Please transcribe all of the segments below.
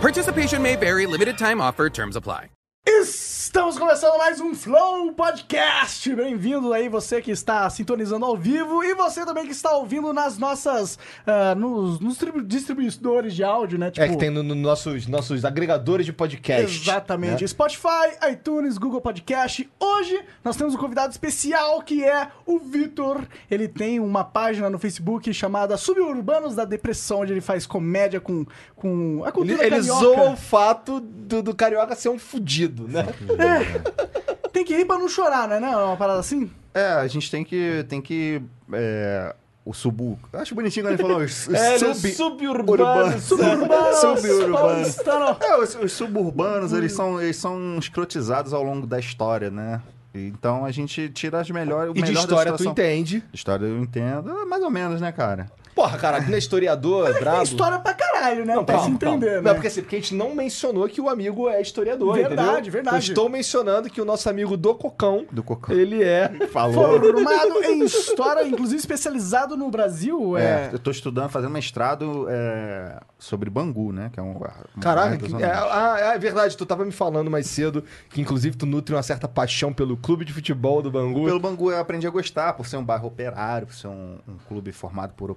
Participation may vary, limited time offer, terms apply. Estamos começando mais um Flow Podcast. Bem-vindo aí você que está sintonizando ao vivo e você também que está ouvindo nas nossas ah, nos, nos tribu- distribuidores de áudio, né? É que tem nos no nossos, nossos agregadores de podcast. Exatamente. né? Spotify, iTunes, Google Podcast. Hoje nós temos um convidado especial que é o Vitor. Ele tem uma página no Facebook chamada Suburbanos da Depressão, onde ele faz comédia com, com a Ele, cultura ele carioca. zoa o fato do, do carioca ser um fudido, né? Tem que rir pra não chorar, né? Não é uma parada assim? É, a gente tem que. Tem que é, o subu. Acho bonitinho quando ele falou. Os, os É, é sub- suburbano. urbanos. Suburbanos, Suburbanos. paulistano. É, os, os suburbanos, eles são, eles são escrotizados ao longo da história, né? Então a gente tira as melhores. E de melhor da história tu entende. História eu entendo, mais ou menos, né, cara? Porra, cara, tu não é historiador, Tem brabo. história pra caralho, né? Não, pra calma, se entender, calma. né? Não, porque assim, porque a gente não mencionou que o amigo é historiador, Verdade, entendeu? verdade. Eu estou mencionando que o nosso amigo do Cocão, Do Cocão. ele é... Falou. Formado em história, inclusive especializado no Brasil. É, É, eu tô estudando, fazendo mestrado é, sobre Bangu, né? Que é um. uma Caraca, que- é, ah, é verdade, tu tava me falando mais cedo que inclusive tu nutre uma certa paixão pelo clube de futebol do Bangu. Pelo Bangu eu aprendi a gostar, por ser um bairro operário, por ser um, um clube formado por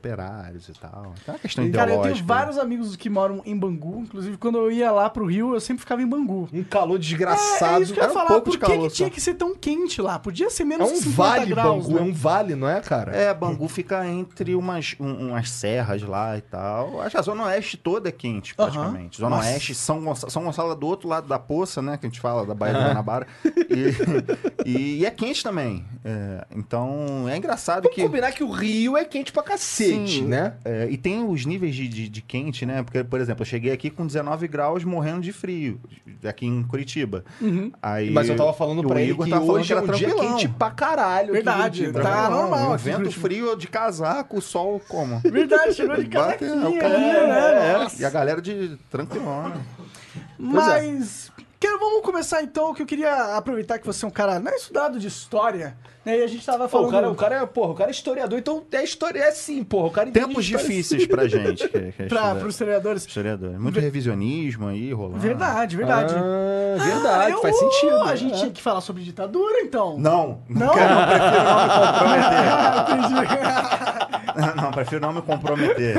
e tal. Então é uma questão Cara, eu tenho vários amigos que moram em Bangu. Inclusive, quando eu ia lá pro Rio, eu sempre ficava em Bangu. Um calor É, desgraçado. é isso que eu ia Era um falar. pouco Por de que, calor que tinha que ser tão quente lá? Podia ser É menos um 50 vale, graus, Bangu, né? é um vale, não é, cara? É, Bangu fica entre umas, um- umas serras lá e tal. Acho que a Zona Oeste toda é quente, praticamente. Zona Nossa. Oeste, São Gonçalo, São Gonçalo é do outro lado da poça, né? Que a gente fala, da Baía do Guanabara. E, e é quente também. É, então, é engraçado Vamos que... combinar que o Rio é quente pra cacete, Sim, né? é, e tem os níveis de, de, de quente, né? Porque, por exemplo, eu cheguei aqui com 19 graus morrendo de frio, aqui em Curitiba. Aí, Mas eu tava falando o pra ele Igor que hoje é era um dia tranquilão. quente pra caralho. aqui Verdade, Curitiba. tá Tranquilão, normal Um aqui vento frio de casaco, o sol como? Verdade, chegou de Bate, é, né? é. E a galera de tranquilona. Mas. Quero- vamos começar então, que eu queria aproveitar que você é um cara não é estudado de história, né? E a gente tava Pô, falando. o, cara, o cara é, porra, o cara é historiador, então é história, é assim, porra. O cara Tempos difíceis pra gente. Que, que é pra, pros historiadores. historiador. Muito revisionismo aí rolando. Verdade, verdade. Ah, verdade, eu- faz sentido. A gente é. tinha que falar sobre ditadura, então. Não, Não? não, prefiro não me comprometer. não, prefiro não me comprometer.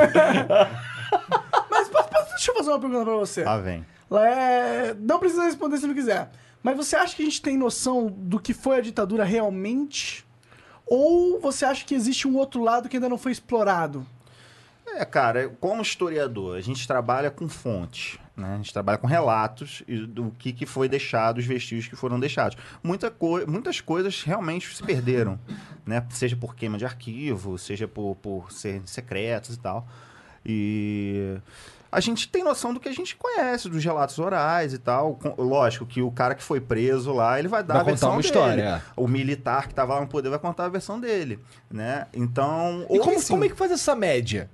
Mas posso- posso- deixa eu fazer uma pergunta pra você. Lá vem. É, não precisa responder se não quiser. Mas você acha que a gente tem noção do que foi a ditadura realmente? Ou você acha que existe um outro lado que ainda não foi explorado? É, cara, como historiador, a gente trabalha com fontes, né? A gente trabalha com relatos do que, que foi deixado, os vestígios que foram deixados. Muita coi- muitas coisas realmente se perderam, né? Seja por queima de arquivo, seja por, por serem secretos e tal. E a gente tem noção do que a gente conhece, dos relatos orais e tal. Lógico que o cara que foi preso lá, ele vai dar Vai a contar versão uma dele. história, é. O militar que estava lá no poder vai contar a versão dele, né? Então... E como, sim- como é que faz essa média?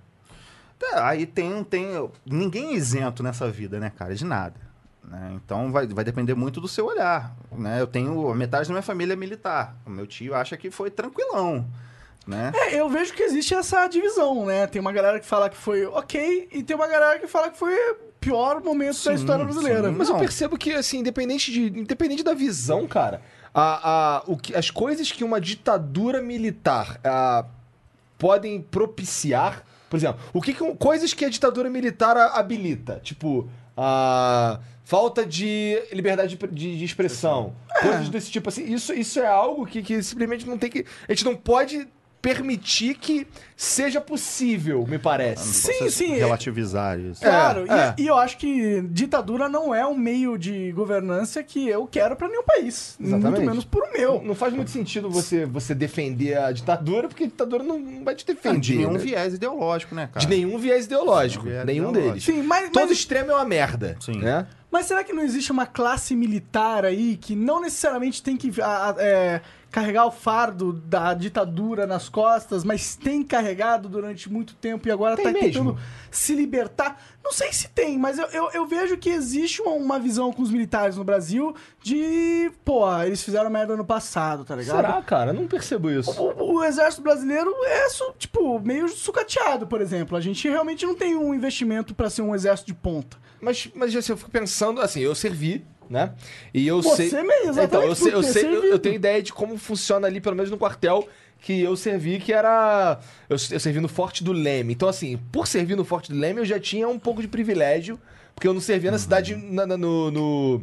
é, aí tem, tem. Ninguém é isento nessa vida, né, cara? De nada. né? Então vai, vai depender muito do seu olhar. Né? Eu tenho. a Metade da minha família é militar. O meu tio acha que foi tranquilão. Né? É, eu vejo que existe essa divisão, né? Tem uma galera que fala que foi ok e tem uma galera que fala que foi o pior momento da Sim, história brasileira. sim. Mas eu Não. percebo que, assim, independente, de, independente da visão, cara, a, a, o que, as coisas que uma ditadura militar ah, podem propiciar, por exemplo, o que, que coisas que a ditadura militar a- habilita, tipo, a falta de liberdade de, de- de expressão, coisas desse tipo assim, isso, isso é algo que, que simplesmente não tem que, a gente não pode permitir que seja possível, me parece. Sim, sim. Relativizar isso. Claro, e- é. E, eu acho que ditadura não é um meio de governança que eu quero pra nenhum país. Exatamente. Muito menos pro meu. Não faz muito sentido você, você defender a ditadura, porque a ditadura não, vai te defender. de nenhum né? viés ideológico, né, cara? De nenhum viés ideológico. Viés nenhum ideológico. deles. Sim, mas, Todo mas, extremo é uma merda. Sim. Né? Mas será que não existe uma classe militar aí que não necessariamente tem que a- a- é, carregar o fardo da ditadura nas costas, mas tem carregado durante muito tempo e agora Tem tá mesmo? tentando se libertar? Não sei se tem, mas eu, eu, eu vejo que existe uma, uma visão com os militares no Brasil de, pô, eles fizeram merda no passado, tá ligado? Será, cara? Eu não percebo isso. O, o exército brasileiro é, tipo, meio sucateado, por exemplo. A gente realmente não tem um investimento pra ser um exército de ponta. Mas, mas assim, eu fico pensando, assim, eu servi, né? E eu Você sei. mesmo, Então, eu, sei, eu, sei- eu- eu tenho ideia de como funciona ali, pelo menos no quartel que eu servi, que era. Eu, eu servi no Forte do Leme. Então, assim, por servir no Forte do Leme, eu já tinha um pouco de privilégio, porque eu não servia na cidade, na, na- no, no-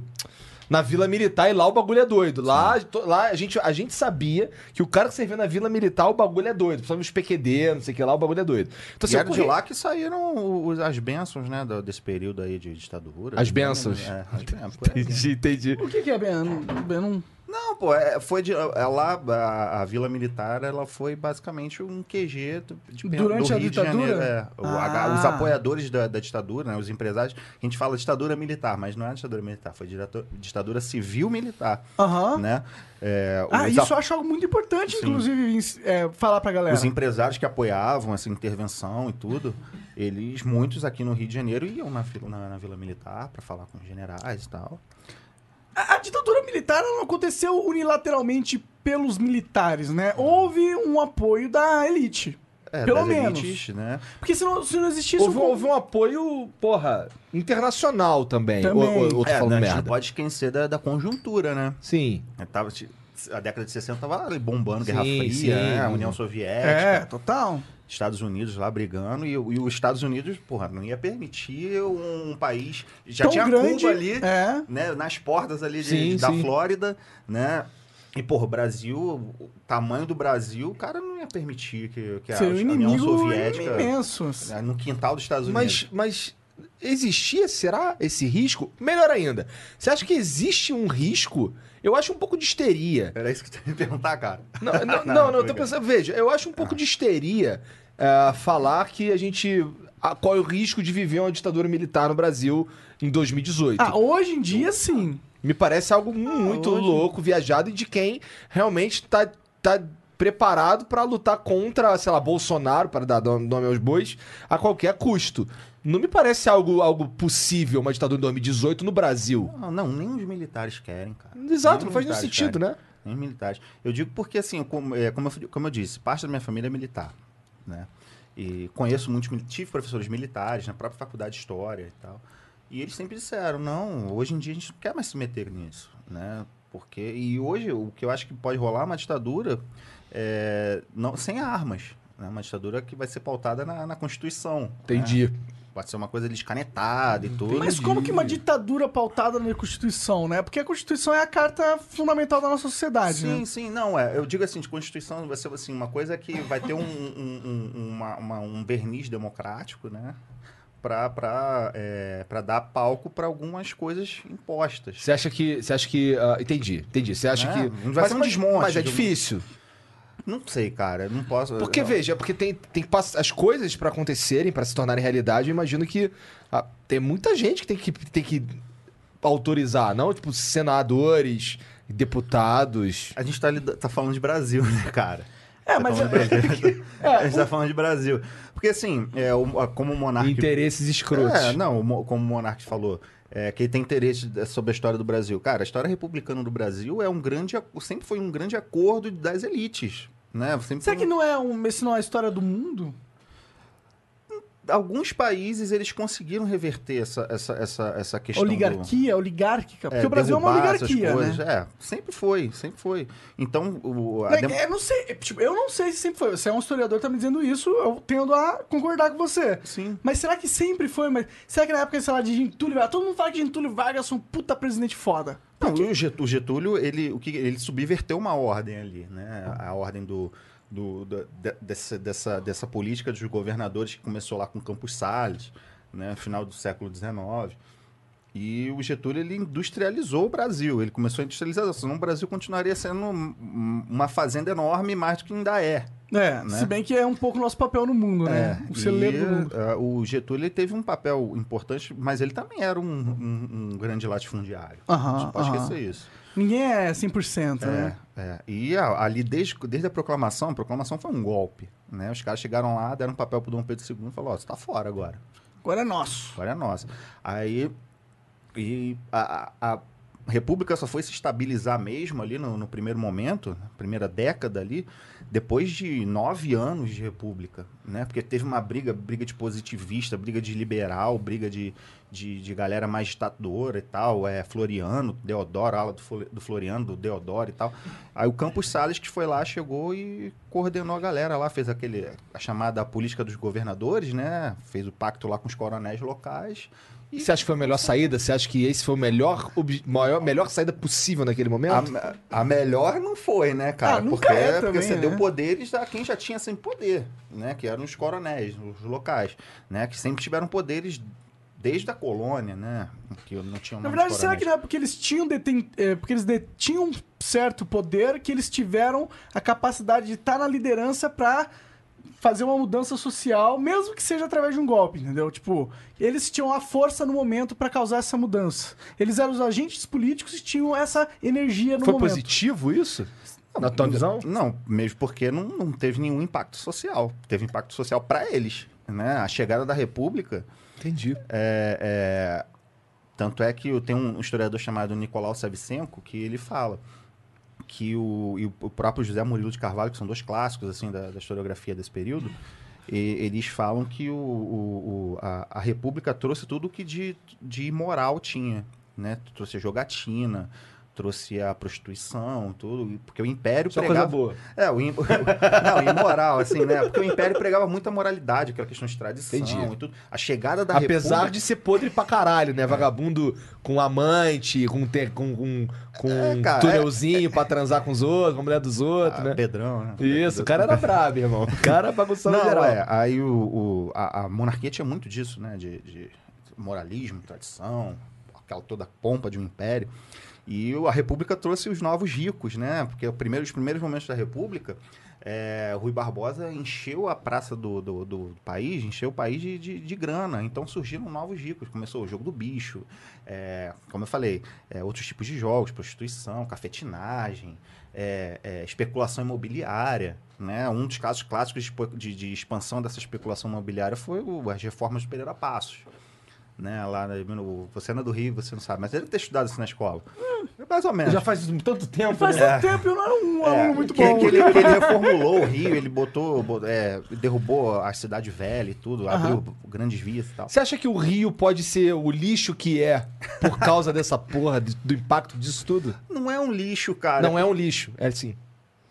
na Vila Militar, e lá o bagulho é doido. Lá, to- lá a, gente, a gente sabia que o cara que servia na Vila Militar, o bagulho é doido. Principalmente os PQD, não sei o que lá, o bagulho é doido. Então, E eu era de corri- lá que saíram os- as bênçãos, né, desse período aí de ditadura. As bênçãos? É, as bênçãos. Entendi, entendi. O que, que é, Ben? Não- pô, é, foi de, é lá, a, a Vila Militar, ela foi basicamente um QG do, de, Durante do a Rio de ditadura? Janeiro. É, o- a- Ah. os apoiadores da, da ditadura, né, os empresários, a gente fala ditadura militar, mas não é ditadura militar, foi ditadura, ditadura civil-militar, Aham. né? É, Ah, isso a- eu acho algo muito importante, Sim. inclusive, em- é, falar pra galera. Os empresários que apoiavam essa intervenção e tudo, eles, muitos aqui no Rio de Janeiro, iam na, na, na Vila Militar para falar com os generais e tal. A, a ditadura militar não aconteceu unilateralmente pelos militares, né? Houve um apoio da elite. É, Pelo menos. elites, né? Porque se não, se não existisse Houve, um- houve um apoio, porra, internacional também. Também. Ou, ou, É, falando né, a gente merda? não pode esquecer da, da conjuntura, né? Sim. Tava, a década de 60 tava bombando Guerra Sim, Fria, sim. né? a União Soviética, É, total. Estados Unidos lá brigando, e, o- e os Estados Unidos, porra, não ia permitir um país. Já Tão tinha grande, Cuba ali, é. né? Nas portas ali de- Sim, da sim. Flórida, né? E, porra, o Brasil, o tamanho do Brasil, o cara não ia permitir que, que a, a União Soviética. imenso. né, No quintal dos Estados Unidos. Mas, mas existia, será, esse risco? Melhor ainda, você acha que existe um risco? Eu acho um pouco de histeria. Era isso que tu ia me perguntar, cara. Não, não, não, Não, não, eu tô pensando, veja, eu acho um pouco de histeria é, falar que a gente. a- qual é o risco de viver uma ditadura militar no Brasil em 2018? Ah, hoje em dia, sim. Me parece algo muito hoje- louco, viajado e de quem realmente tá, tá preparado pra lutar contra, sei lá, Bolsonaro, para dar nome aos bois, a qualquer custo. Não me parece algo, algo possível uma ditadura em 2018 no Brasil. Não, não, nem os militares querem, cara. Exato, Nem não faz nenhum sentido, querem. né? Nem os militares. Eu digo porque, assim, como, é, como, eu, como eu disse, parte da minha família é militar, né? E conheço muitos, tive professores militares na própria faculdade de História e tal. E eles sempre disseram, não, hoje em dia a gente não quer mais se meter nisso, né? Porque, e hoje o que eu acho que pode rolar é uma ditadura é, não, sem armas, né? Uma ditadura que vai ser pautada na, na Constituição. né? Pode ser uma coisa ali escanetada e tudo. Mas como que uma ditadura pautada na Constituição, né? Porque a Constituição é a carta fundamental da nossa sociedade, Sim, né? sim, não, é. Eu digo assim, de Constituição vai ser assim, uma coisa que vai ter um, um, um, uma- uma- um verniz democrático, né? Pra, pra, é, pra dar palco para algumas coisas impostas. Você acha que. Você acha que. ah, entendi, entendi. Você acha É, que. não vai ser um desmonte Mas é de um- difícil. Não sei, cara, não posso. Porque, eu- veja, porque tem, tem que passar as coisas pra acontecerem, pra se tornarem realidade, eu imagino que ah, tem muita gente que tem que, tem que autorizar, não? Tipo, senadores, deputados. A gente tá, tá falando de Brasil, né, cara? É, Tá mas falando é-. A gente tá falando de Brasil. Porque, assim, é, o- como o monarca. Interesses escrotos. É, não, o mo- como o Monark falou, é, quem tem interesse sobre a história do Brasil. Cara, a história republicana do Brasil é um grande, sempre foi um grande acordo das elites. Né? Sempre Será que não é um, esse não é a história do mundo? Alguns países eles conseguiram reverter essa, essa, essa, essa questão. do- Oligarquia, oligárquica. Porque é, o Brasil é uma oligarquia, coisas. né? É, sempre foi, sempre foi. Então, o, Mas, dem- Eu não sei, tipo, eu não sei se sempre foi. Você é um historiador, tá me dizendo isso, eu tendo a concordar com você. Sim. Mas será que sempre foi? Mas será que na época, sei lá, de Getúlio Vargas, todo mundo fala que Getúlio Vargas é um puta presidente foda. Não, o Getúlio, ele, o que, ele subverteu uma ordem ali, né? A ordem do, do, da- de- dessa, dessa, dessa política dos governadores que começou lá com Campos Salles, né? Final do século XIX. E o Getúlio, ele industrializou o Brasil. Ele começou a industrializar, senão o Brasil continuaria sendo um- uma fazenda enorme mais do que ainda é. É, Né? se bem que é um pouco nosso papel no mundo, né? É, o celeiro do mundo. eh, o Getúlio ele teve um papel importante, mas ele também era um, um- um grande latifundiário. Aham, a gente pode aham. esquecer isso. Ninguém é 100%, né? É. E ali, desde, desde a proclamação, a proclamação foi um golpe. Né? Os caras chegaram lá, deram um papel pro Dom Pedro II e falaram, ó, você tá fora agora. Agora é nosso. Agora é nossa. Aí e a, a- a República só foi se estabilizar mesmo ali no, no primeiro momento, na primeira década ali, depois de nove anos de República, né? Porque teve uma briga, briga de positivista, briga de liberal, briga de, de, de galera mais ditadora e tal, é, Floriano, Deodoro, ala do, do Floriano, do Deodoro e tal. Aí o Campos Salles que foi lá, chegou e coordenou a galera lá, fez aquele, a chamada política dos governadores, né? Fez o pacto lá com os coronéis locais. E Você acha que foi a melhor saída? Você acha que esse foi o melhor, maior, melhor saída possível naquele momento? A, a melhor não foi, né, cara? Ah, porque é porque também, você né? deu poderes a quem já tinha sempre poder, né? Que eram os coronéis, os locais, né? Que sempre tiveram poderes desde a colônia, né? Que não tinham Na verdade, será que não é porque eles tinham deten... é, porque eles detinham um certo poder que eles tiveram a capacidade de estar na liderança pra fazer uma mudança social, mesmo que seja através de um golpe, entendeu? Tipo, eles tinham a força no momento pra causar essa mudança. Eles eram os agentes políticos e tinham essa energia no Foi momento. positivo isso? Na tua visão? Não, mesmo porque não, não teve nenhum impacto social. Teve impacto social para eles, né? A chegada da República Entendi. É, é, tanto é que eu tenho um historiador chamado Nicolau Savicenko que ele fala que o, e o próprio José Murilo de Carvalho, que são dois clássicos assim da, da historiografia desse período, e- eles falam que o, o- o- a, a República trouxe tudo o que de, de imoral tinha, né? Trouxe jogatina, trouxe a prostituição, tudo, porque o Império Só coisa pregava... boa. É, o, im- não, imoral, assim, né? Porque o Império pregava muita moralidade, aquela questão de tradição Entendi. e tudo. A chegada da Apesar República... de ser podre pra caralho, né? Vagabundo com amante, com, te- com, com, com É, um cara, túnelzinho pra transar com os outros, com a mulher dos outros, Ah, né? Pedrão, né? Isso, o cara era brabo, irmão. O cara bagunçava Não, geral. é. Aí o, o- a, a monarquia tinha muito disso, né? De, de moralismo, tradição, aquela toda pompa de um império. E a República trouxe os novos ricos, né? Porque primeiro, os primeiros momentos da República, é, Rui Barbosa encheu a praça do, do, do país, encheu o país de, de, de grana. Então surgiram novos ricos. Começou o jogo do bicho, é, como eu falei, é, outros tipos de jogos, prostituição, cafetinagem, é, é, especulação imobiliária. Né? Um dos casos clássicos de, de- expansão dessa especulação imobiliária foi o- as reformas de Pereira Passos. Né? Lá no, você não é do Rio, você não sabe, mas ele deve ter estudado isso na escola. Mais ou menos. Já faz tanto tempo, Faz né? tanto tempo eu não era um É, aluno muito que, bom. que ele, que ele reformulou o Rio, ele botou, bo- é, derrubou a cidade velha e tudo, abriu grandes vias e tal. Você acha que o Rio pode ser o lixo que é por causa dessa porra, de- do impacto disso tudo? Não é um lixo, cara. Não é um lixo, é sim.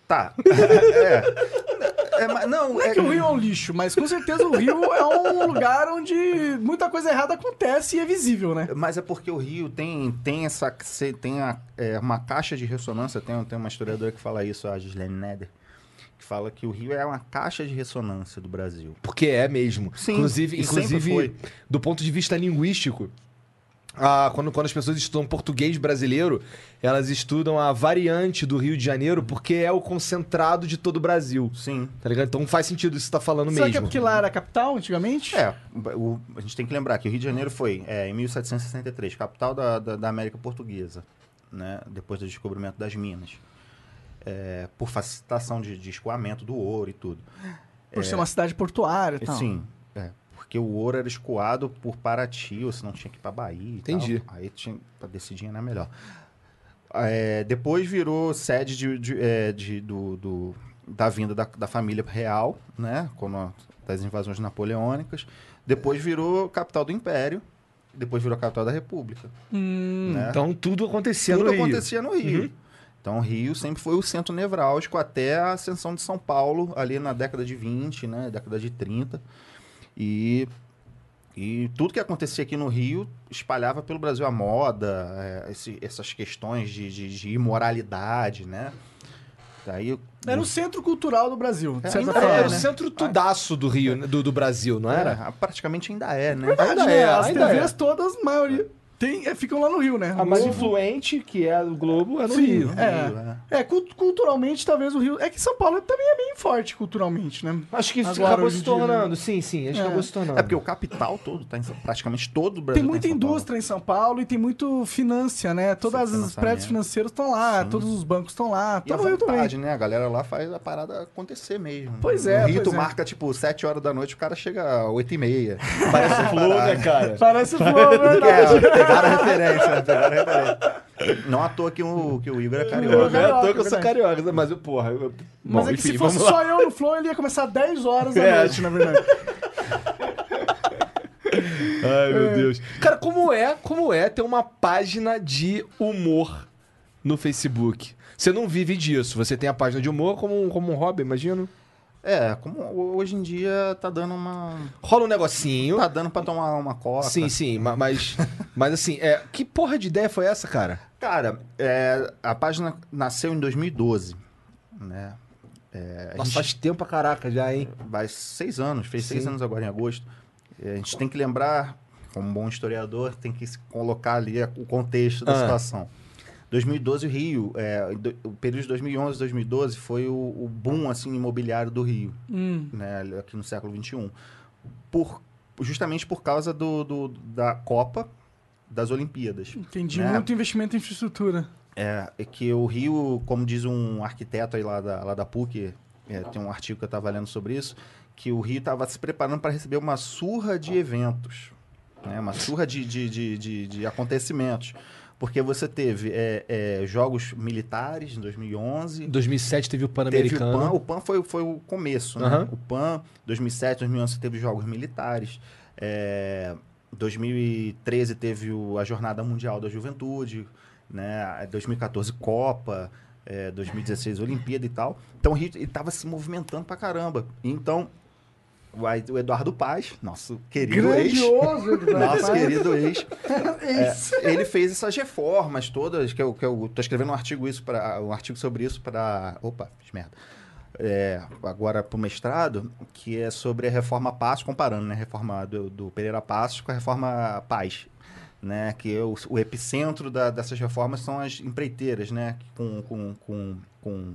Tá. é. É, mas não, Não é que o Rio é um lixo, mas com certeza o Rio é um lugar onde muita coisa errada acontece e é visível, né? Mas é porque o Rio tem, tem essa. tem a- é, uma caixa de ressonância. Tem, tem uma historiadora que fala isso, a Gislaine Neder, que fala que o Rio é uma caixa de ressonância do Brasil. Porque é mesmo. Sim, inclusive, inclusive foi. do ponto de vista linguístico, ah, quando, quando as pessoas estudam português brasileiro, elas estudam a variante do Rio de Janeiro porque é o concentrado de todo o Brasil. Sim. Tá ligado? Então faz sentido isso que você tá falando Será que é mesmo. porque lá era a capital antigamente? É, o- a gente tem que lembrar que o Rio de Janeiro foi, é, em 1763, capital da, da, da América Portuguesa, né? depois do descobrimento das minas. É, por facilitação de, de escoamento do ouro e tudo. Por ser uma cidade portuária e tal. Sim, é, porque o ouro era escoado por Paraty, ou se não tinha que ir pra Bahia e Entendi. tal. Aí tinha, pra decidir era melhor. É, depois virou sede de, de- é, de- do, do- da vinda da, da família real, né? A- das invasões napoleônicas. Depois virou capital do Império. Depois virou capital da República. né? Então tudo acontecia Tudo no Rio. acontecia no Rio. Uhum. Então, o Rio sempre foi o centro nevrálgico até a ascensão de São Paulo, ali na década de 20, né? Década de 30. E, e tudo que acontecia aqui no Rio espalhava pelo Brasil a moda, é, esse- essas questões de, de- de imoralidade, né? Daí, Era o centro cultural do Brasil, É, ainda forma. É, É, o né? centro tudaço do Rio, né? do, do Brasil, não era? é, praticamente ainda é, né? Verdade, Ainda né? é, As ainda TVs é. todas, maioria. Tem, é, ficam lá no Rio, né? A mais Globo. influente, que é do Globo, é no Sim, Rio. é. Rio, é. É, cult- culturalmente, talvez o Rio. É que São Paulo também é bem forte culturalmente, né? Acho que isso Agora, acabou se dia, tornando, sim, sim, acho que É. acabou se tornando. É porque o capital todo tá em praticamente todo o Brasil. Tem tá em muita São Paulo. indústria em São Paulo e tem muito finância, né? Todas as financiamento. prédios financeiros estão lá, todos os bancos estão lá. E a Todo o Rio também. vontade, né? A galera lá faz a parada acontecer mesmo. Pois é, No Rio, pois tu é. marca, tipo, 7 horas da noite, o cara chega às 8 e meia. Parece o Flow, né, cara? Parece flow, É, verdade. Pegaram a referência, pegaram a referência. Não à toa que o, que o Igor é Não carioca. é à toa que eu sou carioca, mas eu, porra. Eu... Mas Bom, é que enfim, se fosse só eu no Flow, ele ia começar 10 horas da É, noite, na verdade. Ai, meu Deus. Cara, como é, como é ter uma página de humor no Facebook? Você não vive disso. Você tem a página de humor como um, como um hobby, imagino. É, como hoje em dia tá dando uma. Rola um negocinho. Tá dando pra tomar uma coca. Sim, sim, ma- mas, mas assim, é, que porra de ideia foi essa, cara? Cara, é, a página nasceu em 2012, né? É, Nossa, gente faz tempo pra caraca já, hein? vai seis anos, fez seis Sim. anos agora em agosto. É, a gente tem que lembrar, como bom historiador, tem que colocar ali o contexto da Ah. situação. 2012 o Rio, é, o período de 2011 2012 foi o, o boom assim imobiliário do Rio, Hum. né, aqui no século 21, por justamente por causa do, do- da Copa das Olimpíadas. Entendi. né? Muito investimento em infraestrutura. É, é que o Rio, como diz um arquiteto aí lá da, lá da PUC, é, tem um artigo que eu estava lendo sobre isso, que o Rio estava se preparando para receber uma surra de eventos, né? uma surra de, de, de, de, de acontecimentos. Porque você teve é, é, jogos militares em 2011, Em 2007 teve o teve o Pan-Americano. PAN, o PAN foi, foi o começo, né? Aham. O PAN, 2007, 2011 teve jogos militares, é, 2013 teve o- a Jornada Mundial da Juventude, né? 2014 Copa, é, 2016 Olimpíada e tal. Então o Rio estava se movimentando pra caramba. Então o Eduardo Paz, nosso querido ex, Grandioso, Eduardo nosso Paz. querido ex, Isso. é, ele fez essas reformas todas, que eu, que eu tô escrevendo um artigo, isso pra, um artigo sobre isso para. Opa, fiz merda. É, agora para o mestrado, que é sobre a reforma Passos, comparando né, a reforma do, do Pereira Passos com a reforma Paz. Né, que é o, o epicentro da- dessas reformas são as empreiteiras, né? Com, com, com, com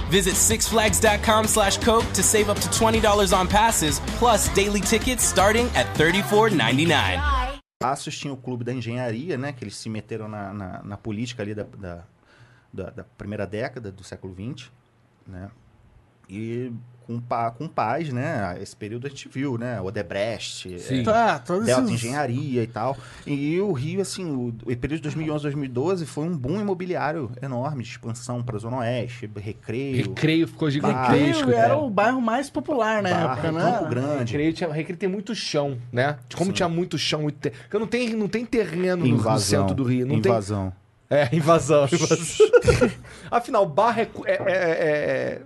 Visit sixflags.com slash Coke to save up to $20 on passes, plus daily tickets starting at $34.99. Fly. Passos tinha o clube da engenharia, né? Que eles se meteram na, na, na política ali da, da, da- da primeira década do século XX, né? E com, pa, com paz, né? Esse período a gente viu, né? Odebrecht, Sim. é, Tá, todos Delta esses... Engenharia e tal. E o Rio, assim, o, o período de 2011, 2012 foi um boom imobiliário enorme, de expansão para a Zona Oeste, recreio, Recreio ficou Recreio gigantesco. era o bairro mais popular na Barra, época, né? Campo Grande. Recreio, tinha, recreio tem muito chão, né? Como Sim. tinha muito chão, muito te... porque não tem, não tem terreno no- no, Invasão. centro do Rio. Não invasão. tem... É, invasão. invasão. Afinal, Barra é... cu- é, é, é-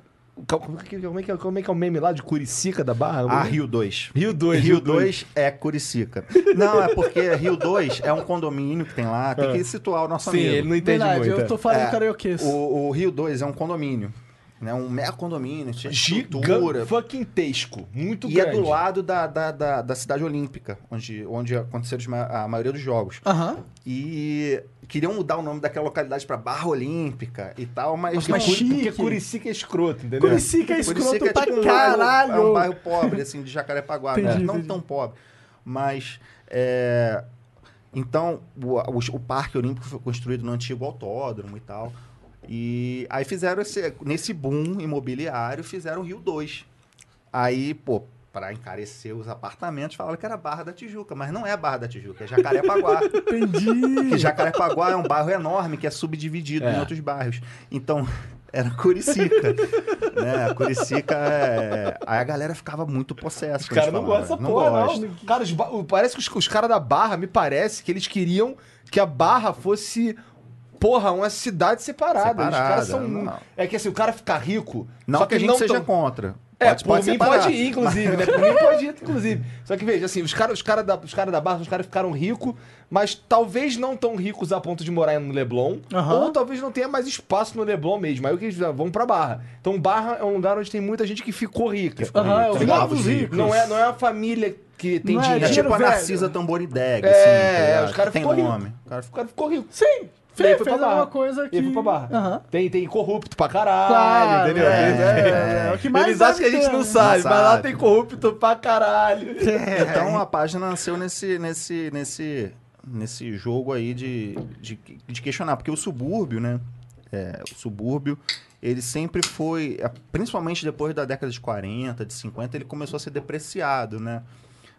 Como, é que, como, é que, é- como é que é o meme lá de Curicica da Barra? Ah, Rio 2. Rio 2. Rio 2 é Curicica. Não, é porque Rio 2 é um condomínio que tem lá, tem que situar o nosso Sim, amigo. ele não entende Verdade, muito. eu tô falando É, carioquês. O, o Rio 2 é um condomínio, né? Um mega condomínio, de estrutura. Gigante, fucking tesco. Muito E grande. é do lado da, da, da, da cidade olímpica, onde, onde aconteceram a maioria dos jogos. Aham. E queriam mudar o nome daquela localidade para Barra Olímpica e tal, mas... Mas não- chique. Porque Curicica é escroto, entendeu? Curicica é escroto que é pra tipo bairro- caralho. é um bairro pobre, assim, de Jacarepaguá. né? Entendi, Não entendi. tão pobre. Mas, é, então, o, o, o Parque Olímpico foi construído no antigo autódromo e tal. E aí fizeram esse, nesse boom imobiliário, fizeram o Rio 2. Aí, pô, para encarecer os apartamentos, falaram que era Barra da Tijuca, mas não é Barra da Tijuca, é Jacarepaguá. Entendi. Porque Jacarepaguá é um bairro enorme que é subdividido É. em outros bairros. Então, era Curicica. né? Curicica é... Aí a galera ficava muito possessa. Os caras não gostam dessa porra, não. Cara, os ba- o- parece que os, os caras da Barra, me parece que eles queriam que a Barra fosse porra, uma cidade separada. Os Separada, caras são. não. É que assim, o cara ficar rico. Não só que a eles gente seja tão- contra. É, Pode- por pode mim pode ir, inclusive, né? Por mim pode ir, inclusive. Só que veja, assim, os caras os cara da, os cara da Barra, os caras ficaram ricos, mas talvez não tão ricos a ponto de morar no Leblon, Aham. ou talvez não tenha mais espaço no Leblon mesmo. Aí o que eles vão pra Barra. Então Barra é um lugar onde tem muita gente que ficou rica. Aham, os Tá ligado? novos ricos. Não é, não é uma família que tem Não é dinheiro. É dinheiro tipo a. Narcisa Tamborideg, É, assim, tá é, os caras Tem ficou rico. nome. O cara ficou rico. Sim, fez, foi fez pra Barra. alguma coisa que... E aí foi pra Barra. Aham. Tem, tem corrupto pra caralho, Claro, entendeu? é, Eles- é, é, o que mais Eles acham que a gente não sabe, Não mas lá tem corrupto pra caralho. Então a página nasceu nesse, nesse, nesse, nesse jogo aí de, de, de questionar, porque o subúrbio, né? é, o subúrbio, ele sempre foi, é, principalmente depois da década de 40, de 50, ele começou a ser depreciado, né?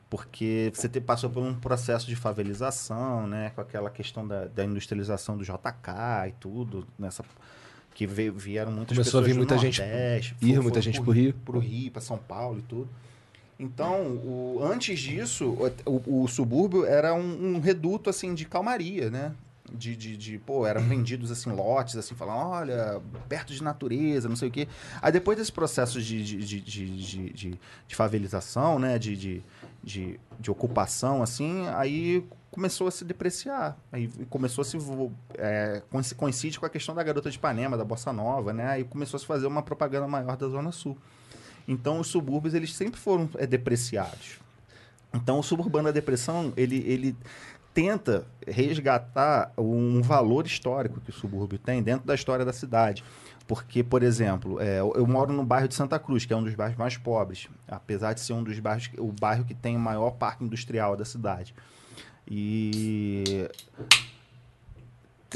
Porque você te- passou por um processo de favelização, né? Com aquela questão da, da industrialização do JK e tudo, nessa que veio, vieram muitas Começou a pessoas vir do muita gente- Nordeste, ir foi- muita foi gente pro Rio. pro Rio, para São Paulo e tudo. Então, o- antes disso, o, o subúrbio era um, um reduto assim de calmaria, né? De, de, de, pô, eram vendidos assim lotes, assim, falando, olha, perto de natureza, não sei o quê. Aí depois desse processo de, de, de, de- de favelização, né? De, de, de, ocupação, assim, aí começou a se depreciar. Aí começou a se. É, coinci- coincide com a questão da garota de Ipanema, da Bossa Nova, né? Aí começou a se fazer uma propaganda maior da Zona Sul. Então, os subúrbios, eles sempre foram é, depreciados. Então, o suburbano da depressão, ele, ele tenta resgatar um valor histórico que o subúrbio tem dentro da história da cidade. Porque, por exemplo, é, eu eu moro no bairro de Santa Cruz, que é um dos bairros mais pobres, apesar de ser um dos bairros, o bairro que tem o maior parque industrial da cidade. E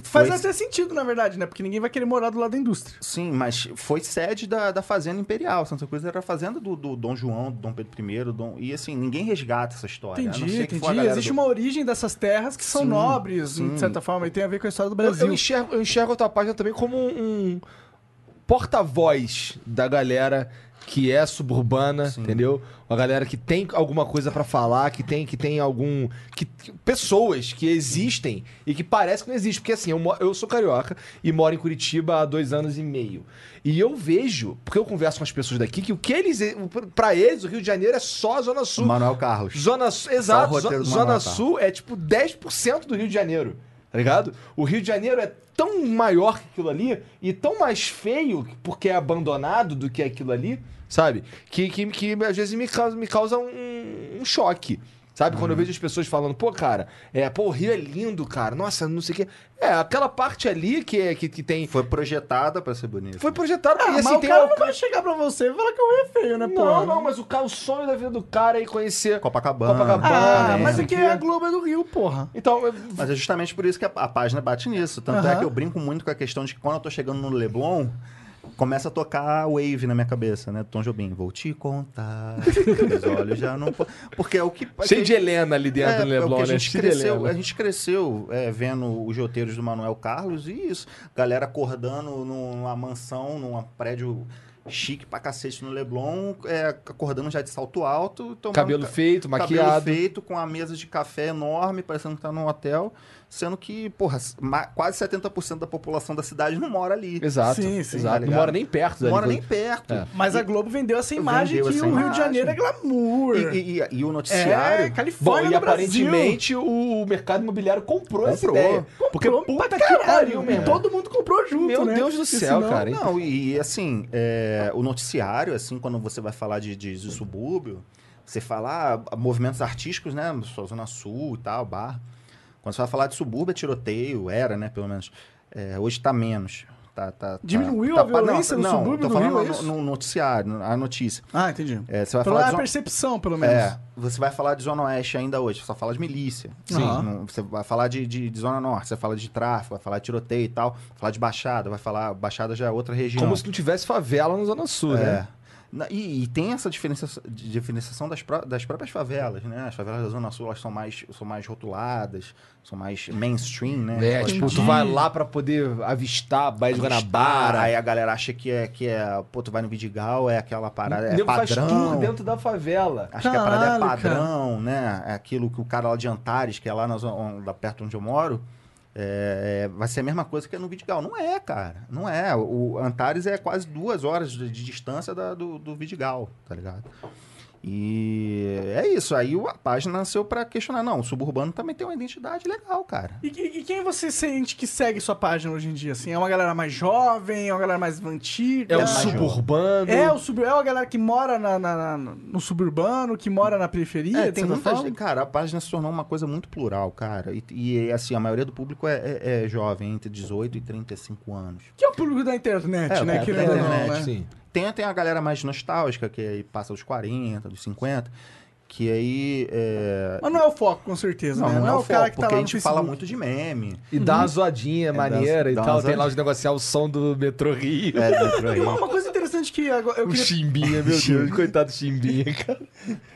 Faz foi- até sentido, na verdade, né? Porque ninguém vai querer morar do lado da indústria. Sim, mas foi sede da, da Fazenda Imperial. Santa Cruz era a fazenda do, do Dom João, do Dom Pedro I. Dom... E assim, ninguém resgata essa história. Entendi, entendi. Existe do- uma origem dessas terras que são Sim, nobres, sim. de certa forma, e tem a ver com a história do Eu, Brasil. eu enxergo, eu enxergo a tua página também como um porta-voz da galera que é suburbana, Sim. entendeu? Uma galera que tem alguma coisa pra falar, que tem que tem algum que que- pessoas que existem e que parece que não existem, porque assim, eu, eu sou carioca e moro em Curitiba há dois anos e meio. E eu vejo, porque eu converso com as pessoas daqui, que o que eles Pra eles o Rio de Janeiro é só a zona sul. Manuel Carlos. Zona Sul, exato. Zona? Sul é tipo 10% do Rio de Janeiro. Tá ligado? O Rio de Janeiro é tão maior que aquilo ali e tão mais feio porque é abandonado do que aquilo ali, sabe? Que, que, que às vezes me causa, me causa um, um choque. Sabe? Quando eu vejo as pessoas falando, pô, cara, é, pô, o Rio é lindo, cara. Nossa, não sei o quê. É, aquela parte ali que, é, que, que tem. Foi projetada pra ser bonita. Foi projetado Ah, e assim mas o cara não vai chegar pra você e falar que o Rio é feio, né, pô? Não, não, mas o, cara, o sonho da vida do cara é ir conhecer. Copacabana. Copacabana, Ah, né? mas aqui é a Globo é do Rio, porra. Então, eu- Mas é justamente por isso que a, a página bate nisso. Tanto é que eu brinco muito com a questão de que quando eu tô chegando no Leblon, começa a tocar Wave na minha cabeça, né? Tom Jobim. Vou te contar. Os olhos já não. po- Porque é o que. cheio que- de Helena ali dentro É, do é Leblon, que a né? gente Cheio de cresceu, a gente cresceu é, vendo os roteiros do Manuel Carlos e isso. Galera acordando numa mansão, num prédio chique pra cacete no Leblon, é, acordando já de salto alto, tomando Cabelo ca- feito, cabelo maquiado. feito, com a mesa de café enorme, parecendo que tá num hotel, sendo que, porra, quase 70% da população da cidade não mora ali. Exato, Sim, sim, exato. tá não mora nem perto Não mora nem perto. É. Mas a Globo vendeu essa imagem Vendeu que essa o Rio de. Janeiro é glamour. E, e- e- e o noticiário. é, Bom, Califórnia e no Brasil. aparentemente o mercado imobiliário comprou, essa Comprou. ideia. Porque Comprou puta pra que caralho, pariu, meu irmão. Todo mundo comprou junto, Meu né? Deus do Porque céu, senão- cara. Não, e, e, assim, é, o noticiário, assim, quando você vai falar de, de, de subúrbio, você fala ah, movimentos artísticos, né? Sua Zona Sul e tal, bar. Quando você vai falar de subúrbio, é tiroteio, era, né, pelo menos. É, hoje tá menos. Tá, tá, tá- Diminuiu tá, a violência no não, subúrbio tô falando Rio, é no, isso? no noticiário, a notícia. Ah, entendi. É, você vai Pelo falar a zona- percepção, pelo menos. É, você vai falar de Zona Oeste ainda hoje, você só fala de milícia. Sim. Não- Você vai falar de, de, de Zona Norte, você fala de tráfico, vai falar de tiroteio e tal, vai falar de Baixada, vai falar. Baixada já é outra região. Como se não tivesse favela na Zona Sul, É. né? Na- E, e tem essa diferenciação, diferenciação das, pró- das próprias favelas, né? As favelas da Zona Sul elas são mais, são mais rotuladas, são mais mainstream, né? É, tipo, tu vai lá pra poder avistar a Baía de Guanabara. Aí a galera acha que é, que é. Pô, tu vai no Vidigal, é aquela parada. É Nego faz padrão. tour dentro da favela. Acho que a parada é Caralho, padrão, né? É aquilo que o cara lá de Antares, que é lá na zona, lá perto onde eu moro, é, vai ser a mesma coisa que é no Vidigal. Não é, cara. Não é. O Antares é quase duas horas de, de distância da- do, do Vidigal, tá ligado? E é isso. Aí a página nasceu pra questionar. Não, o suburbano também tem uma identidade legal, cara. E, e- quem você sente que segue sua página hoje em dia? Assim, é uma galera mais jovem, é uma galera mais antiga? É o mais suburbano. É, o sub... é uma galera que mora na, na- na- no suburbano, que mora na periferia, É, tem muita gente. Cara, a página se tornou uma coisa muito plural, cara. E, e, assim, a maioria do público é, é- é jovem, entre 18 e 35 anos. Que é o público da internet, É, né? é, querendo da ou não, internet, né? sim. Tem, tem a galera mais nostálgica, que aí passa dos 40, dos 50, que aí. É... Mas não é o foco, com certeza, né? Não, é o cara foco, que tá porque lá a gente fala Facebook. muito de meme. E dá uma zoadinha maneira dá- dá e tal. uma Tem lá os negociar o som do metrô Rio. É, dentro aí. Uma, uma coisa interessante que agora eu O queria... Chimbinha, meu Deus, coitado do Chimbinha, cara.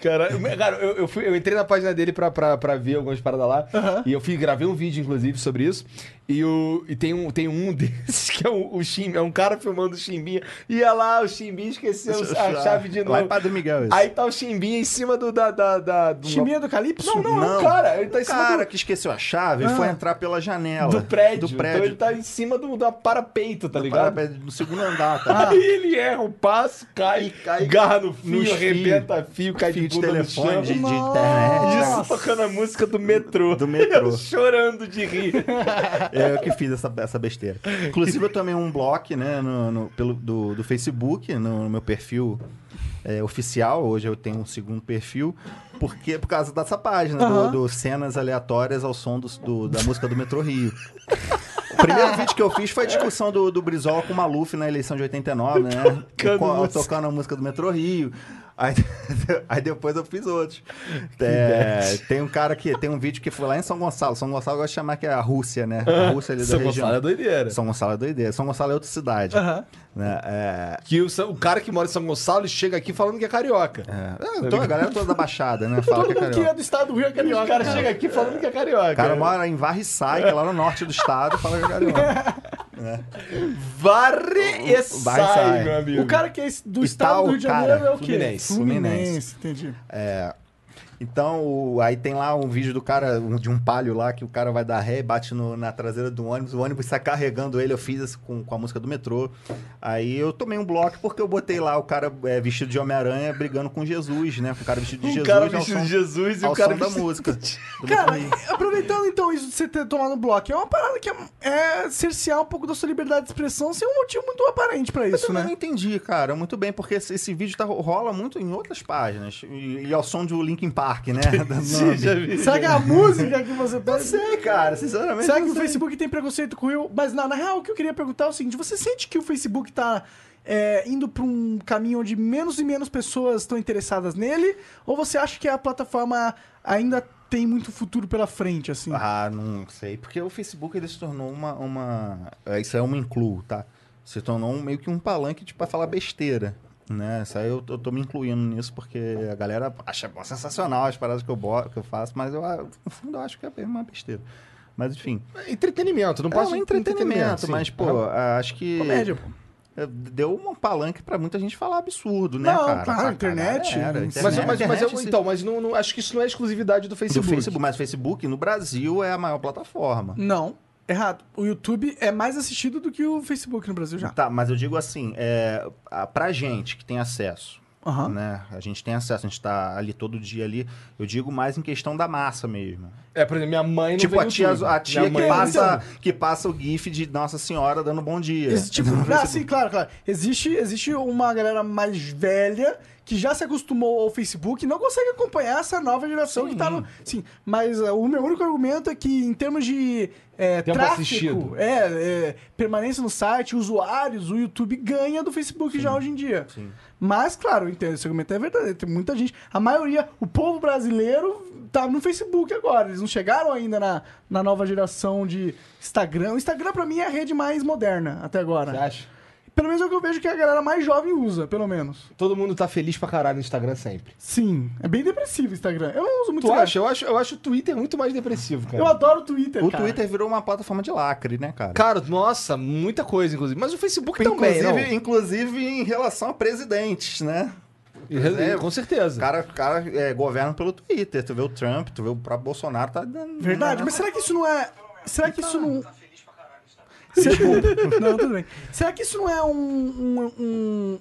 Cara, eu, cara, eu, eu fui- eu entrei na página dele pra, pra, pra ver algumas paradas lá. Aham. E eu fui, gravei um vídeo, inclusive, sobre isso. E, o, e tem, um, tem um desses que é o, o Chimbinha, é um cara filmando o Chimbinha. Ia lá, o Chimbinha esqueceu a chave de Lá em novo. Padre Miguel, isso. Aí tá o Chimbinha em cima do. Da, da, da, do Chiminha do Calypso? Não, não, é um Não. cara. Ele tá em O cima cara do, que esqueceu a chave foi entrar pela janela. do prédio. Do Então prédio. ele tá em cima do, do parapeito, tá Do ligado? parapé- no segundo andar, tá? Aí ele erra o passo, cai, E cai garra no fio, arrebenta fio, cai Fio de de telefone, de, de internet. Isso tocando a música do metrô. Do metrô. Eu chorando de rir. É eu que fiz essa, essa besteira. Inclusive, eu tomei um bloco, né, no, no- pelo, do, do Facebook, no, no meu perfil é, oficial. Hoje eu tenho um segundo perfil, porque por causa dessa página, do, do cenas aleatórias ao som do, do- da música do Metrô Rio. O primeiro vídeo que eu fiz foi a discussão do, do Brizola com o Maluf na eleição de 89, né? Tocando música. tocando a música do Metrô Rio. Aí, aí depois eu fiz outros. É, tem um cara que tem um vídeo que foi lá em São Gonçalo. São Gonçalo eu gosto de chamar que é a Rússia, né? A Rússia ali da São região. Gonçalo é doideira. São Gonçalo é doideira. São Gonçalo é outra cidade. Aham. Né? É, Que o, São- o cara que mora em São Gonçalo chega aqui falando que é carioca. é, toda, a galera toda da Baixada, né? Fala Todo que é mundo que é carioca. do estado do Rio é carioca. O cara chega aqui falando que é carioca. O cara mora em Varriçai, que é lá no norte do estado, fala que é carioca. Varre e sai, sai. meu amigo. O cara que é do E estado do Rio de cara, Janeiro é o quê? Fluminense. Fluminense, entendi. Então, o- aí tem lá um vídeo do cara, um- de um palio lá, que o cara vai dar ré e bate no- na traseira do ônibus, o ônibus sai carregando ele, eu fiz isso com, com a música do metrô. Aí eu tomei um bloco porque eu botei lá o cara é, vestido de Homem-Aranha brigando com Jesus, né? Com o cara vestido de Um Jesus. cara ao vestido som- de Jesus e o cara som da música. Cara, aproveitando então isso de você ter tomado um bloco, é uma parada que é, é cercear um pouco da sua liberdade de expressão sem um motivo muito aparente pra Eu isso, também né? não entendi, cara, muito bem, porque esse, esse vídeo tá, rola muito em outras páginas. E, e ao som do Linkin Park, né? Já vi. Será que é a música que você tá... Não sei, cara, sinceramente. Será que não o sei. Facebook tem preconceito com o Rio? Mas na, na real, o que eu queria perguntar é o seguinte: você sente que o Facebook tá é, indo pra um caminho onde menos e menos pessoas estão interessadas nele? Ou você acha que a plataforma ainda tem muito futuro pela frente, assim? Ah, não sei. Porque o Facebook ele se tornou uma. uma é, isso é uma incluo, tá? Se tornou um- meio que um palanque tipo, pra falar besteira. Né? Isso aí eu, eu tô me incluindo nisso porque a galera acha sensacional as paradas que eu, bo- que eu faço, mas eu, ah, no fundo eu acho que é bem uma besteira. Mas enfim. Entretenimento, não É pode um entretenimento, sim. mas, pô, ah, acho que. Comédia, pô. é, Deu um palanque pra muita gente falar absurdo, né, Não, cara? claro, internet, galera, sim. Mas, mas, mas, internet, eu- se- então, mas não, não- acho que isso não é exclusividade do do Facebook. Facebook, mas o Facebook no Brasil é a maior plataforma. Não, errado. O YouTube é mais assistido do que o Facebook no Brasil já. Tá, mas eu digo assim, é, a- pra gente que tem acesso, Aham. né? A gente tem acesso, a gente tá ali todo dia ali. Eu digo mais em questão da massa mesmo. É, por exemplo, minha mãe não tipo vê a tia, YouTube. a tia Minha que passa, que passa o gif de Nossa Senhora dando bom dia. Existe, tipo, ah, sim, claro, claro. Existe, existe uma galera mais velha que já se acostumou ao Facebook e não consegue acompanhar essa nova geração Sim. que tá no. Sim, mas uh, o meu único argumento é que, em termos de é, Tempo assistido. é, é, permanência no site, usuários, o YouTube ganha do Facebook já hoje em dia. Sim. Mas, claro, entendo, esse argumento é verdadeiro. Tem muita gente. A maioria, o povo brasileiro tá no Facebook agora. Eles não chegaram ainda na, na nova geração de Instagram. O Instagram, pra mim, é a rede mais moderna até agora. Você acha? Pelo menos é o que eu vejo que a galera mais jovem usa, pelo menos. Todo mundo tá feliz pra caralho no Instagram sempre. Sim, é bem depressivo o Instagram. Eu não uso muito Tu Instagram. acha? Eu acho, eu acho o Twitter muito mais depressivo, cara. Eu adoro o Twitter, O cara. Twitter virou uma plataforma de lacre, né, cara? Cara, nossa, muita coisa, inclusive. Mas o Facebook inclusive, também, não? inclusive em relação a presidentes, né? É, Com O certeza. cara, o cara é, governa pelo Twitter. Tu vê o Trump, tu vê o próprio Bolsonaro, tá dando. Verdade, mas será que isso não é. será que isso não. Será- não, tudo bem. Será que isso não é um, um- um-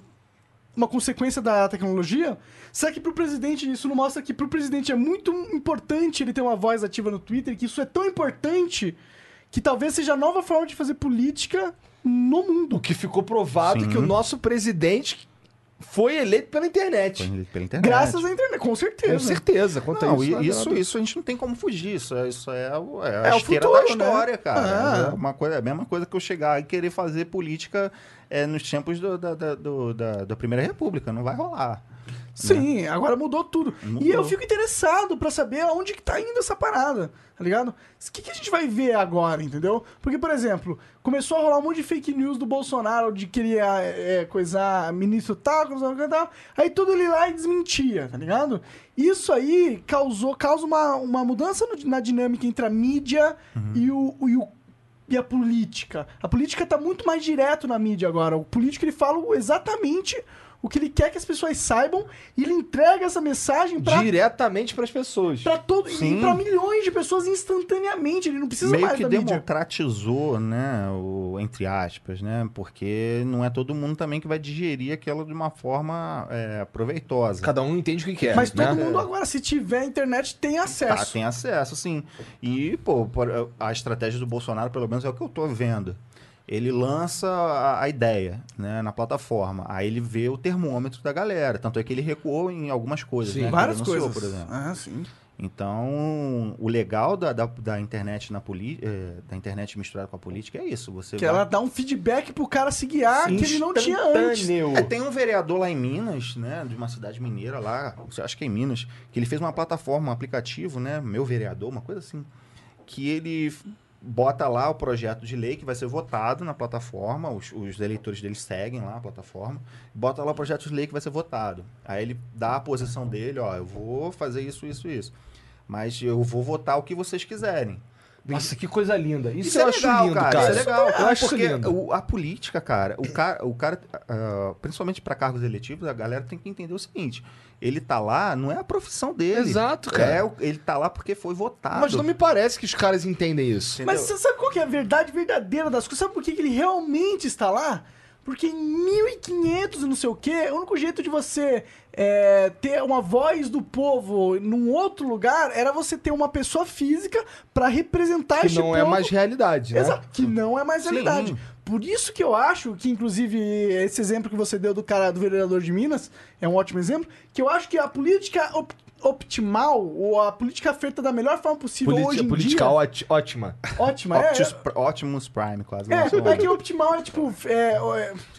uma consequência da tecnologia? Será que pro presidente, isso não mostra que pro presidente é muito importante ele ter uma voz ativa no Twitter, que isso é tão importante que talvez seja a nova forma de fazer política no O mundo? que ficou provado Sim. que o nosso presidente foi eleito pela internet. Pela- Pela internet. Graças à internet, com certeza. Com certeza. Quanto a Não, isso, isso, nada. isso a gente não tem como fugir. Isso é, isso é, o- é a É esteira futuro, da história, né? cara. Ah. É, uma coisa, é a mesma coisa que eu chegar e querer fazer política é, nos tempos do- da, da, do- da- da Primeira República. Não vai rolar. Sim, agora mudou tudo. Mudou. E eu fico interessado pra saber aonde que tá indo essa parada, tá ligado? O que, que a gente vai ver agora, entendeu? Porque, por exemplo, começou a rolar um monte de fake news do Bolsonaro de que ele ia é, coisar ministro tal, coisa tal, aí tudo ele lá e desmentia, tá ligado? Isso aí causou, causa uma, uma mudança no- na dinâmica entre a mídia e, o, e o e a política. A política tá muito mais direto na mídia agora. O político ele fala exatamente o que ele quer que as pessoas saibam e ele entrega essa mensagem pra, Diretamente pras pessoas. pra todo e Sim. para milhões de pessoas instantaneamente. Ele não precisa Meio mais que da mídia. democratizou, né? O, entre aspas, né? Porque não é todo mundo também que vai digerir aquilo de uma forma é, proveitosa. Cada um entende o que quer. Mas todo né? mundo agora, se tiver internet, tem Tá, acesso. tem acesso, sim. E, pô, por- a estratégia do Bolsonaro, pelo menos, é o que eu tô vendo. Ele lança a, a ideia né, na plataforma. Aí ele vê o termômetro da galera. Tanto é que ele recuou em algumas coisas, Sim. né? Várias coisas. por exemplo. Ah, sim. Então, o legal da, da, da internet na poli eh, da internet misturada com a política é isso. Você Que vai- ela dá um feedback pro cara se guiar que ele não tinha antes. É, tem um vereador lá em Minas, né, de uma cidade mineira lá, acho que é em Minas, que ele fez uma plataforma, um aplicativo, né, meu vereador, uma coisa assim, que ele bota lá o projeto de lei que vai ser votado na plataforma, os, os eleitores dele seguem lá a plataforma, bota lá o projeto de lei que vai ser votado. Aí ele dá a posição dele, ó, eu vou fazer isso, isso, isso. Mas eu vou votar o que vocês quiserem. Nossa, que coisa linda. Isso, Isso eu é acho legal, lindo, cara. cara. Isso é legal. Eu acho porque lindo. a política, cara, o cara, o cara ah, principalmente para cargos eletivos, a galera tem que entender o seguinte: ele tá lá, não é a profissão dele. Exato, cara. É, ele tá lá porque foi votado. Mas não me parece que os caras entendem isso. Entendeu? Mas você sabe qual que é a verdade verdadeira das coisas? Sabe por que ele realmente está lá? Porque em 1500 e não sei o quê, o único jeito de você é, ter uma voz do povo num outro lugar era você ter uma pessoa física para representar Que este não é mais realidade, né? Exato, que não é mais Sim. realidade. Por isso que eu acho que, inclusive, esse exemplo que você deu do cara, do vereador de Minas, é um ótimo exemplo, que eu acho que a política op- optimal, ou a política feita da melhor forma possível Politi- hoje em política dia... óti- ótima. Ótima, é. Optimus, Pr- Optimus Prime, quase. É, é que o optimal é tipo. É,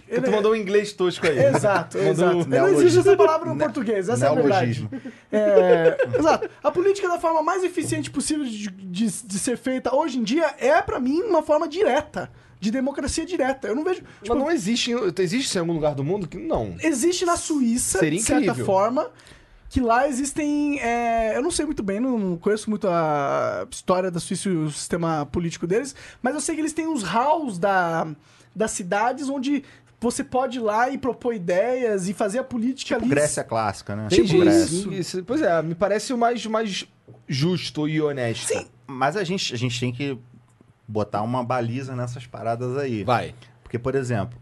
é, Tu mandou um inglês tosco aí. Exato, exato. Não existe essa palavra no português, essa é a verdade. É, exato. A política da forma mais eficiente possível de, de, de ser feita hoje em dia é, pra mim, uma forma direta. De democracia direta. Eu não vejo. Mas Tipo, não existe. em- Existe isso em algum lugar do mundo que não. existe na Suíça, Seria de certa incrível. forma, que lá existem. é, eu não sei muito bem, não conheço muito a história da Suíça e o sistema político deles, mas eu sei que eles têm os halls da, das cidades onde você pode ir lá e propor ideias e fazer a política Tipo ali. Grécia clássica, né? Entendi. Tipo Grécia. Isso, isso- Pois é, me parece o mais, mais justo e honesto. Sim, mas a gente, a gente tem que botar uma baliza nessas paradas aí. Vai. Porque, por exemplo,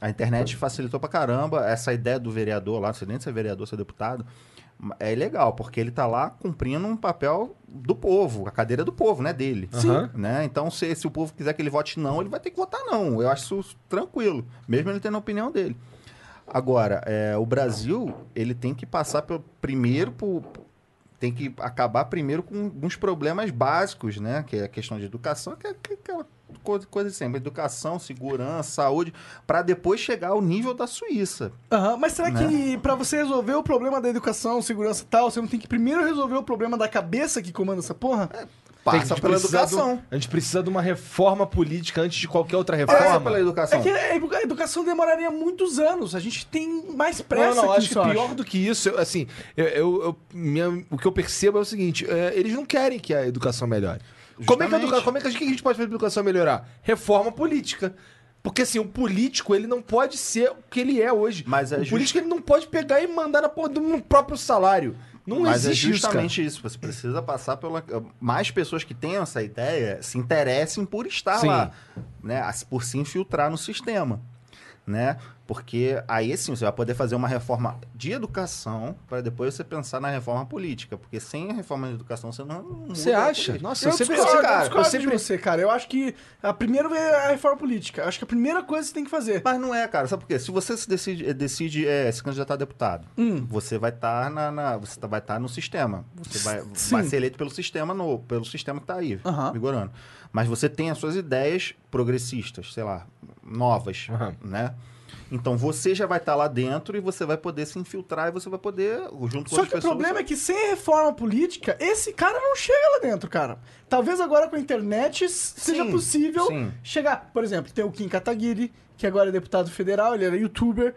a internet facilitou pra caramba essa ideia do vereador lá, não sei nem se é vereador, se é deputado, é legal, porque ele tá lá cumprindo um papel do povo, a cadeira do povo, né, dele. Sim. Né? Então, se, se o povo quiser que ele vote não, ele vai ter que votar não. Eu acho isso tranquilo, mesmo ele tendo a opinião dele. Agora, é, o Brasil, ele tem que passar pelo, primeiro por, tem que acabar primeiro com alguns problemas básicos, né? Que é a questão de educação, que é que- aquela coisa, coisa sempre, educação, segurança, saúde, para depois chegar ao nível da Suíça. Aham, mas será Né? que pra você resolver o problema da educação, segurança e tal, você não tem que primeiro resolver o problema da cabeça que comanda essa porra? Passa Tem que pela educação. do- a gente precisa de uma reforma política antes de qualquer outra Passa reforma. pela educação. É que a edu- a educação demoraria muitos anos. A gente tem mais pressa não, não, que acho que isso, pior do que isso, eu- assim, eu, eu- eu- minha- o que eu percebo é o seguinte: é, eles não querem que a educação melhore. Como é, que a, educa- como é que a gente, o que a gente pode fazer pra educação melhorar? Reforma política. Porque assim, o político, ele não pode ser o que ele é hoje. Mas é o just- político, ele não pode pegar e mandar na porra do no próprio salário. Não Mas é existe isso, cara. justamente isso. Você precisa passar pela. Mais pessoas que tenham essa ideia se interessem por estar Sim. lá, né? Por se infiltrar no sistema, né? Porque aí sim você vai poder fazer uma reforma de educação para depois você pensar na reforma política. Porque sem a reforma de educação você não. não Você acha? Nossa, Eu eu sempre, discordo, eu cara, eu sempre de você, cara. Eu acho que a primeira é a reforma política. Eu acho que a primeira coisa que você tem que fazer. Mas não é, cara. Sabe por quê? Se você se decide, eh, decide é, se candidatar a deputado, Hum. você vai estar na, na- você tá- vai estar no sistema. Você vai, vai ser eleito pelo sistema no, pelo sistema que está aí, Aham. vigorando. Mas você tem as suas ideias progressistas, sei lá, novas, Aham. né? Então você já vai estar lá dentro e você vai poder se infiltrar e você vai poder, junto com Só que o pessoas... problema é que sem reforma política, esse cara não chega lá dentro, cara. Talvez agora com a internet seja Sim, possível sim. chegar. Por exemplo, tem o Kim Kataguiri, que agora é deputado federal, ele era youtuber.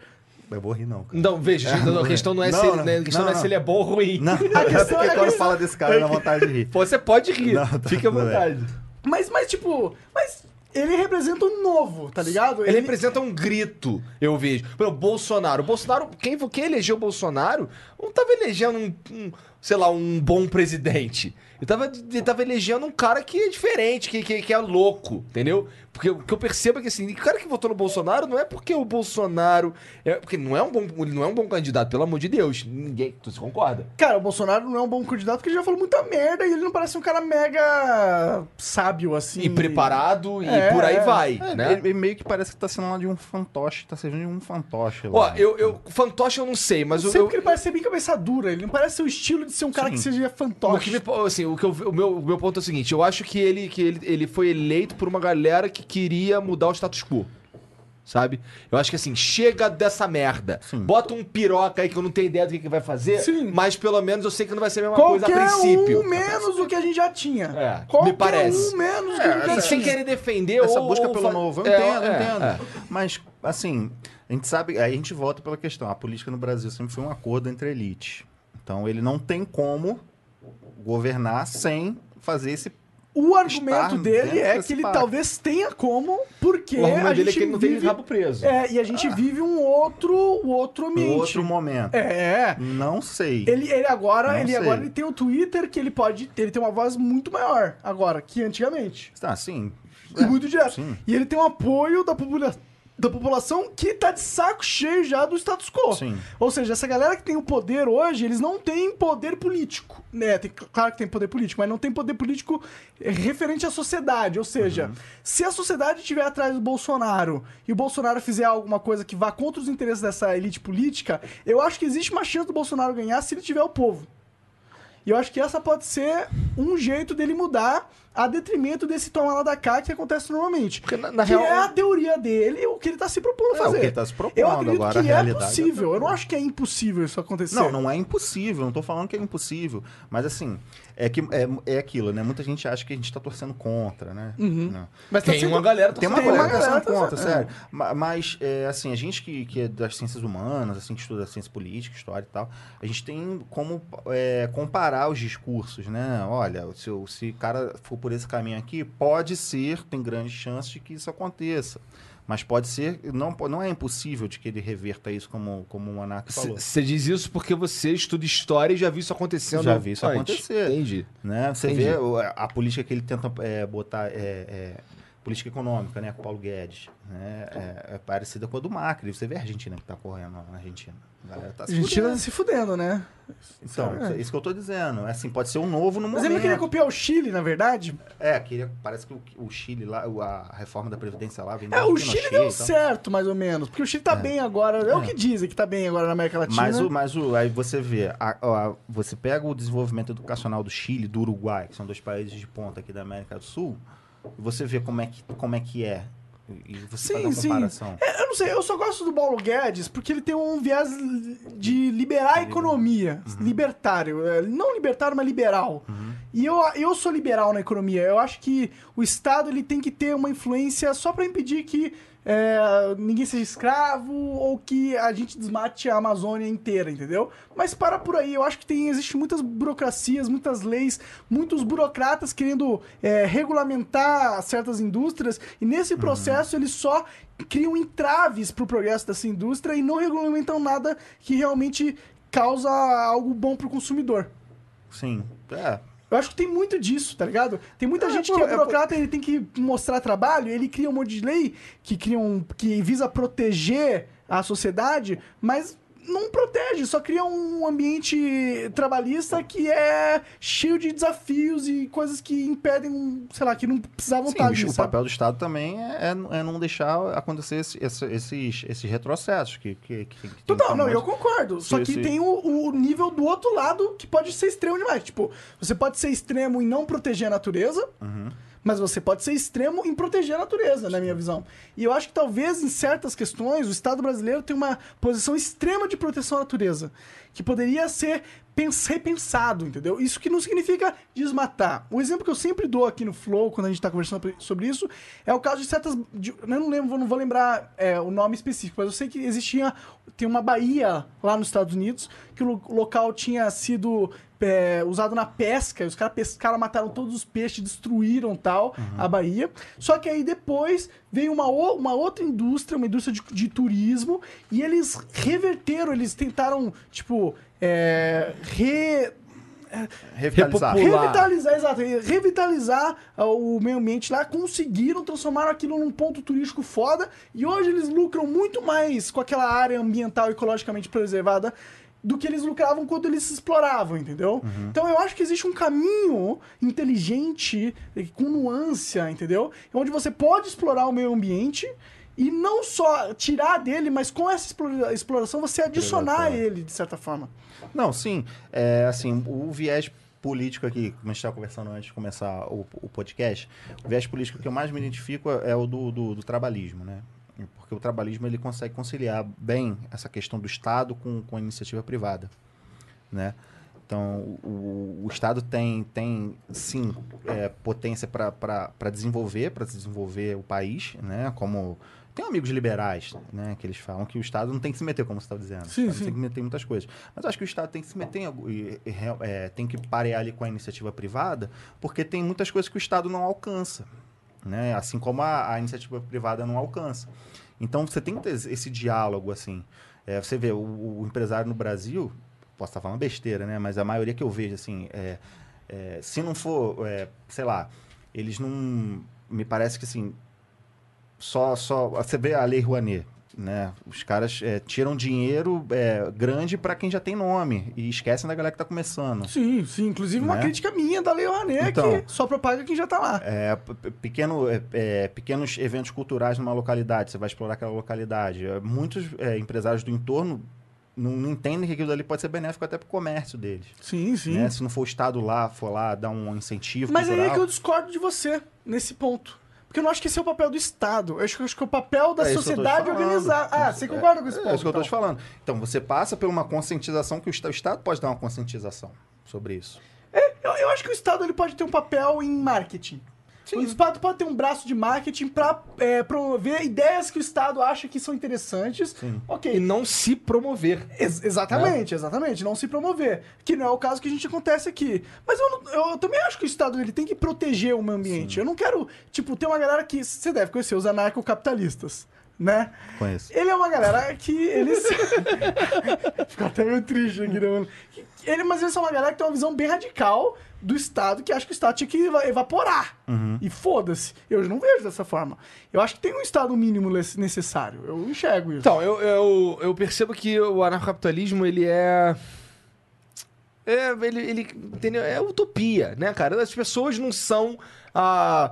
Eu vou rir não, cara. Não, veja, a questão não é, Não, se, ele, não, né, a questão não, não, é se não. ele é bom ou ruim. Não, A questão porque é quando que- fala desse cara, dá vontade de rir. Pô, Você pode rir, Não, tá fica à vontade. Mas, mas tipo, mas ele representa o novo, tá ligado? Ele representa um grito, eu vejo. Pelo Bolsonaro. O Bolsonaro, quem, quem elegeu o Bolsonaro, não tava elegendo um, um, sei lá, um bom presidente. Ele tava, ele tava elegendo um cara que é diferente, que, que, que é louco, entendeu? Porque o que eu percebo é que assim, o cara que votou no Bolsonaro não é porque o Bolsonaro. É, porque não é um bom. Ele não é um bom candidato, pelo amor de Deus. Ninguém. Tu se concorda? Cara, o Bolsonaro não é um bom candidato porque ele já falou muita merda e ele não parece um cara mega sábio, assim. E preparado e É, por aí vai. É, né? ele, ele meio que parece que tá sendo lá de um fantoche, tá servindo de um fantoche lá. Ó, eu, eu. Fantoche eu não sei, mas eu. sei eu- porque ele parece ser bem cabeça dura. Ele não parece ser o estilo de ser um cara Sim. que seja O, que fantoche. me, assim, o, que eu- o meu, o meu ponto é o seguinte: eu acho que, ele, que ele, ele foi eleito por uma galera que queria mudar o status quo. Sabe? Eu acho que assim, chega dessa merda. Sim. Bota um piroca aí que eu não tenho ideia do que, que vai fazer, Sim. mas pelo menos eu sei que não vai ser a mesma coisa a Qualquer princípio. um menos o que a gente já tinha. É, Qualquer me parece. um menos o que É, a gente já E sem tinha. querer defender Essa ou, busca ou pelo novo, eu É, entendo, eu é, entendo. é. Mas, assim, a gente sabe, aí a gente volta pela questão. A política no Brasil sempre foi um acordo entre elites. Então ele não tem como governar sem fazer esse. O argumento Estar dele é que ele pacto. talvez tenha como, porque O argumento a dele é gente que ele não vive... tem rabo preso. É, e a gente vive um outro, outro Um ambiente. outro momento. É, Não sei. Ele, ele agora, Não ele sei. agora ele tem o Twitter que ele pode, ele tem uma voz muito maior agora que antigamente. Tá, sim. E muito direto. sim. E ele tem um apoio da, popula da população que tá de saco cheio já do status quo. Sim. Ou seja, essa galera que tem o poder hoje, eles não têm poder político. Né? Tem- claro que tem poder político, mas não tem poder político referente à sociedade. Ou seja, Uhum. se a sociedade estiver atrás do Bolsonaro e o Bolsonaro fizer alguma coisa que vá contra os interesses dessa elite política, eu acho que existe uma chance do Bolsonaro ganhar se ele tiver o povo. E eu acho que essa pode ser um jeito dele mudar a detrimento desse toma lá da cá que acontece normalmente. Porque na, na que real. é a teoria dele, o que ele tá se propondo É, o fazer. que ele tá se propondo, Eu acredito agora que é é possível. Eu não acho que é impossível isso acontecer. Não, não é impossível, não tô falando que é impossível. Mas assim, é que é, é aquilo, né? Muita gente acha que a gente tá torcendo contra, né? Não. Mas tá Tem sendo- uma galera Tem uma Tem uma galera torcendo contra, sério. Ma- Mas, é, assim, a gente que, que é das ciências humanas, assim, que estuda ciência política, história e tal, a gente tem como é, comparar os discursos, né? Olha, se o se o cara for por esse caminho aqui, pode ser, tem grandes chances de que isso aconteça. Mas pode ser, não, não é impossível de que ele reverta isso, como, como o Monark falou. Você diz isso porque você estuda história e já viu isso acontecendo Já vi isso antes. acontecer. Entendi. né? Você Entendi. vê a política que ele tenta é, botar, é, é, política econômica, né, com o Paulo Guedes, né, é, é parecida com a do Macri. Você vê a Argentina que tá correndo na Argentina. A galera tá A se gente tá se fudendo, né? Então, É. isso que eu tô dizendo. Assim, pode ser um novo no Mas momento. ele não queria copiar o Chile, na verdade. É, queria, parece que o, o Chile lá, a reforma da Previdência lá vem É, o Chile deu então. certo, mais ou menos. Porque o Chile tá bem agora. É, o que dizem que tá bem agora na América Latina. Mas, o, mas o, aí você vê, a- a- você pega o desenvolvimento educacional do Chile e do Uruguai, que são dois países de ponta aqui da América do Sul, e você vê como é que, como é, que é. E você Sim, sim. comparação. É, eu não sei, eu só gosto do Paulo Guedes porque ele tem um viés de liberar a economia. Uhum. Libertário. É, Não libertário, mas liberal. E eu, eu sou liberal na economia. Eu acho que o Estado ele tem que ter uma influência só para impedir que é, ninguém seja escravo ou que a gente desmate a Amazônia inteira, entendeu? Mas para por aí. Eu acho que tem existe muitas burocracias, muitas leis, muitos burocratas querendo é, regulamentar certas indústrias e nesse processo eles só criam entraves para o progresso dessa indústria e não regulamentam nada que realmente causa algo bom pro consumidor. Sim. É. Eu acho que tem muito disso, tá ligado? Tem muita É, gente pô, que é é, burocrata, ele tem que mostrar trabalho, ele cria um monte de lei que, cria um, que visa proteger a sociedade, mas não protege, só cria um ambiente trabalhista que é cheio de desafios e coisas que impedem, sei lá, que não precisavam Sim, estar o, ali, o sabe? papel do Estado também é, é- é não deixar acontecer esse- esse- esses, esses retrocessos que, que, que, que Total, não, eu concordo. Só que tem o, o nível do outro lado que pode ser extremo demais. Tipo, você pode ser extremo em não proteger a natureza, Uhum. Mas você pode ser extremo em proteger a natureza, na minha visão. E eu acho que talvez em certas questões o Estado brasileiro tem uma posição extrema de proteção à natureza, que poderia ser pens- repensado, entendeu? Isso que não significa desmatar. O exemplo que eu sempre dou aqui no Flow, quando a gente está conversando sobre isso, é o caso de certas. de- eu não lembro, não vou lembrar é, o nome específico, mas eu sei que existia. Tem uma baía lá nos Estados Unidos, que o lo- local tinha sido é, usado na pesca, os caras pescaram, mataram todos os peixes, destruíram tal a baía. Só que aí depois veio uma, uma outra indústria, uma indústria de, de turismo, e eles reverteram, eles tentaram, tipo, é, re, Revitalizar. Revitalizar, exato. Revitalizar ah, o meio ambiente lá, conseguiram transformar aquilo num ponto turístico foda e hoje eles lucram muito mais com aquela área ambiental ecologicamente preservada do que eles lucravam quando eles se exploravam, entendeu? Então eu acho que existe um caminho inteligente, com nuance, entendeu? Onde você pode explorar o meio ambiente e não só tirar dele, mas com essa explora- exploração você adicionar ele, de certa forma. Não, sim. É, assim, o viés político aqui, como a gente estava conversando antes de começar o, o podcast, o viés político que eu mais me identifico é o do, do, do trabalhismo, né? Porque o trabalhismo ele consegue conciliar bem essa questão do Estado com, com a iniciativa privada, né? Então, o, o Estado tem, tem sim, é, potência para desenvolver, para desenvolver o país, né? Como tem amigos liberais, né? Que eles falam que o Estado não tem que se meter, como você estava dizendo. Sim, sim. tem que meter em muitas coisas. Mas eu acho que o Estado tem que se meter em é, tem que parear ali com a iniciativa privada, porque tem muitas coisas que o Estado não alcança, né? Assim como a, a iniciativa privada não alcança. Então você tem que ter esse diálogo assim. É, você vê o, o empresário no Brasil, posso estar falando besteira, né? Mas a maioria que eu vejo assim, é, é, se não for, é, sei lá, eles não, me parece que assim, só, só você vê a lei Rouanet, né? Os caras é, tiram dinheiro é, grande para quem já tem nome e esquecem da galera que tá começando. Sim, sim. Inclusive uma Né? crítica minha da Lei Rouanet, Então. que só propaga quem já tá lá. É, pequeno, é, é, pequenos eventos culturais numa localidade, você vai explorar aquela localidade. É, Muitos é, empresários do entorno não, não entendem que aquilo ali pode ser benéfico até pro comércio deles. Sim, sim. né? Se não for o Estado lá, for lá dar um incentivo Mas aí cultural... é que eu discordo de você nesse ponto. Porque eu não acho que esse é o papel do Estado. Eu acho que, eu acho que é o papel da É isso sociedade organizar. Ah, você concorda com esse ponto? É isso que eu tô te então? falando. Então, você passa por uma conscientização que o Estado, pode dar uma conscientização sobre isso. Eu, eu acho que o Estado ele pode ter um papel em marketing. O Estado pode ter um braço de marketing para promover ideias que o Estado acha que são interessantes. Ok. E não se promover. Ex- exatamente, exatamente. Não se promover. Que não é o caso que a gente acontece aqui. Mas eu, não- eu também acho que o Estado ele tem que proteger o meio ambiente. Eu não quero, tipo, ter uma galera que. Você deve conhecer os anarcocapitalistas, né? Conheço. Ele é uma galera que eles. Ficou até meio triste aqui, né, mano? Ele, mas eles são uma galera que tem uma visão bem radical do Estado, que acha que o Estado tinha que eva- evaporar. E foda-se. Eu não vejo dessa forma. Eu acho que tem um Estado mínimo nece- necessário. Eu enxergo isso. Então, eu, eu, eu percebo que o anarcocapitalismo, ele é... É, ele, ele entendeu? é utopia, né, cara? As pessoas não são ah,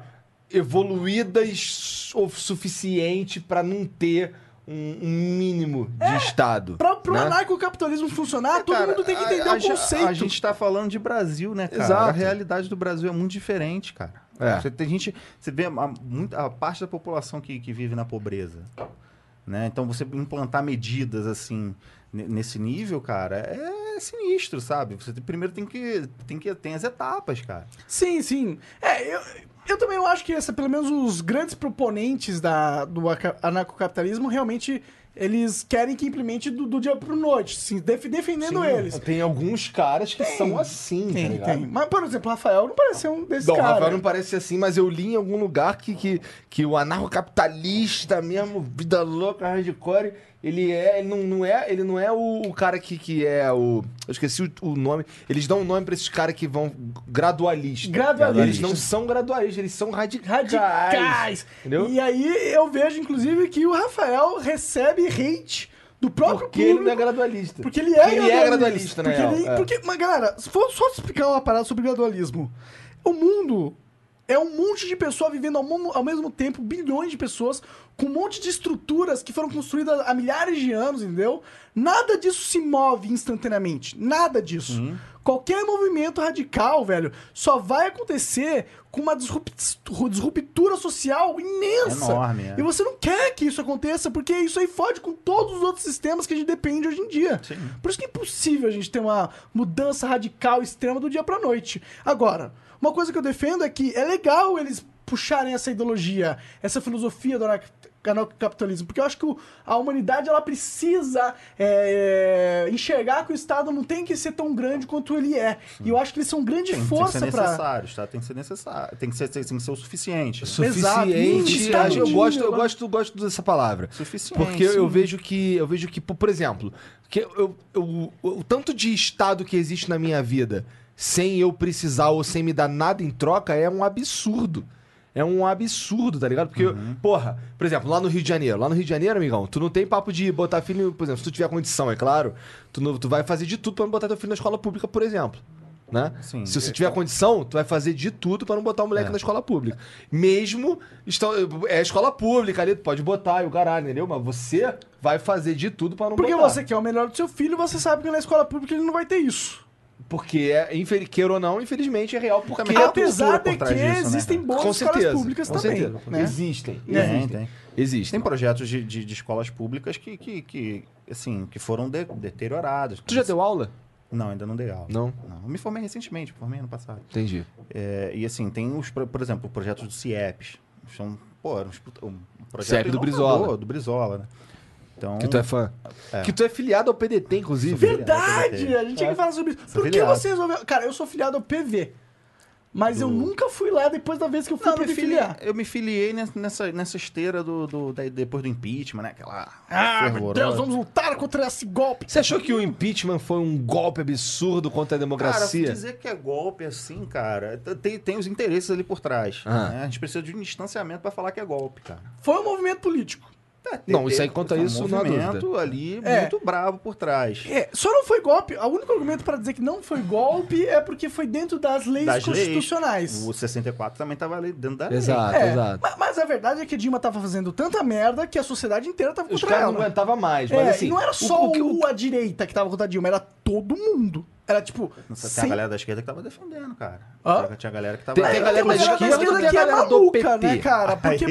evoluídas o suficiente pra não ter um, um mínimo de Estado. Pra, pro né? anarcocapitalismo funcionar, todo Cara, mundo tem que a- entender a, o ge- conceito. A gente tá falando de Brasil, né, cara? Exato. A realidade do Brasil é muito diferente, cara. É. Você tem gente, você vê a, muita, a parte da população que, que vive na pobreza, né? Então você implantar medidas assim ne- nesse nível, cara, é sinistro, sabe? Você tem- primeiro tem que tem que tem as etapas, cara. Sim, sim. É, eu, eu também não acho que essa, pelo menos os grandes proponentes da, do anarcocapitalismo realmente eles querem que implemente do, do dia pro noite, sim, def- defendendo eles. Tem alguns caras que são assim, tá Tem, ligado? tem. Mas, por exemplo, o Rafael não parece ser um desses caras. Rafael não parece assim, mas eu li em algum lugar que, que, que o anarcocapitalista mesmo, vida louca, hardcore, Ele é, ele não, não é, ele não é o, o cara que, que é o. Eu esqueci o, o nome. Eles dão um nome pra esses caras que vão gradualista. Gradualista. Eles não são gradualistas, eles são radicais. radicais. Entendeu? E aí eu vejo, inclusive, que o Rafael recebe hate do próprio Porque ele público. não é gradualista. Porque ele é Porque ele é gradualista, né? Porque, ele- É. porque- mas galera, se for só explicar uma parada sobre gradualismo. O mundo é um monte de pessoas vivendo ao, ao mesmo tempo, bilhões de pessoas, com um monte de estruturas que foram construídas há milhares de anos, entendeu? Nada disso se move instantaneamente. Nada disso. Qualquer movimento radical, velho, só vai acontecer com uma disrupt- disruptura social imensa. Enorme, é. E você não quer que isso aconteça, porque isso aí fode com todos os outros sistemas que a gente depende hoje em dia. Por isso que é impossível a gente ter uma mudança radical extrema do dia pra noite. Agora, uma coisa que eu defendo é que é legal eles puxarem essa ideologia, essa filosofia do ana- anarcocapitalismo, porque eu acho que a humanidade ela precisa é, enxergar que o Estado não tem que ser tão grande quanto ele é. E eu acho que eles são grande Tem, tem que força ser pra... necessário, tá? Tem que ser necessário. Tem que ser, tem que ser o suficiente. Exato, Suficiente. acho- eu gosto, eu gosto, gosto dessa palavra. Suficiente. Porque eu, eu sim. vejo que, eu vejo que, por exemplo, que eu, eu- o, o tanto de estado que existe na minha vida sem eu precisar ou sem me dar nada em troca é um absurdo. É um absurdo, tá ligado? Porque, porra, por exemplo, lá no Rio de Janeiro, lá no Rio de Janeiro, amigão, tu não tem papo de botar filho, por exemplo, se tu tiver condição, é claro, tu, não- tu vai fazer de tudo pra não botar teu filho na escola pública, por exemplo. Né? Sim. Se você tiver condição, tu vai fazer de tudo pra não botar o moleque É. na escola pública. Mesmo estão, é escola pública ali, tu pode botar e o caralho, entendeu? Mas você vai fazer de tudo pra não Porque botar. você quer o melhor do seu filho, você sabe que na escola pública ele não vai ter isso. Porque, é, infel- queira ou não, infelizmente é real. Porque Apesar cultura de por que disso, né, existem boas com escolas certeza, públicas com também. certeza. né? Existem. Tem, existem. tem. Existem. Tem projetos de, de, de escolas públicas que, que, que, assim, que foram de- deteriorados. Tu já deu aula? Não, ainda não dei aula. Não? Eu me formei recentemente, me formei ano passado. Entendi. É, e assim, tem os, por exemplo, projetos do CIEPs. São, pô, puta- um projeto CIEP do Brizola. Do Brizola, né? Então, Que tu é fã. É. Que tu é filiado ao PDT, inclusive. Verdade! A gente tinha que falar sobre isso. Por que filiado. você resolveu. Cara, eu sou filiado ao PV. Mas eu Do- nunca fui lá depois da vez que eu fui Não, pra eu me filiar. eu me filiei nes- nessa, nessa esteira do, do- da- depois do impeachment, né? Aquela. Ah, meu. Deus, vamos lutar contra esse golpe. Você achou que o impeachment foi um golpe absurdo contra a Cara, democracia? dizer que é golpe assim, cara, tem, tem os interesses ali por trás. Ah. né? A gente precisa de um distanciamento pra falar que é golpe, cara. Foi um movimento político. É, Não, isso aí conta um isso, não há movimento ali É. muito bravo por trás. É, só não foi golpe. O único argumento para dizer que não foi golpe é porque foi dentro das leis Das leis. constitucionais. O 64 também tava ali dentro da lei. Exato, É, exato. ma- Mas, a verdade é que a Dilma tava fazendo tanta merda que a sociedade inteira tava Os contra caras não ela. aguentavam mais, mas É, assim... e não era só o, o, o- o- a direita que tava contra a Dilma, era todo mundo. Era tipo. Tem sem- a galera da esquerda que tava defendendo, cara. Hã? Tinha, a galera que tava. Tem- tem a galera da esquerda a que é maluca, PT. né, cara? Porque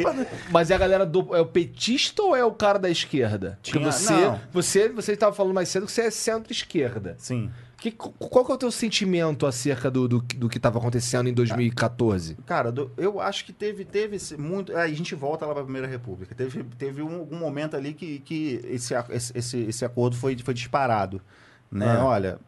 Mas é a galera do. É o petista ou é o cara da esquerda? Porque Tinha- você, não. você. Você estava falando mais cedo que você é centro-esquerda. Sim. Que, qual que é o teu sentimento acerca do, do, do que estava acontecendo em 2014? Cara, do- eu acho que teve, teve muito. Aí a gente volta lá pra Primeira República. Teve, teve um, um momento ali que, que esse, a- esse, esse, acordo foi, foi disparado. Né? Ah. Olha,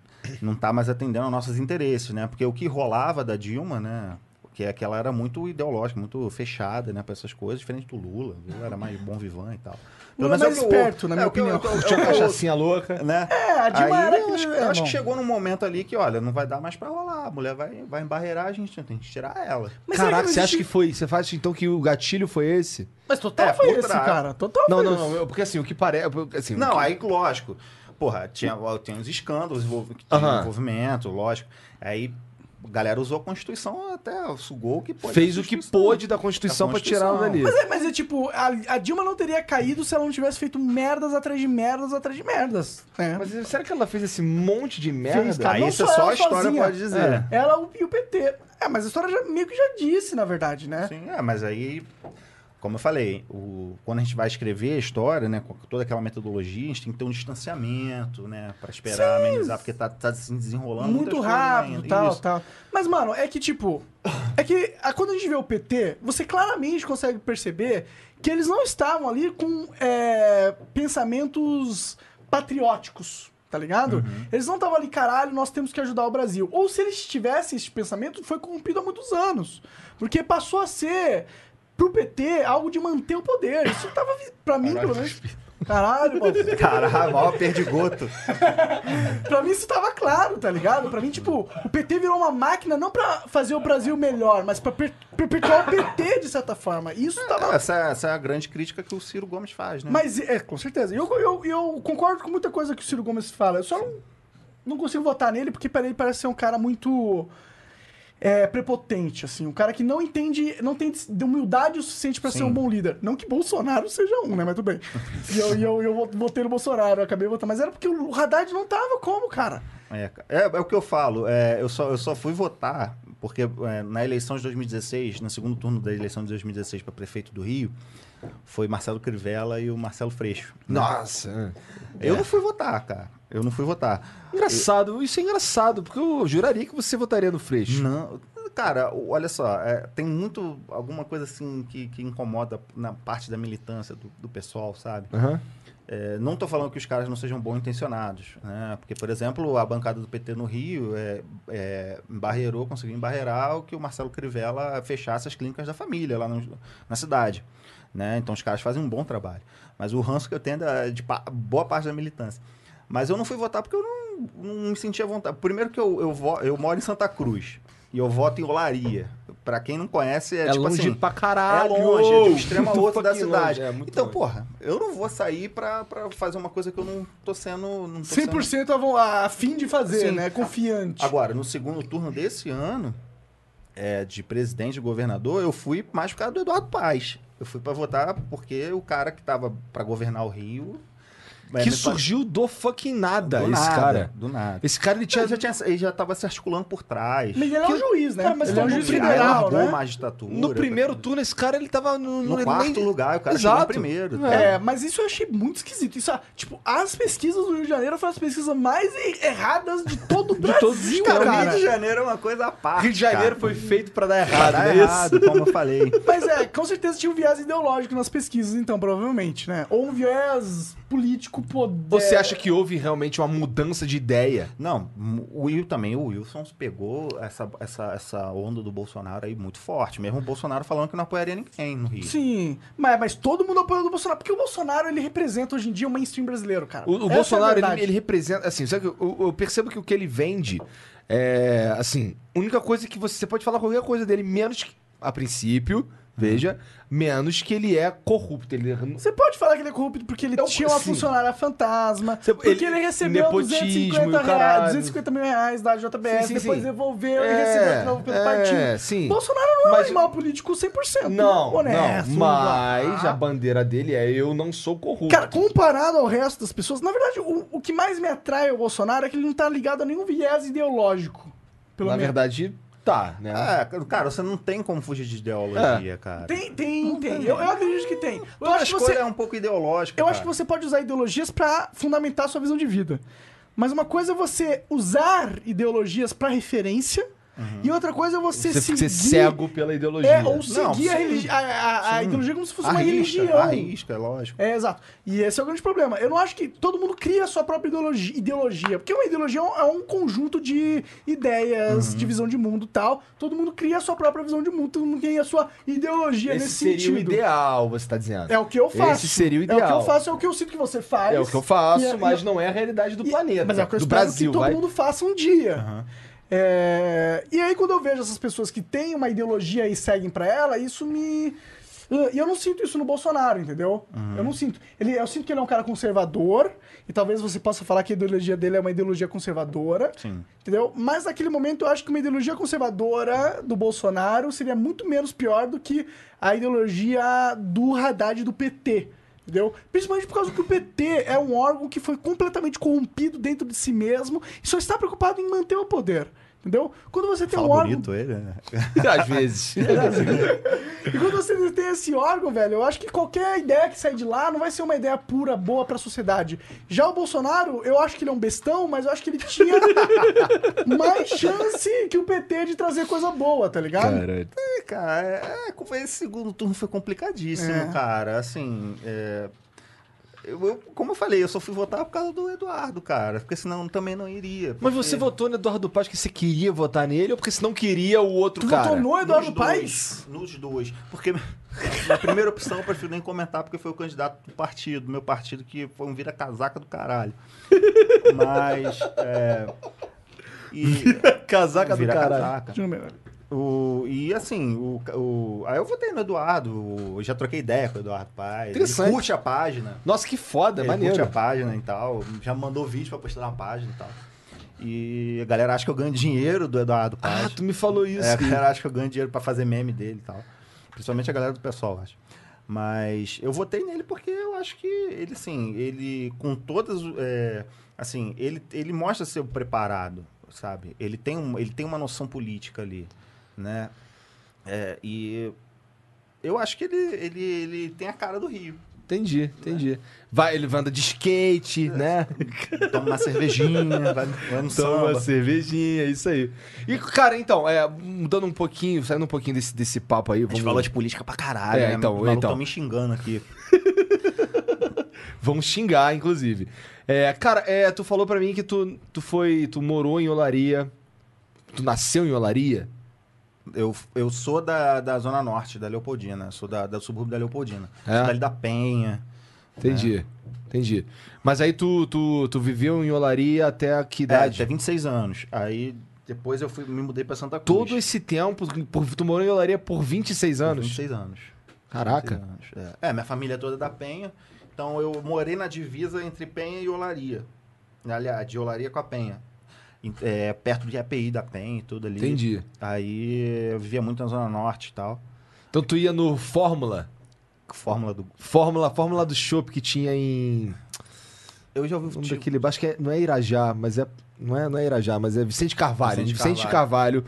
não tá mais atendendo aos nossos interesses, né? Porque o que rolava da Dilma, né? Que é que ela era muito ideológica, muito fechada, né, para essas coisas, diferente do Lula. O Lula era mais bom vivant e tal. Lula é menos mais eu- esperto, na minha é opinião. é o que eu- Tinha é uma cachaçinha louca. né? É, a Dilma Aí, era eu acho, é, eu acho que chegou num momento ali que, olha, não vai dar mais pra rolar. A mulher vai, vai embarreirar, a gente tem que tirar ela. Mas Caraca, você acha que foi. Você faz então que o gatilho foi esse? Mas total É, foi esse, cara. Total Não, foi não, esse. não. Porque assim, o que parece. Assim, Não, que- aí, lógico. Porra, tinha, tinha uns escândalos envolv- que tinha Aham. envolvimento, lógico. Aí a galera usou a Constituição até sugou o que pôde. fez o que pôde da Constituição Da pra tirar dali. Mas é, mas é tipo, a, a Dilma não teria caído se ela não tivesse feito merdas atrás de merdas atrás de merdas. né? Mas será que ela fez esse monte de merda? cara. Aí Não isso é só a história sozinha. pode dizer. Ela o- e o PT. É, mas a história já, meio que já disse, na verdade, né? Sim, é, mas aí, como eu falei, o, quando a gente vai escrever a história, né, com toda aquela metodologia, a gente tem que ter um distanciamento, né, pra esperar amenizar, porque tá, tá se desenrolando Muito rápido, tal, Isso. tal. Mas, mano, é que, tipo... É que a- quando a gente vê o PT, você claramente consegue perceber que eles não estavam ali com é, pensamentos patrióticos, tá ligado? Uhum. Eles não estavam ali, caralho, nós temos que ajudar o Brasil. Ou se eles tivessem esse pensamento, foi corrompido há muitos anos. Porque passou a ser, pro PT, algo de manter o poder. Isso tava, pra mim, pelo menos... Caralho, mano. Caralho, maior perdigoto. Pra mim isso tava claro, tá ligado? Pra mim, tipo, o PT virou uma máquina não pra fazer o Brasil melhor, mas pra per- perpetuar o PT, de certa forma. Isso tava Essa, essa é a grande crítica que o Ciro Gomes faz, né? Mas, é, com certeza. Eu, eu, eu concordo com muita coisa que o Ciro Gomes fala. Eu só não, não consigo votar nele porque para ele parece ser um cara muito é, prepotente, assim. Um cara que não entende, não tem de humildade o suficiente pra ser um bom líder. Não que Bolsonaro seja um, né? Mas tudo bem. E eu, eu, eu votei no Bolsonaro, eu acabei votando. Mas era porque o Haddad não tava como, cara? É, é, é o que eu falo. é, eu, só, eu só fui votar porque é, na eleição de 2016, no segundo turno da eleição de 2016 para prefeito do Rio, foi Marcelo Crivella e o Marcelo Freixo. Nossa. Eu não fui votar, cara. Eu não fui votar. Engraçado, isso é engraçado, porque eu juraria que você votaria no Freixo. Não, cara, olha só, é, tem muito alguma coisa assim que, que incomoda na parte da militância do, do pessoal, sabe? Aham. É, não estou falando que os caras não sejam bom intencionados, né? Porque, por exemplo, a bancada do PT no Rio é, é, embarreirou, conseguiu embarreirar o que o Marcelo Crivella fechasse as clínicas da família lá no- na cidade, né? Então os caras fazem um bom trabalho. Mas o ranço que eu tenho é de pa- boa parte da militância. Mas eu não fui votar porque eu não, não me sentia à vontade. Primeiro que eu, eu, vo- eu moro em Santa Cruz e eu voto em Olaria. Pra quem não conhece, é, É, tipo longe assim... pra É caralho. longe, é de um extremo ao Muito outro da cidade. é, então, longe. porra, eu não vou sair pra, pra fazer uma coisa que eu não tô sendo. Não tô sendo... 100% a, vo- a fim de fazer, Sim. né? Confiante. Agora, no segundo turno desse ano, é, de presidente e governador, eu fui mais por causa do Eduardo Paes. Eu fui pra votar porque o cara que tava pra governar o Rio. É, Que surgiu do fucking nada, do esse nada, cara. Do nada. Esse cara, ele tinha... Ele já, tinha, ele já tava se articulando por trás. Mas ele é um juiz, né? Cara, mas ele é um todo juiz federal, largou né? uma magistratura. No primeiro pra- turno, esse cara, ele tava no... No ele quarto nem- lugar, o cara Exato. chegou primeiro. tá? É, mas isso eu achei muito esquisito. Isso, ah, tipo, as pesquisas do Rio de Janeiro foram as pesquisas mais er- erradas de todo o Brasil, todos os cara. Cara, Rio de Janeiro é uma coisa à parte. Rio de Janeiro cara. foi feito pra dar Pra errado, dar não é isso? errado, como eu falei. Mas é, com certeza tinha um viés ideológico nas pesquisas, então, provavelmente, né? Ou um viés político poder. Você acha que houve realmente uma mudança de ideia? Não, o Will também, o Wilson pegou essa, essa, essa onda do Bolsonaro aí muito forte. Mesmo o Bolsonaro falando que não apoiaria ninguém no Rio. Sim, mas, mas todo mundo apoiou do Bolsonaro, porque o Bolsonaro, ele representa hoje em dia o mainstream brasileiro, cara. O, o é Bolsonaro, ele, verdade. ele representa. Assim, sabe, que eu, eu percebo que o que ele vende é. Assim, a única coisa que você, você pode falar qualquer coisa dele, menos que. A princípio, veja, menos que ele é corrupto. Ele, Você pode falar que ele é corrupto porque ele Eu- tinha uma sim. funcionária fantasma, Você- porque ele- ele, recebeu nepotismo 250, e o reais, caralho. 250 mil reais da JBS, Sim, sim, depois devolveu e É, recebeu de novo pelo é, partido. sim. Bolsonaro não é um Mas- animal político 100% Não, honesto. não, mas a bandeira dele é eu não sou corrupto. Cara, comparado ao resto das pessoas, na verdade, o, o que mais me atrai ao Bolsonaro é que ele não tá ligado a nenhum viés ideológico. Pelo Na menos. verdade, tá, né? É, cara, você não tem como fugir de ideologia, cara. Tem, tem, tem. Eu, eu acredito que tem. Eu Toda acho que você, é um pouco ideológica. eu acho que cara. você pode usar ideologias pra fundamentar a sua visão de vida. Mas uma coisa é você usar ideologias pra referência e outra coisa é você, Você seguir... ser cego pela ideologia. É, ou seguir Não, a, religi- a, a- a ideologia como se fosse uma religião. arrisca, é lógico. É, exato. E esse é o grande problema. Eu não acho que todo mundo cria a sua própria ideologia, ideologia porque uma ideologia é um- é um conjunto de ideias, Uhum. de visão de mundo e tal. Todo mundo cria a sua própria visão de mundo, todo mundo tem a sua ideologia Esse nesse seria sentido. o ideal, você tá dizendo. É o que eu faço. Esse seria o É o que ideal. eu faço, é o que eu sinto que você faz. É o que eu faço, E é- mas e- não é a realidade do e- planeta. Mas é o que eu do espero Brasil, que todo vai. mundo faça um dia. Aham. É, E aí, quando eu vejo essas pessoas que têm uma ideologia e seguem pra ela, isso me. E eu não sinto isso no Bolsonaro, entendeu? Eu não sinto. Ele, eu sinto que ele é um cara conservador, e talvez você possa falar que a ideologia dele é uma ideologia conservadora, Sim. entendeu? Mas naquele momento eu acho que uma ideologia conservadora do Bolsonaro seria muito menos pior do que a ideologia do Haddad do PT. Entendeu? Principalmente por causa que o PT é um órgão que foi completamente corrompido dentro de si mesmo e só está preocupado em manter o poder. Entendeu? Quando você tem Fala um órgão. bonito ele, né? Às vezes. E quando você tem esse órgão, velho, eu acho que qualquer ideia que sair de lá não vai ser uma ideia pura, boa pra sociedade. Já o Bolsonaro, eu acho que ele é um bestão, mas eu acho que ele tinha mais chance que o PT de trazer coisa boa, tá ligado? Caralho. É, cara, é, é, esse segundo turno foi complicadíssimo, É. cara. Assim, é, Eu, eu- como eu falei, eu só fui votar por causa do Eduardo, cara. Porque senão também não iria. Mas porque- você votou no Eduardo Paz porque você queria votar nele ou porque você não queria o outro Tu cara? votou no Eduardo Nos dois? Nos dois. Porque na primeira opção eu prefiro nem comentar, porque foi o candidato do partido, meu partido, que foi um vira-casaca do caralho. Mas. É, e, Casaca do vira caralho. casaca. O, e assim, o, o, aí eu votei no Eduardo, o- já troquei ideia com o Eduardo Paz. Ele curte a página. Nossa, que foda, ele maneiro. curte a página e tal. Já mandou vídeo pra postar na página e tal. E a galera acha que eu ganho dinheiro do Eduardo Paz. Ah, tu me falou isso. É, a galera acha que eu ganho dinheiro pra fazer meme dele e tal. Principalmente a galera do pessoal, acho. Mas eu votei nele porque eu acho que ele, assim, ele com todas. é, assim, ele, ele mostra ser preparado, sabe? Ele tem, um, ele tem uma noção política ali, né? É, e eu acho que ele, ele, ele tem a cara do Rio. Entendi, entendi. Vai, ele anda de skate, né? Toma uma cervejinha, vai, vai no Toma uma samba. cervejinha, isso aí. E, cara, então, é, mudando um pouquinho, saindo um pouquinho desse, desse papo aí. A Vamos, gente falou de política pra caralho, É, né? então, então. tão me xingando aqui. vamos xingar, inclusive. É, cara, é, tu falou pra mim que tu, tu foi. Tu morou em Olaria. Tu nasceu em Olaria? Eu, eu sou da, da Zona Norte, da Leopoldina. Sou da, da subúrbio da Leopoldina. É? Da Penha. Entendi. Entendi. Mas aí tu, tu, tu viveu em Olaria até que É, idade? até 26 anos. Aí depois eu fui, me mudei pra Santa Cruz. Todo esse tempo, por, tu morou em Olaria por 26 Com anos? 26 anos. Caraca. 26 anos, É. É, minha família é toda da Penha. Então eu morei na divisa entre Penha e Olaria. Aliás, de Olaria com a Penha. É, perto de API da Penha e tudo ali. Entendi. Aí eu vivia muito na Zona Norte e tal. Então tu ia no Fórmula. Fórmula do. Fórmula, Fórmula do Chopp que tinha em. Eu já ouvi nome tipo, daquele. Acho que é- não é Irajá, mas é. Não é, não é Irajá, mas é Vicente Carvalho. Vicente Vicente, Carvalho.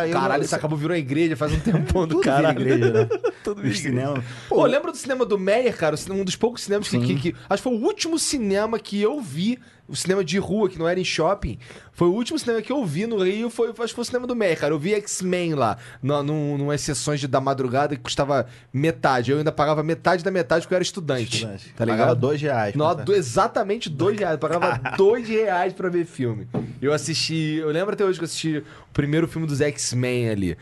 Aí eu caralho, isso acabou virou igreja faz um tempão do caralho. igreja, né? Tudo vira cinema. Pô, lembra do cinema do Meyer, cara? Um dos poucos cinemas que, que- que- Acho que foi o último cinema que eu vi. O cinema de rua, que não era em shopping. Foi o último cinema que eu vi no Rio. Foi, acho que foi o cinema do Meyer, cara. Eu vi X-Men lá. No, num, numas sessões de, da madrugada que custava metade. Eu ainda pagava metade da metade porque eu era estudante. Estudante. Tá Pagava ligado? dois reais. Não, do- exatamente dois reais. Eu pagava dois reais pra ver filme. Eu assisti. Eu lembro até hoje que eu assisti primeiro filme dos X-Men ali.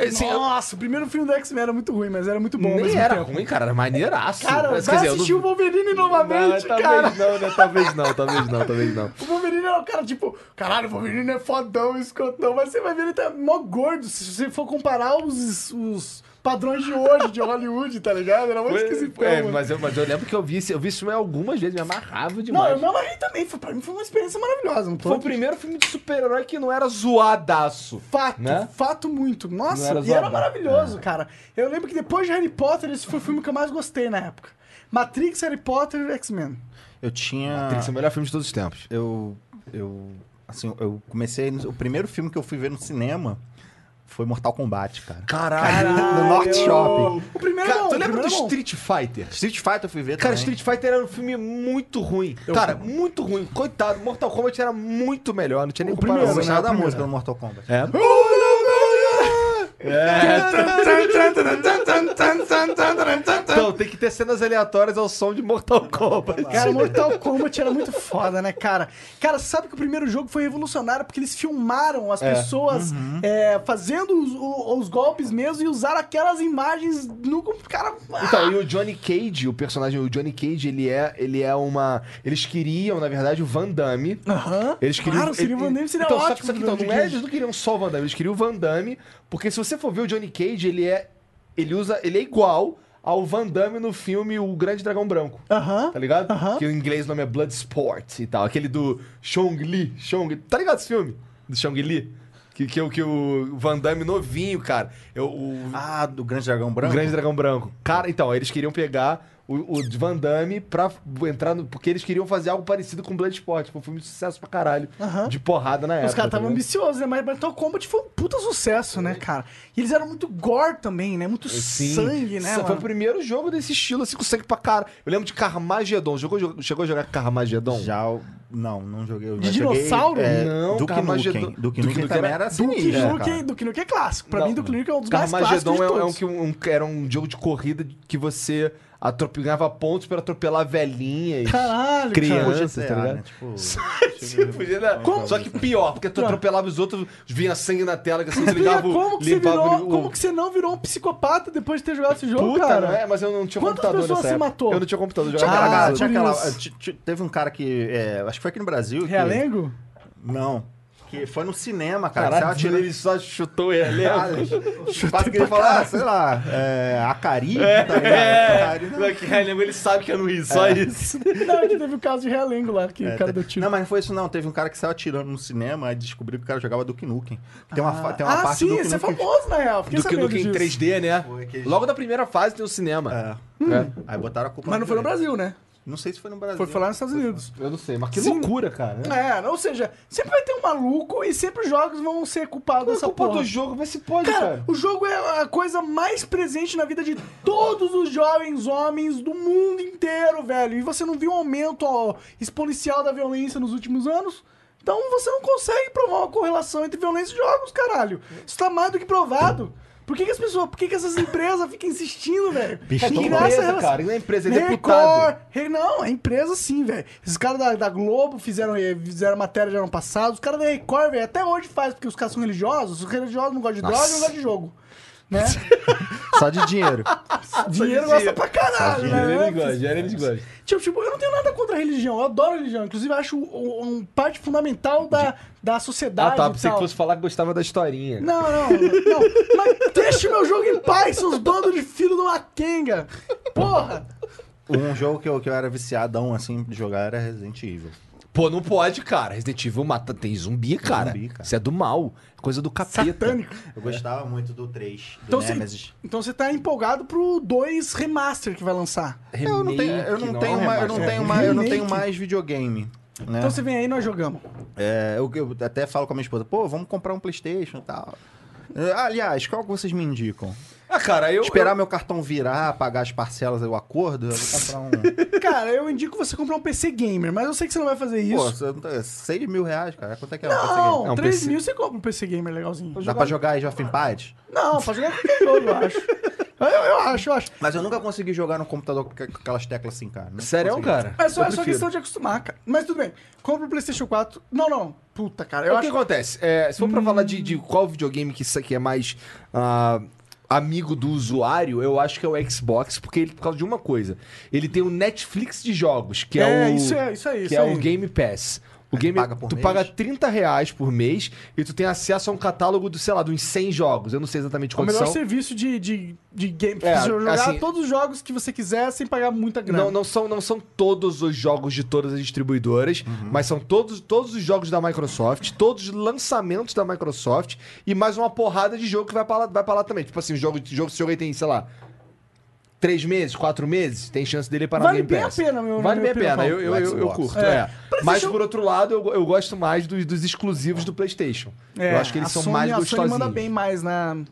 Assim, eu- Nossa, o primeiro filme do X-Men era muito ruim, mas era muito bom. nem era tempo. ruim, cara. Era maneiraço. Cara, Mas, vai eu assistir não- o Wolverine novamente, não, cara. talvez não, né? Talvez não, talvez não, talvez não. O Wolverine é o cara, tipo, caralho, o Wolverine é fodão, escotão, mas você vai ver ele tá mó gordo. Se você for comparar os, os padrões de hoje, de Hollywood, tá ligado? Era muito esquisitão. É, mas eu, mas eu lembro que eu vi, eu vi esse filme algumas vezes, me amarrava Não, demais. eu me amarrei também. Foi, pra mim foi uma experiência maravilhosa. Não tô Foi o primeiro filme de super-herói que não era zoadaço. Fato, Né? fato muito. Não Nossa, era e era maravilhoso, cara. Eu lembro que depois de Harry Potter, esse foi o filme que eu mais gostei na época. Matrix, Harry Potter e X-Men. Eu tinha. Que ser o melhor filme de todos os tempos. Eu. Eu. Assim, eu comecei. O primeiro filme que eu fui ver no cinema foi Mortal Kombat, cara. Caralho. No Norte Shopping. O primeiro Cara, bom, tu o lembra do primeiro bom. Street Fighter? Street Fighter eu fui ver Cara, também. Street Fighter era um filme muito ruim. Cara, muito ruim. Coitado, Mortal Kombat era muito melhor, não tinha nem O comparação. Eu primeiro, gostava né? da música do Mortal Kombat. É. Então, tem que ter cenas aleatórias ao som de Mortal Kombat. Cara, Mortal Kombat era muito foda, né, cara? Cara, sabe que o primeiro jogo foi revolucionário porque eles filmaram as É. pessoas é, fazendo os, o- os golpes mesmo e usaram aquelas imagens no. Cara. Então, e o Johnny Cage, o personagem, o Johnny Cage, ele é, ele é uma. Eles queriam, na verdade, o Van Damme. Aham. Eles queriam. Claro, seria o Van Damme, seria então, ótimo. Só que, então, não é, eles não queriam só o Van Damme, eles queriam o Van Damme, porque se você for ver o Johnny Cage, ele é. Ele usa. Ele é igual ao Van Damme no filme O Grande Dragão Branco. Aham. Tá ligado? Aham. Que em inglês o nome é Bloodsport e tal. Aquele do Chong Li. Chong... Tá ligado esse filme? Do Chong Li? Que, que, o- que o Van Damme novinho, cara. Eu, o, Ah, do Grande Dragão o Branco? Grande Dragão Branco. Cara, então, eles queriam pegar o, o Van Damme pra entrar no. Porque eles queriam fazer algo parecido com Bloodsport. Foi um filme de sucesso pra caralho. Aham. De porrada na época. Os caras tá estavam ligado? ambiciosos, né? Mas Mortal Kombat foi um puta sucesso, né, cara? E eles eram muito gore também, né? Muito Sim. sangue, né? Foi o mano? primeiro jogo desse estilo, assim, com sangue pra cara. Eu lembro de Carmageddon. Jogou, chegou a jogar Carmageddon? Já. o- Não, não joguei. De já joguei, dinossauro? é, Não, Duke Carmageddon- Nukem. Duke Nukem também era- era Duke sinistro, Nukem. Duke Nukem é clássico. Pra Não. mim, Duke Nukem é um dos mais clássicos Carmageddon é, é um, que um, era um jogo de corrida que você atrope- ganhava pontos pra atropelar velhinha e Caralho, crianças, GTA, tá ligado? né? Tipo, Tipo, né? Só que pior, porque tu atropelava os outros, vinha sangue na tela, que assim, cara. tu ligava, como, que você virou, o... como que você não virou um psicopata depois de ter jogado esse jogo, Puta, cara? é? Mas eu não tinha Quantas computador pessoas nessa você época. matou? Eu não tinha computador, eu tinha jogava aquela, Ah, tinha teve um cara que. é, acho que foi aqui no Brasil. que- Realengo? Não. Que foi no cinema, cara. Caralho, você atirando- ele só chutou ele. Quase que ele falar, ah, sei lá, é, Acari, tá ligado? É, não, que Realengo, ele sabe que é no Rio, só isso. Não, é que teve o caso de Realengo lá, que É, o cara deu tiro. Não, mas não foi isso não. Teve um cara que saiu atirando no cinema e descobriu que o cara jogava Duke Nukem. Tem uma, fa- tem uma ah, parte sim, do Duke esse é Nukem- famoso, na real. Fiquei do que em disso. 3D, né? Logo da primeira fase tem o cinema. É. É. Aí botaram a culpa Mas não foi no. Brasil, né? Não sei se foi no Brasil. Foi, lá nos Estados Unidos. Eu não sei, mas que Sim. loucura, cara. né? É, ou seja, sempre vai ter um maluco e sempre os jogos vão ser culpados é dessa culpa porra. do jogo? Vê se pode, Cara, cara. o jogo é a coisa mais presente na vida de todos os jovens homens do mundo inteiro, velho. E você não viu um aumento ó, exponencial da violência nos últimos anos? Então você não consegue provar uma correlação entre violência e jogos, caralho. Isso tá mais do que provado. Por que, que as pessoas, por que, que essas empresas ficam insistindo, velho? É Que empresa, relação- cara. Não é empresa, é Record, deputado. Não, é empresa sim, velho. Esses caras da, da Globo fizeram, eh, fizeram matéria de ano passado. Os caras da Record, velho, até hoje faz, porque os caras são religiosos. Os religiosos não gostam de droga não gostam de jogo. Né? Só de dinheiro. Dinheiro gosta pra caralho, Dinheiro né? eles gostam, dinheiro eles gostam. Tipo, tipo, eu não tenho nada contra a religião, eu adoro a religião. Inclusive, eu acho um, um parte fundamental da, da Ah, sociedade. tá. e Pensei que fosse falar que gostava da historinha. Não, não, não. Mas deixe meu jogo em paz, seus bandos de filho de uma quenga. Porra! Um jogo que eu, que eu era viciadão, assim, de jogar era Resident Evil. Pô, não pode, cara. Resident Evil mata, tem zumbi, cara. zumbi, cara. Isso é do mal. Coisa do capeta. Satânico. Eu gostava muito do 3, do Então você, então você tá empolgado pro 2 remaster que vai lançar. Eu não tenho, eu não tenho, é mais, eu não tenho mais, eu não tenho mais videogame. Né? Então você vem aí e nós jogamos. É, eu, eu até falo com a minha esposa, pô, vamos comprar um Playstation e tal. É, Aliás, qual que vocês me indicam? Ah, cara, eu... Esperar eu... meu cartão virar, pagar as parcelas, o acordo, eu vou comprar um... Cara, eu indico você comprar um PC gamer, mas eu sei que você não vai fazer isso. Pô, você não tá- 6 mil reais, cara. Quanto é que é um PC não, É um 3 PC. mil você compra um PC gamer legalzinho. Dá pra jogar Age of Empires? Não, pra jogar qualquer jogo, eu acho. Eu, eu acho, eu acho. Mas eu nunca consegui jogar no computador com aquelas teclas assim, cara. Nunca Sério, consegui. cara? É só, é só questão de acostumar, cara. Mas tudo bem. Compra o PlayStation 4. Não, não. Puta, cara. Eu o que acho. Hum. acontece? É, se for pra falar de, de qual videogame que, isso aqui é mais ah, amigo do usuário, eu acho que é o Xbox, porque ele, por causa de uma coisa. Ele tem o Netflix de jogos, que é, É, o. isso é- isso aí, Que isso é aí. o Game Pass. O game, paga tu mês? paga 30 reais por mês e tu tem acesso a um catálogo do, sei lá, de uns 100 jogos. Eu não sei exatamente É o quantos melhor são. serviço de, de, de game. É, pra você jogar assim- todos os jogos que você quiser sem pagar muita grana. Não, não, são, não são todos os jogos de todas as distribuidoras, mas são todos, todos os jogos da Microsoft, todos os lançamentos da Microsoft e mais uma porrada de jogo que vai pra lá, vai pra lá também. Tipo assim, o jogo, jogo, esse jogo aí tem, sei lá, três meses, quatro meses, tem chance dele parar Vale no Game bem a Pass. pena, meu- Vale bem a pena, eu, opinião. eu, eu, curto, É. é. Mas PlayStation- por outro lado, eu, eu gosto mais dos, dos exclusivos do PlayStation. É, eu acho que eles são Sony- mais A Sony gostosinhos. manda bem mais na, nos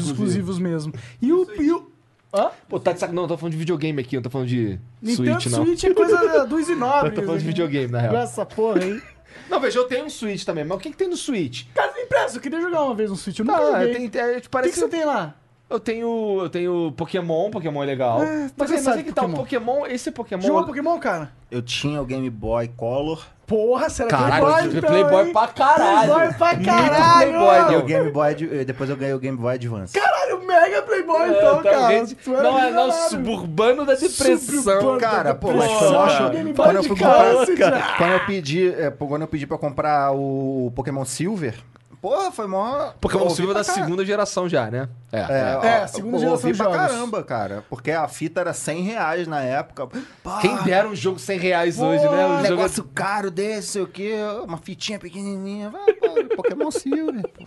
exclusivos. exclusivos mesmo. E o. E o Hã? Pô, tá de saco. Não, eu tô falando de videogame aqui, eu não tô falando de Nintendo Switch, não. Switch é coisa dos inobres. Eu tô falando de né? videogame, na real. Essa porra aí. Não, veja, eu tenho um Switch também, mas o que, que tem no Switch? Cara, me empresta, eu queria jogar uma vez no Switch, eu nunca Ah, joguei. tem, é, O que, parece que você tem lá? Eu tenho, eu tenho Pokémon, Pokémon é legal. É, mas, aí de que tá, o Pokémon. Esse Pokémon... Jogou Pokémon, cara? Eu tinha o Game Boy Color Porra, será Caralho, Playboy, eu tive então, Playboy hein? pra caralho. Playboy pra Muito caralho. Playboy, e o Game Boy... Ad- Depois eu ganhei o Game Boy Advance. Caralho, mega Playboy, É, então, tá, cara. Tu não, é não, suburbano da depressão. Suburbano. Cara, pô, mas foi Boy Quando eu fui comprar... cara. Quando eu pedi, é, pô, quando eu pedi pra comprar o Pokémon Silver, porra, foi mó... Pokémon Silver pra da segunda geração já, né? É. É, É, segunda eu geração ouvi de pra jogos. caramba, cara. Porque a fita era 100 reais na época. Pá, Quem dera um jogo 100 reais hoje, né? Um Um jogo... negócio caro desse, sei o quê. Uma fitinha pequenininha. Vai, pô, Pokémon Silver. pô.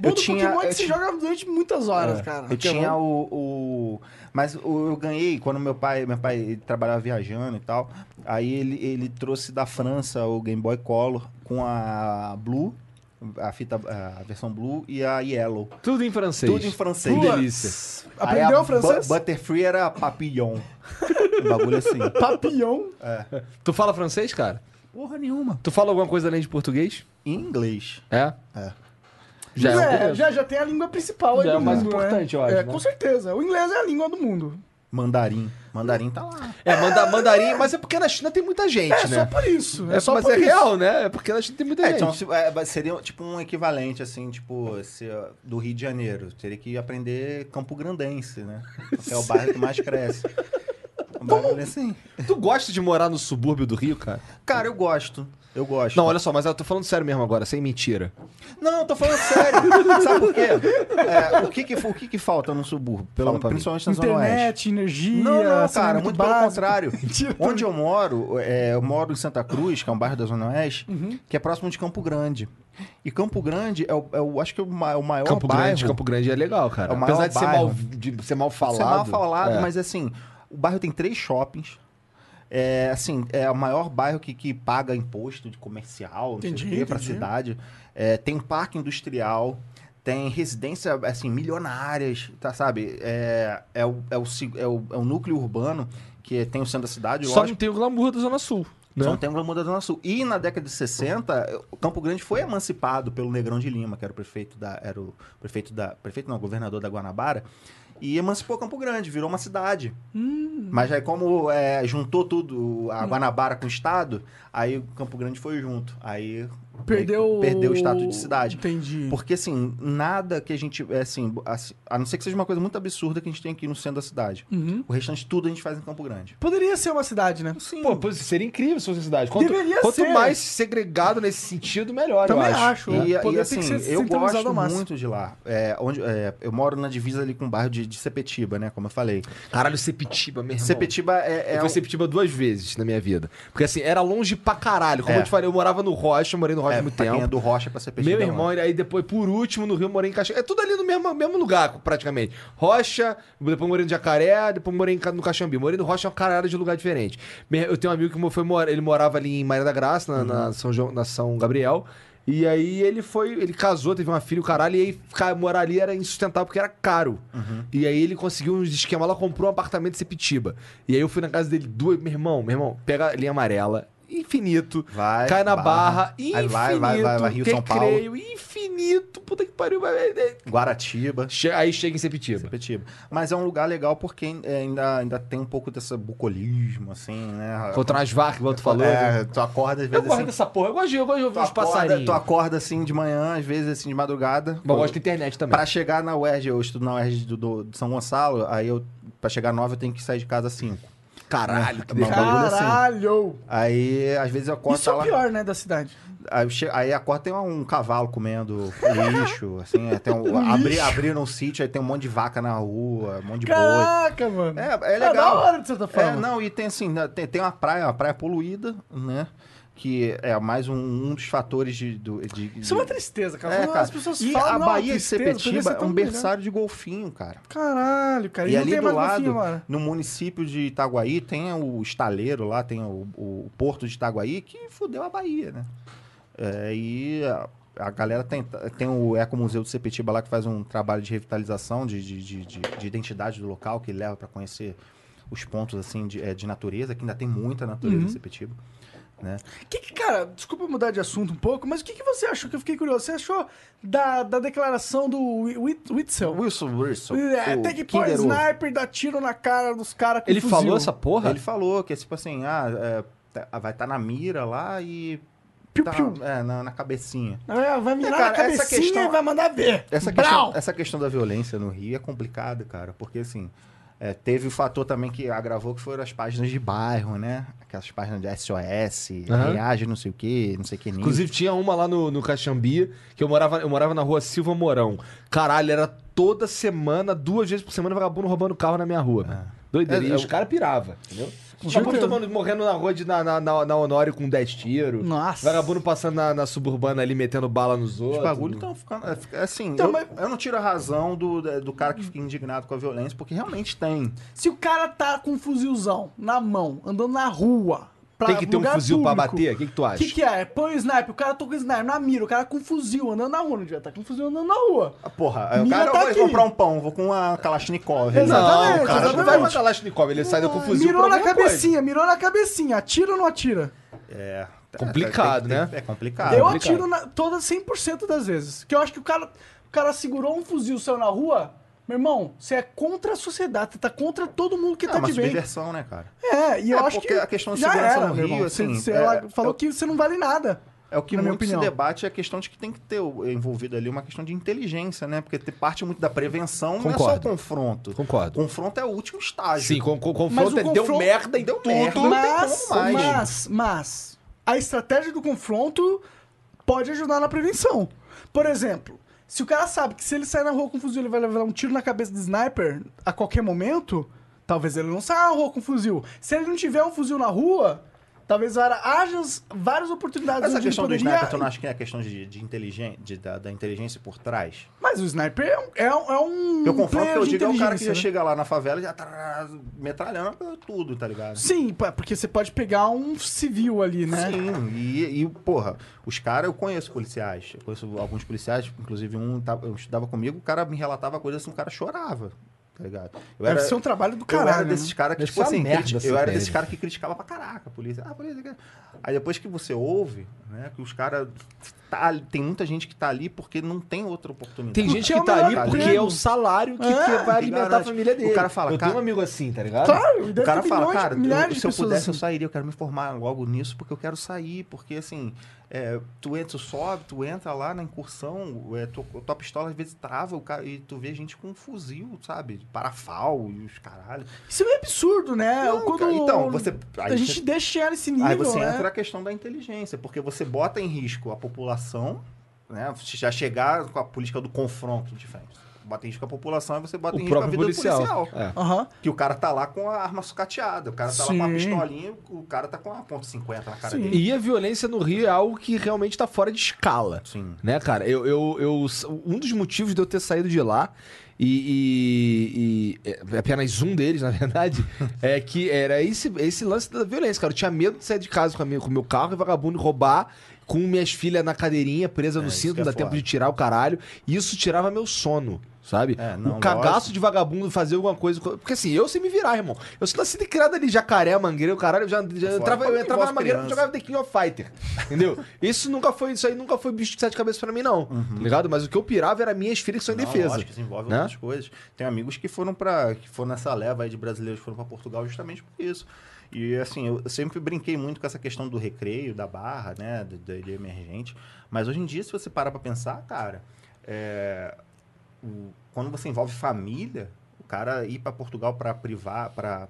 Bom do Pokémon é eu que você tinha- joga durante muitas horas, cara. Eu tinha o, o- Mas o- eu ganhei quando meu pai. Meu pai ele trabalhava viajando e tal. Aí ele, ele trouxe da França o Game Boy Color com a Blue, a fita, a versão Blue e a Yellow. Tudo em francês. Tudo em francês. Que delícia. Aprendeu a francês? Bu- Butterfree era papillon. um bagulho assim. Papillon. Tu fala francês, cara? Porra nenhuma. Tu fala alguma coisa além de português? Em inglês. É? É. Já é, É, já, já tem a língua principal aí Já é o mais mundo, importante, né? eu acho, É, né? com certeza. O inglês é a língua do mundo. Mandarim. Mandarim tá lá. É, manda, mandarim, mas é porque na China tem muita gente, É né? só por isso. É, É, só mas por é isso. real, né? É porque na China tem muita É, gente. então se- é, seria tipo um equivalente, assim, tipo, se, do Rio de Janeiro. Teria que aprender Campo Grandense, né? É o bairro que mais cresce. Um bagulho assim. Tu gosta de morar no subúrbio do Rio, cara? Cara, eu gosto. Eu gosto. Não, olha só, mas eu tô falando sério mesmo agora, sem mentira. Não, eu tô falando sério. Sabe por quê? É, o que que, o que que falta no subúrbio? Pelo, Fala pra mim. principalmente na Zona Oeste. Internet, energia. Não, não, cara, muito pelo básico. contrário. Mentira, tô Onde eu moro, é, eu moro em Santa Cruz, que é um bairro da Zona Oeste, que é próximo de Campo Grande. E Campo Grande é o, é o- acho que é o, o maior Campo bairro. Grande, Campo Grande é legal, cara. É Apesar de ser, mal, de ser mal falado. Ser mal falado, é. mas assim, o bairro tem três shoppings. É, assim, é o maior bairro que, que paga imposto de comercial, não Entendi, pra entendi. cidade. É, tem parque industrial, tem residência, assim, milionárias, tá, sabe? É, é, o, é, o, é, o, é o núcleo urbano que tem o centro da cidade, Só não lógico. tem o glamour da Zona Sul. Né? Só não tem o glamour da Zona Sul. E na década de 60, o Campo Grande foi emancipado pelo Negrão de Lima, que era o prefeito da. Era o prefeito da. Prefeito não, governador da Guanabara. E emancipou Campo Grande, virou uma cidade. Hum. Mas aí, como é, juntou tudo, a Guanabara com o Estado, aí o Campo Grande foi junto. Aí Perdeu, perdeu o status de cidade. Entendi. Porque, assim, nada que a gente. É, assim, a não ser que seja uma coisa muito absurda que a gente tem aqui no centro da cidade. Uhum. O restante tudo a gente faz em Campo Grande. Poderia ser uma cidade, né? Sim. Pô, pô, seria incrível se fosse cidade. Quanto, Deveria quanto ser. mais segregado nesse sentido, melhor, Também eu acho. acho. né? E, Poder e, assim, eu gosto muito de lá. É, onde, é, eu moro na divisa ali com o bairro de, de Sepetiba, né? Como eu falei. Caralho, Sepetiba, meu irmão. Sepetiba é, é Eu um- fui Sepetiba duas vezes na minha vida. Porque assim, era longe pra caralho. Como É. eu te falei, eu morava no Rocha, eu morei no Rocha é, há muito pra quem é tempo. do Rocha pra Sepetiba. Meu é irmão, e aí depois, por último, no Rio, morei em Caxambi. É tudo ali no mesmo, mesmo lugar, praticamente. Rocha, depois morei no Jacaré, depois morei no Caxambi. Morei no Rocha, é uma caralho de lugar diferente. Eu tenho um amigo que foi, ele morava ali em Maria da Graça, na, Uhum. na São, João- na São Gabriel. E aí ele foi, ele casou, teve uma filha, o caralho, e aí ficar, morar ali era insustentável porque era caro. Uhum. E aí ele conseguiu uns esquemas lá, comprou um apartamento em Sepitiba. E aí eu fui na casa dele, duas, meu irmão, meu irmão, pega a linha amarela, infinito. Vai, cai na barra, Barra. Aí infinito. vai, vai, vai, vai, Rio, São Paulo. recreio, infinito. Puta que pariu. Guaratiba. Che- Aí chega em Sepitiba. Sepetiba. Mas é um lugar legal porque é, ainda, ainda tem um pouco desse bucolismo, assim, né? Contra umas vacas, igual tu falou. né? É, tu acorda às Eu vezes gosto assim, dessa porra. Eu gosto de, eu gosto de ouvir os passarinhos. tu acorda assim de manhã, às vezes assim de madrugada. Mas eu gosto da internet também. Pra chegar na UERJ, eu estudo na UERJ do, do- de São Gonçalo, aí eu, pra chegar nove eu tenho que sair de casa às cinco. Caralho, que bagulho assim. Caralho! Aí, às vezes eu acordo Isso é o lá. pior, né, da cidade. Aí, che- aí acorda tem um cavalo comendo lixo, assim, é, tem um, abri, abriram um sítio, aí tem um monte de vaca na rua, um monte de boi. Caraca, mano. É, é É da legal. hora, de certa É, forma. não, e tem assim, né, tem, tem uma praia, uma praia poluída, né? Que é mais um, um dos fatores de. de, de Isso é uma tristeza, cara. É, cara. As pessoas E falam, a "Não, Bahia de tristeza, Sepetiba é tão um melhor." berçário de golfinho, cara. Caralho, cara. E, E ali do lado, golfinho no município de Itaguaí, tem o estaleiro lá, tem o, o porto de Itaguaí, que fudeu a Bahia, né? É, e a, a galera tem, tem o Ecomuseu de Sepetiba lá, que faz um trabalho de revitalização, de, de, de, de- de identidade do local, que leva para conhecer os pontos, assim, de, é, de natureza, que ainda tem muita natureza Uhum. em Sepetiba, né? Que que, cara, desculpa mudar de assunto um pouco, mas o que, que você achou? Que eu fiquei curioso. Você achou da, da declaração do Witzel? Wilson Wilson. É, o tem que Ovo. sniper, dar tiro na cara dos caras com Ele fuzil. falou essa porra? Ele falou que é tipo assim, ah, é, tá- vai estar na mira lá e. Piu, tá, piu. É, na, na cabecinha. É, Vai mirar É, cara, na cabecinha essa questão- e vai mandar ver. Essa questão, essa questão da violência no Rio é complicada, cara, porque assim. É, teve o fator também que agravou que foram as páginas de bairro, né? Aquelas páginas de SOS, Aham. reage, não sei o quê, não sei o que. Inclusive tinha uma lá no, no Caxambi, que eu morava, eu morava na rua Silva Mourão. Caralho, era toda semana, duas vezes por semana, vagabundo roubando carro na minha rua. mano. Doideira. É, e é os o- caras piravam, entendeu? Vagabundo tomando, morrendo na rua de, na, na, na, na Honório com 10 tiros. Nossa. Vagabundo passando na, na suburbana ali, metendo bala nos outros. Os bagulhos estão ficando. é, Assim, Então, eu, mas- eu não tiro a razão do, do cara que fica indignado com a violência, porque realmente tem. Se o cara tá com um fuzilzão na mão, andando na rua. Pra Tem que ter um fuzil pra público, bater? O que, que tu O acha? que, que é? Põe o sniper, o cara tá com o sniper na mira, o cara com um fuzil andando na rua, não devia estar com um fuzil andando na rua. Ah, Porra, aí o cara tá vai comprar um pão, vou com uma Kalashnikov. Exato. Não, Exatamente, o cara não vai exatamente. com a Kalashnikov, ele sai com fuzil mirou pra na cabecinha, mirou na cabecinha. Atira ou não atira? É. Complicado, tem- né? tem- É complicado. eu complicado. atiro na, todas 100% das vezes. Que eu acho que o cara, o cara segurou um fuzil, saiu na rua, Meu irmão, você é contra a sociedade, você tá contra todo mundo que É tá uma de bem. subversão, né, cara? É, e eu É, acho porque que. a questão de segurança era, no Rio, irmão. assim, Você, é- ela falou é- que você não vale nada. É o que Na minha muito se debate é a questão de que tem que ter envolvido ali uma questão de inteligência, né? Porque te- parte muito da prevenção não é só o Concordo. confronto. Concordo. Confronto é o último estágio. Sim, com, com, Mas confronto o é- deu confronto- merda em deu tudo. merda. Não tem Mas, como mais. mas, mas, a estratégia do confronto pode ajudar na prevenção. Por exemplo, se o cara sabe que se ele sair na rua com um fuzil, ele vai levar um tiro na cabeça de sniper a qualquer momento, talvez ele não saia na rua com um fuzil. Se ele não tiver um fuzil na rua, talvez haja haja várias oportunidades essa questão do poderia... sniper, tu não acha que é a questão de, de inteligência, de- da, da inteligência por trás? Mas o sniper é um, é um, é um Eu confronto que eu digo é o cara que já né? chega lá na favela e já tá metralhando tudo, tá ligado? Sim, porque você pode pegar um civil ali, né? Sim, e, e, porra, os caras, eu conheço policiais, eu conheço alguns policiais, inclusive um tava- eu estudava comigo, o cara me relatava coisas assim, o cara chorava, tá ligado? Eu Deve ser um trabalho do eu caralho. era né? desses caras que, tipo assim, merda essa eu era desses caras que criticava pra caraca a polícia. Ah, a polícia. que- Aí depois que você ouve, né, que os caras. Tá, ali- tem muita gente que tá ali porque não tem outra oportunidade. Tem gente é que o tá ali melhor porque é o salário que, É, que vai que alimentar a garante. família dele. O cara fala, eu cara- tenho um amigo assim, tá ligado? Claro, O cara fala, milhões, cara, eu- se eu pudesse, eu assim. sairia, eu quero me formar logo nisso, porque eu quero sair, porque assim, é, tu entra, tu sobe, tu entra lá na incursão, é, tu, tua pistola às vezes trava, o cara, e tu vê gente com um fuzil, sabe? Parafal e os caralho. Isso é absurdo, né? Não, Quando cara, então, você- a gente você- deixa chegar nesse nível, Aí você né? entra a questão da inteligência, porque você bota em risco a população, né? Já chegar com a política do confronto de frente. Bota em risco a população e você bota em O risco a vida policial. do policial. É. Aham. Que o cara tá lá com a arma sucateada, o cara tá lá com Sim. a pistolinha, o cara tá com a ponto .50 na cara Sim. dele. E a violência no Rio é algo que realmente tá fora de escala. Sim. Né, cara? Eu, eu, eu- um dos motivos de eu ter saído de lá, e, e- e é apenas um deles, na verdade, é que era esse, esse lance da violência, cara. Eu tinha medo de sair de casa com o com o meu carro e vagabundo roubar, com minhas filhas na cadeirinha, presa no É, cinto, não é dá tempo de tirar o caralho. E isso tirava meu sono. Sabe? É, não, o cagaço lógico. de vagabundo fazer alguma coisa. Porque assim, eu sei me virar, irmão. Eu sou nascido e criado ali, jacaré, mangueira, o caralho, eu já, já Fora entrava, eu entrava na mangueira e jogava The King of Fighter. Entendeu? Isso nunca foi, isso aí nunca foi bicho de sete cabeças pra mim, não. Tá ligado? Mas o que eu pirava era minhas filhas que são em defesa. Lógico, isso envolve né? outras coisas. Tem amigos que foram para que foram nessa leva aí de brasileiros que foram para Portugal justamente por isso. E assim, eu sempre brinquei muito com essa questão do recreio, da barra, né, do, do- de emergente. Mas hoje em dia, se você parar para pensar, cara, é, o- quando você envolve família, o cara ir para Portugal para privar, para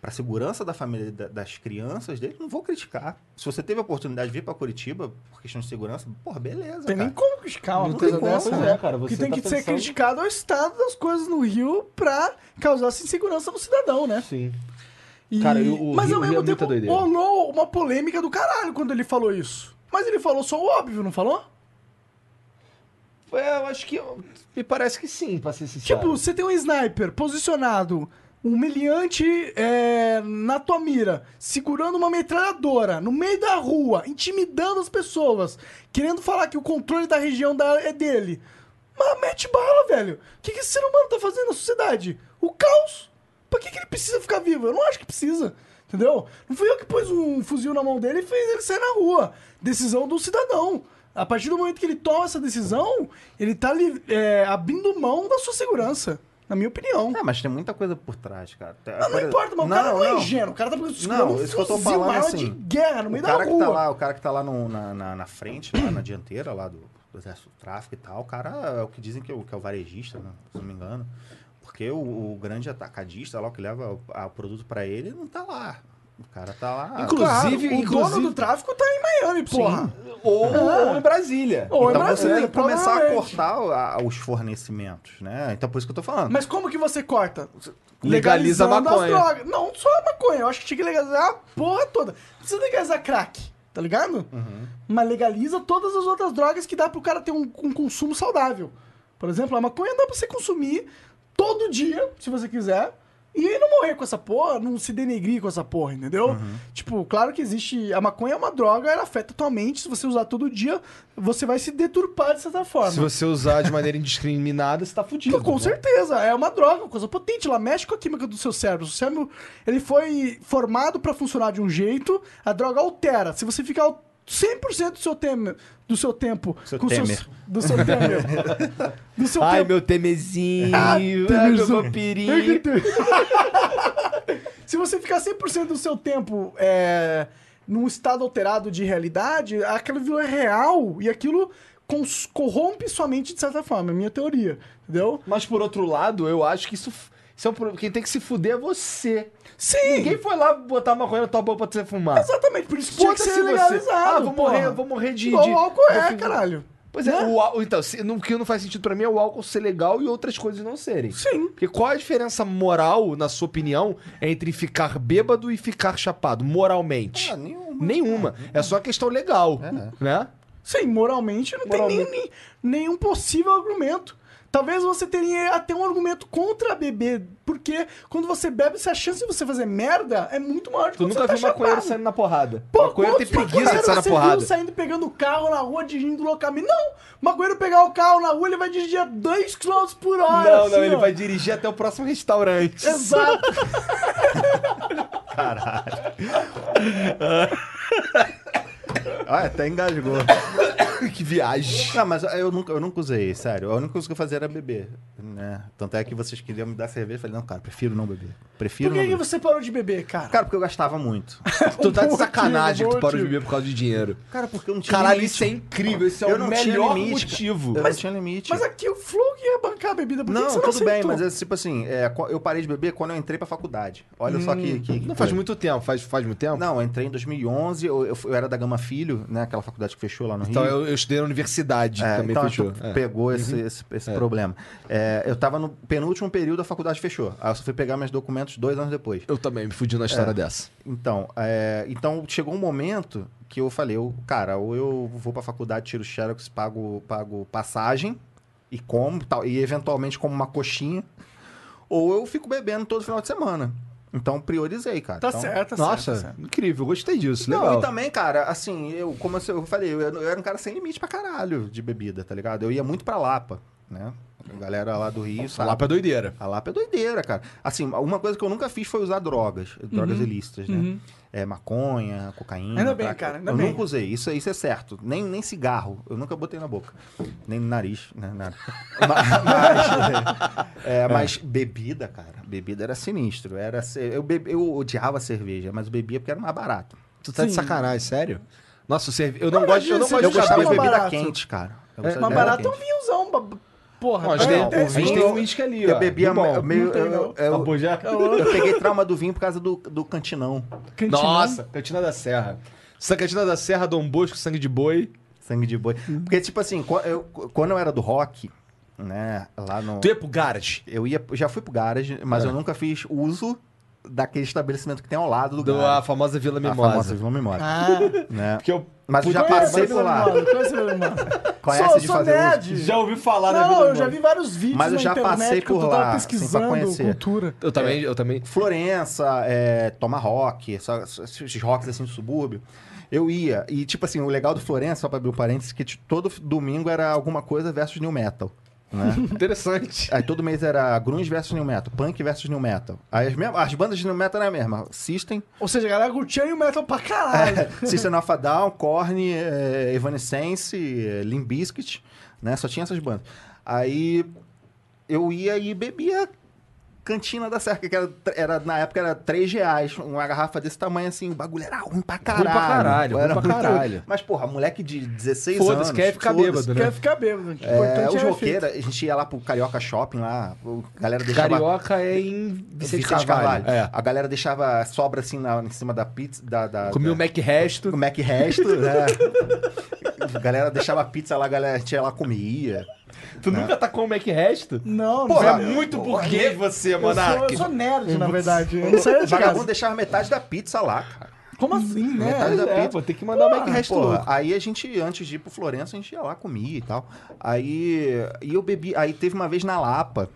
para segurança da família da- das crianças dele, não vou criticar. Se você teve a oportunidade de vir para Curitiba por questão de segurança, porra, beleza, Tem nem cara. como criticar uma Não coisa tem como, dessa, né? é, cara, O que você tem tá que ser pensando- criticado é o estado das coisas no Rio pra causar essa insegurança no cidadão, né? Sim. E- Cara, eu- o Mas Rio- ao o Rio mesmo é tempo rolou uma polêmica do caralho quando ele falou isso. Mas ele falou só o óbvio, não falou? É, eu acho que. Me parece que sim, pra ser sincero. Tipo, você tem um sniper posicionado, humilhante é, na tua mira, segurando uma metralhadora no meio da rua, intimidando as pessoas, querendo falar que o controle da região da- é dele. Mas mete bala, velho. O que, que esse ser humano tá fazendo na sociedade? O caos. Pra que, que ele precisa ficar vivo? Eu não acho que precisa. Entendeu? Não fui eu que pus um fuzil na mão dele e fez ele sair na rua. Decisão do cidadão. A partir do momento que ele toma essa decisão, ele tá é, abrindo mão da sua segurança. Na minha opinião. É, mas tem muita coisa por trás, cara. Não, não por- importa, mas o cara não é ingênuo. O cara tá segurando Não, um isso que eu tô falando, uma arma assim, de guerra no meio da cara rua. que tá lá, o cara que tá lá no- na, na, na frente, lá na dianteira lá do, do exército do tráfico e tal, o cara é o que dizem que é o, que é o varejista, né, se não me engano. Porque o, o grande atacadista lá, o que leva o, a- o produto pra ele, não tá lá. O cara tá lá. Inclusive- Claro, o inclusive- dono do tráfico tá em Miami, porra. Ou, ou em Brasília. Ou em então Brasília, você tem que começar a cortar os fornecimentos, né? Então por isso que eu tô falando. Mas como que você corta? Legaliza a maconha. drogas. Não só a maconha. Eu acho que tinha que legalizar a porra toda. Não precisa legalizar crack, tá ligado? Uhum. Mas legaliza todas as outras drogas que dá pro cara ter um, um consumo saudável. Por exemplo, a maconha dá pra você consumir todo dia, se você quiser. E não morrer com essa porra, não se denegrir com essa porra, entendeu? Uhum. Tipo, claro que existe. A maconha é uma droga, ela afeta tua mente. Se você usar todo dia, você vai se deturpar de certa forma. Se você usar de maneira indiscriminada, você tá fudido. Com né? certeza, é uma droga, uma coisa potente. Ela mexe com a química do seu cérebro. O cérebro ele foi formado pra funcionar de um jeito, a droga altera. Se você ficar 100% do seu, tem, do seu tempo... Seu com Temer. Seus, do seu Temer. do seu Ai, tempo... meu temezinho. Ah, ai, meu vampirinho. Se você ficar 100% do seu tempo é, num estado alterado de realidade, aquilo é real e aquilo cons- corrompe sua mente de certa forma, é a minha teoria, entendeu? Mas por outro lado, eu acho que isso, isso é um quem tem que se fuder é você. Sim! Ninguém foi lá botar maconha na tua boca pra você fumar. Exatamente, por isso que tinha que ser você. legalizado. Ah, vou porra. morrer, vou morrer de. Igual de- o álcool é, caralho. Pois é, Né? o, ál- então, se, não- o que não faz sentido pra mim é o álcool ser legal e outras coisas não serem. Sim. Porque qual a diferença moral, na sua opinião, entre ficar bêbado e ficar chapado, moralmente? Ah, nenhuma. Nenhuma. É só questão legal, né? Sim, moralmente não Moralmente. tem nem, nem- nenhum possível argumento. Talvez você teria até um argumento contra beber, porque quando você bebe, se a chance de você fazer merda é muito maior do que Tu nunca você viu tá maconheiro saindo na porrada. Pô, maconheiro tem preguiça de sair na maconheiros você porrada. Viu saindo pegando o carro na rua, dirigindo loucamente. Não! Maconheiro pegar o carro na rua, ele vai dirigir a 2 km por hora. Não, assim, não, ele ó. vai dirigir até o próximo restaurante. Exato. Ah, até engasgou. que viagem. Não, mas eu nunca, eu nunca usei, sério. A única coisa que eu fazia era beber, né? Tanto é que vocês queriam me dar cerveja. Eu falei, não, cara, prefiro não beber. Prefiro Por que, não que beber. você parou de beber, cara? Cara, porque eu gastava muito. Tu tá de sacanagem motivo, que tu parou de beber por causa de dinheiro. Cara, porque eu não tinha Caralho, limite. isso é incrível. Esse é Eu o não tinha melhor limite, motivo. Eu não tinha limite. Mas aqui o Flow que ia bancar a bebida, por que que Não, você tudo bem, aceitou? mas é tipo assim, é, eu parei de beber quando eu entrei pra faculdade. Olha só que, que, que Não faz muito tempo, faz, faz muito tempo? Não, eu entrei em 2011, eu, eu, eu era da Gama Filho, né? Aquela faculdade que fechou lá no Então Rio. eu, eu estudei na universidade, É, também então fechou. que É. pegou esse, esse, esse problema. É, eu tava no penúltimo período, a faculdade fechou. Aí eu só fui pegar meus documentos dois anos depois. Eu também me fudi na história dessa. Então, é, então chegou um momento que eu falei, eu, cara, ou eu vou pra faculdade, tiro xerox, pago, pago passagem e como, tal, e eventualmente como uma coxinha, ou eu fico bebendo todo final de semana. Então priorizei, cara. Tá Então- certo, tá Nossa, certo. tá certo. incrível, gostei disso, Não, legal. e também, cara, assim, eu, como eu falei, eu, eu era um cara sem limite pra caralho de bebida, tá ligado? Eu ia muito pra Lapa, né? A galera lá do Rio, sabe? Lá pra doideira. A Lapa é doideira, cara. Assim, uma coisa que eu nunca fiz foi usar drogas, drogas ilícitas, né? É maconha, cocaína. Ainda bem, cara, ainda eu bem. nunca usei, isso, isso é certo. Nem, nem cigarro, eu nunca botei na boca. Nem no nariz, né? Nada. Ma- mas, é, mas bebida, cara, bebida era sinistro. Era, eu, bebe, eu odiava cerveja, mas eu bebia porque era mais barato. Tu tá de Sim. sacanagem, sério? Nossa, cerve... eu não Não, gosto, eu não gosto Eu de deixava gostava de mais bebida barato. quente, cara. Eu É, Mas de barato é um vinhozão. Porra, tem, tem- a gente tem vinho- um uísque ali, ó. Eu bebia Bom. meio. eu, eu- Bojack? eu peguei trauma do vinho por causa do, do cantinão. Cantinão. Nossa, Cantina da Serra. Essa Cantina da Serra, Dom Bosco, sangue de boi. Sangue de boi. Porque, tipo assim, eu- quando eu era do rock, né, lá no. Tu ia pro garage. Eu ia, eu já fui pro garage, mas É. eu nunca fiz uso daquele estabelecimento que tem ao lado do, Do, a famosa Vila A Mimosa. famosa Vila Memória. Ah, Né? Porque eu Mas eu já passei por lá. Mimosa, conhece Vila Mimosa. Conhece sou, de sou fazer uso? nerd. já ouvi falar da Não, Vila eu já Mimosa. vi vários vídeos Mas eu na já internet passei que eu por tava lá, assim, pra pesquisando conhecer. cultura. Eu também, eu também. Florença, é, Tomahawk, essa- esses rocks assim do subúrbio. Eu ia. E, tipo assim, o legal do Florença, só pra abrir um parênteses, que todo domingo era alguma coisa versus new metal. Né? Interessante. Aí todo mês era grunge versus new metal, punk versus new metal. Aí as, mesmas- as bandas de new metal eram a mesma. System, Ou seja, a galera curtia o metal pra caralho. System of a Down, Korn, eh, Evanescence, eh, Limp Bizkit, né? Só tinha essas bandas. Aí eu ia e bebia Cantina da Serra, que era, era, na época era 3 reais, uma garrafa desse tamanho assim, o bagulho era ruim pra caralho. pra caralho, ruim Era pra muito caralho. ruim. Mas, porra, moleque de 16 anos. Foda-se, quer ficar bêbado, né? Quer ficar bêbado. O É, importante os é roqueiros, a gente ia lá pro Carioca Shopping lá, o- a galera deixava... Carioca é em Vicente, Vicente Carvalho. É. A galera deixava sobra assim na, em cima da pizza, da... da Comi da, o Mac resto. o Mac resto, né? A galera deixava pizza lá, a galera a ia lá comia. Tu nunca tá com o Mac resto? Não, não Porra, sei. é muito burguês você, Eu sou, Monark. eu sou nerd, na verdade. Eu não de vagabundo deixava metade da pizza lá, cara. Como assim, né? Metade da É, pizza. pô, tem que mandar o Mac resto Porra, aí a gente, antes de ir pro Florença, a gente ia lá, comia e tal. Aí e eu bebi. Aí teve uma vez na Lapa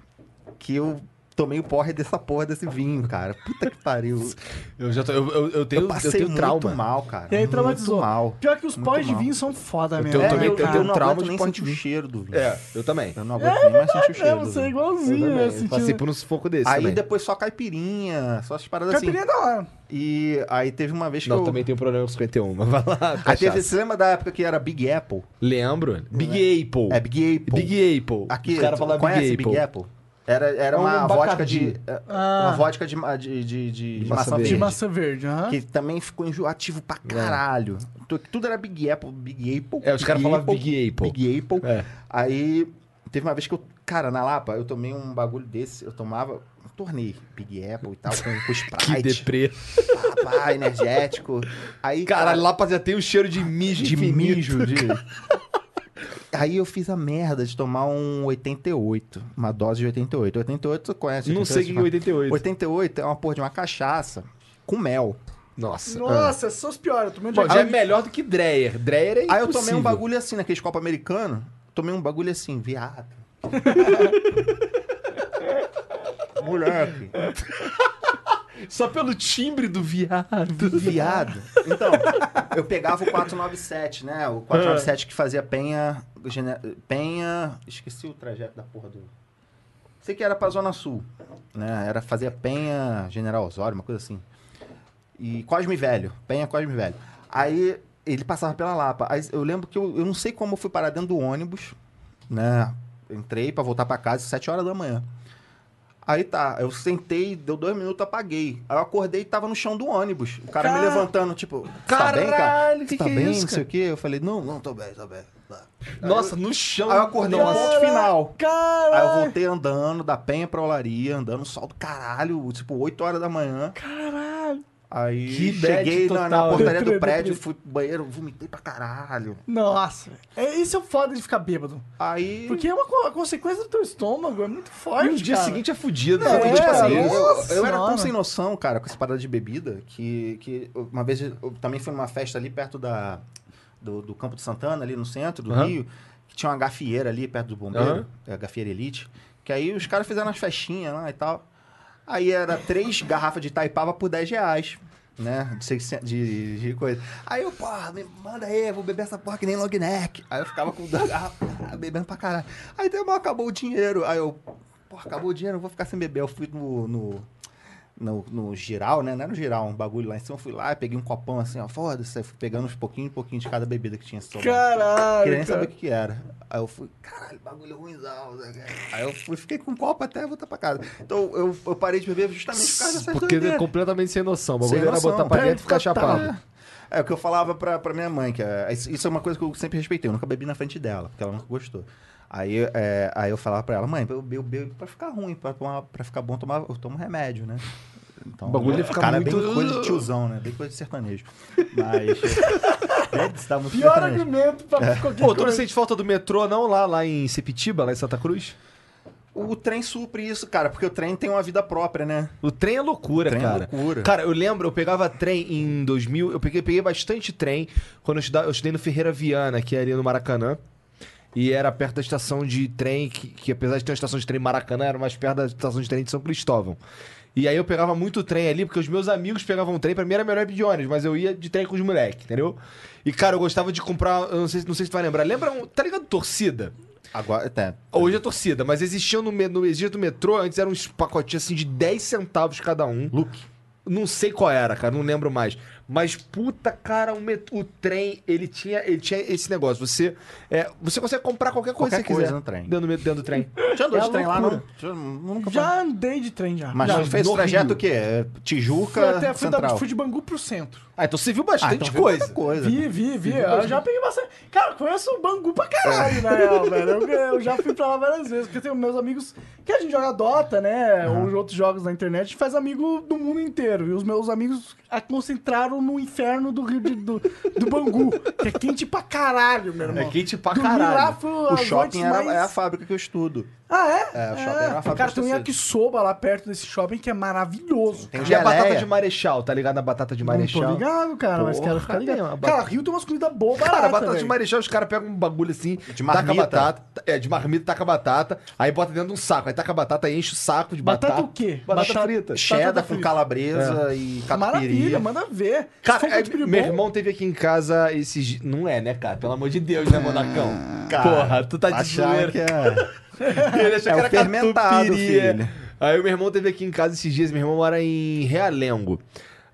que eu tomei o porre dessa porra desse vinho, cara. Puta que pariu. Eu já tô, eu, eu, eu tenho, eu eu passei tenho muito trauma. mal, cara. E aí muito traumatizou. mal. Pior que os Muito pós de vinho são foda Eu mesmo. tenho- eu também É, tenho- cara. eu não trauma de sentir de o vinho. cheiro do vinho. É, eu também. Eu não aguento nem mais sentir o É, cheiro do você é. Eu igualzinho, também. né? Eu Passei Sentindo... por um sufoco desse Aí também. depois só caipirinha, só as paradas Caipirinha é assim. da hora. E aí teve uma vez que Não, eu... também tem um problema com 51, mas vai lá. Aí teve, você lembra da época que era Big Apple? Lembro. Big Apple. É, Big Apple. Big Apple. Aqui, Os caras falavam conhece Big Big Apple. Era, era É um uma vodka de... é, Ah. Uma vodka de, de, de, de, de maçã maçã verde. De verde. maçã verde, aham. Que também ficou enjoativo pra caralho. Tu- Tudo era Big Apple, Big Apple. É, os caras falavam Big Apple. Big Apple. É. Aí teve uma vez que eu, cara, na Lapa, eu tomei um bagulho desse, eu tomava, um torneio Big Apple e tal, com, com Que Sprite, deprê. pá, energético. Aí, Caralho, lá já tem o cheiro de mijo de infinito. mijo, de... Aí eu fiz a merda de tomar um 88, uma dose de 88. 88 você conhece? Não sei o que é 88. 88 é uma porra de uma cachaça com mel. Nossa. Nossa, são os piores. Eu um Bom, já é melhor do que Dreyer. Dreyer é Aí eu tomei um bagulho assim, naqueles copo americano. Tomei um bagulho assim, viado. Moleque. Só pelo timbre do viado. Viado. Então, eu pegava o 497, né? O 497 que fazia Penha. Penha. Esqueci o trajeto da porra do. Sei que era pra Zona Sul. Né? Era fazer Penha General Osório, uma coisa assim. E Cosme Velho. Penha Cosme Velho. Aí ele passava pela Lapa. Aí eu lembro que eu, eu não sei como eu fui parar dentro do ônibus, né? Entrei pra voltar pra casa às 7 horas da manhã. Aí tá, eu sentei, deu dois minutos, apaguei. Aí eu acordei e tava no chão do ônibus. O cara me Car- levantando, tipo, "Você tá bem, cara? Caralho, que tá que é bem, isso, não sei o quê. Eu falei, não, não, tô bem, tô bem. Tá. Nossa, no chão. Aí eu acordei no ponto final. Aí eu Caralho. voltei andando, da penha pra olaria, andando sol do caralho, tipo, 8 horas da manhã. Caralho. Aí cheguei na, na portaria do prédio, fui pro banheiro, vomitei pra caralho. Nossa. É, isso é o foda de ficar bêbado. Aí. Porque é uma co- a consequência do teu estômago, é muito forte, E no dia cara. seguinte é fudido. É, que, tipo assim, eu, eu era tão sem noção, cara, com essa parada de bebida, que, que uma vez eu também fui numa festa ali perto da, do, do Campo de Santana, ali no centro do Aham. Rio, que tinha uma gafieira ali perto do bombeiro, é a gafieira Elite, que aí os caras fizeram umas festinhas lá e tal. Aí era três garrafas de Taipava por 10 reais. Né? De, 600 de, de coisa. Aí eu, porra, manda aí, vou beber essa porra que nem long neck. Aí eu ficava com duas garrafas, bebendo pra caralho. Aí mal, acabou o dinheiro. Aí eu, porra, acabou o dinheiro, eu vou ficar sem beber. Eu fui no, no, no, no giral, né? Não era no giral, um bagulho lá em cima. Eu fui lá, peguei um copão assim, ó, foda-se. Aí fui pegando uns pouquinho, pouquinho de cada bebida que tinha sobrado. Caralho. Queria nem cara. saber o que, que era. Aí eu fui, caralho, bagulho ruimzão. né? Aí eu fui, fiquei com um copo até voltar pra casa. Então eu, eu parei de beber justamente por causa dessas Porque é doideiras. completamente sem noção. O Sem bagulho era noção. botar pra É, dentro e ficar total. chapado. É o que eu falava pra, pra minha mãe, que é, isso isso é uma coisa que eu sempre respeitei. Eu nunca bebi na frente dela, porque ela nunca gostou. Aí, é, aí eu falava pra ela, mãe, eu bebo, bebo pra ficar ruim, pra, tomar, pra ficar bom, tomar, eu tomo remédio, né? Então, O bagulho ia ficar cara, é muito- bem coisa de tiozão, né? Bem coisa de sertanejo. Mas. é, isso dá muito Pior sertanejo. argumento pra qualquer Pô, tu não sente falta do metrô, não, lá, lá em Sepitiba, lá em Santa Cruz? O trem supre isso, cara, porque o trem tem uma vida própria, né? O trem é loucura, Trem é cara. loucura. Cara, eu lembro, eu pegava trem em 2000, eu peguei, peguei bastante trem quando eu estudava, eu estudei no Ferreira Viana, que é ali no Maracanã. E era perto da estação de trem, que, que apesar de ter uma estação de trem em Maracanã, era mais perto da estação de trem de São Cristóvão. E aí eu pegava muito trem ali, porque os meus amigos pegavam trem, pra mim era melhor ir de ônibus, mas eu ia de trem com os moleques, entendeu? E, cara, eu gostava de comprar, eu não sei, não sei se tu vai lembrar, lembra, um, tá ligado torcida? Agora, até. Hoje é torcida, mas existiam no, no do metrô, antes eram uns pacotinhos assim de 10 centavos cada um. Look. Não sei qual era, cara, não lembro mais. Mas puta, cara, o, met- o trem, ele tinha, ele tinha esse negócio. Você, é, você consegue comprar qualquer coisa Qualquer que você quiser coisa no trem. Dentro, dentro do trem. Já andou É de trem lá, loucura. não? Já, nunca. Já andei de trem já. Mas já. já fez trajeto o quê? É Tijuca, Fui até fui, da, Central. fui de Bangu pro centro. Ah, então você viu Ah, bastante então viu coisa. coisa. Vi, vi, vi. Eu já peguei bastante. Cara, eu conheço o Bangu pra caralho, na real, velho. Eu, eu já fui pra lá várias vezes, porque eu tenho meus amigos que a gente joga Dota, né? Ou outros jogos na internet, a gente faz amigo do mundo inteiro. E os meus amigos a concentraram no inferno do Rio de, do, do Bangu, que é quente pra caralho, meu irmão. É quente pra caralho. lá foi O shopping era, mais... é a fábrica que eu estudo. Ah, é? É, o shopping era uma fábrica Cara, de tem um tecido. yakisoba lá perto desse shopping que é maravilhoso. Tem E a batata de marechal, tá ligado? A batata de Não tô marechal. ligado, cara, mas Porra, quero ficar ligado. uma batata? Cara, Rio tem umas comidas boas, Cara, baratas, batata de velho. marechal, os caras pegam um bagulho assim, De taca a marmita. batata, é, de marmita, taca a batata, aí bota dentro de um saco, aí taca a batata, aí enche o saco de batata. Batata o quê? Batata Batata- frita. Cheddar com frita. calabresa e catupiry. Maravilha, manda ver. Se Cara, for é, catupiry meu bom- irmão teve aqui em casa esses. Não é, né, cara? Pelo amor de Deus, né, Monacão? Cara, Porra, tu tá de zoeira. que é... Ele achou É que o era fermentado, catupiry. filho. Aí o meu irmão teve aqui em casa esses dias, meu irmão mora em Realengo.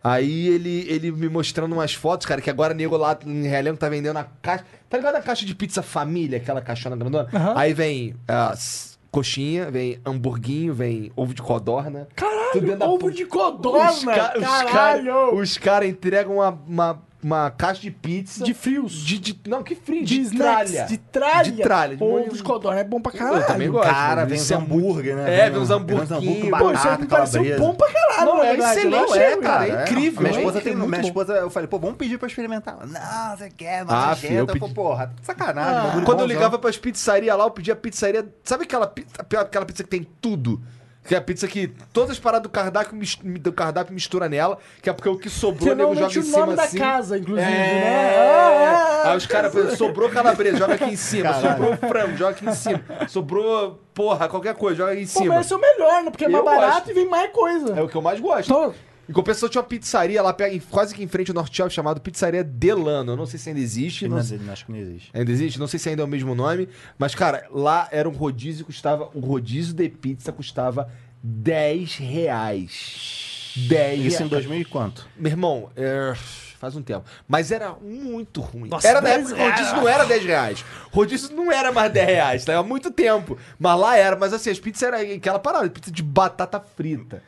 Aí ele, ele me mostrando umas fotos, cara, que agora nego lá em Realengo tá vendendo a caixa. Tá ligado a caixa de pizza família, aquela caixona grandona? Aham. Aí vem ah, s- coxinha, vem hamburguinho, vem ovo de codorna. Caralho, ovo de codorna, Os ca- os caralho. cara- Os caras entregam uma, uma, uma caixa de pizza. De frios. De, de- não, que frio? De, De, snacks, tralha. de tralha. De tralha. de Ovo de codorna é bom pra caralho. Eu também gosto. Cara, vem uns é hambúrguer, né? É, Vem uns hambúrguer com Pô, isso aí me pareceu bom pra caralho, Não, é excelente, não é, é, cara, é incrível. Minha é esposa, tem, minha esposa, eu falei, pô, vamos pedir pra experimentar. Não, você quer, mas Ah, ah, filho, eu pedi- porra, sacanagem. Ah. Quando eu ligava pras pizzarias lá, eu pedia pizzaria. Sabe aquela pizza, aquela pizza que tem tudo? Que é a pizza que todas as paradas do cardápio, do cardápio mistura nela, que é porque o que sobrou, o nego joga em o cima nome da assim. casa, inclusive, É, né? É. Aí os caras, sobrou calabresa, joga aqui em cima. Caralho. Sobrou frango, joga aqui em cima. Sobrou, porra, qualquer coisa, joga aqui em Pô, cima. mas esse é o melhor, né? Porque é mais Eu barato gosto. e vem mais coisa. É o que eu mais gosto. Então, Em compensação, tinha uma pizzaria lá quase que em frente ao Norte Shopping chamada Pizzaria Delano. Eu não sei se ainda existe. Não, Não, acho que não existe. Ainda existe? Não sei se ainda é o mesmo nome. Mas, cara, lá era um rodízio custava. O rodízio de pizza custava 10 reais. 10 Isso em reais. 2000 e quanto? Meu irmão, é, faz um tempo. Mas era muito ruim. Nossa, era na 10 época, rodízio não era 10 reais. Rodízio não era mais 10 reais, tá? Há muito tempo. Mas lá era. Mas assim, as pizzas eram aquela parada, pizza de batata frita.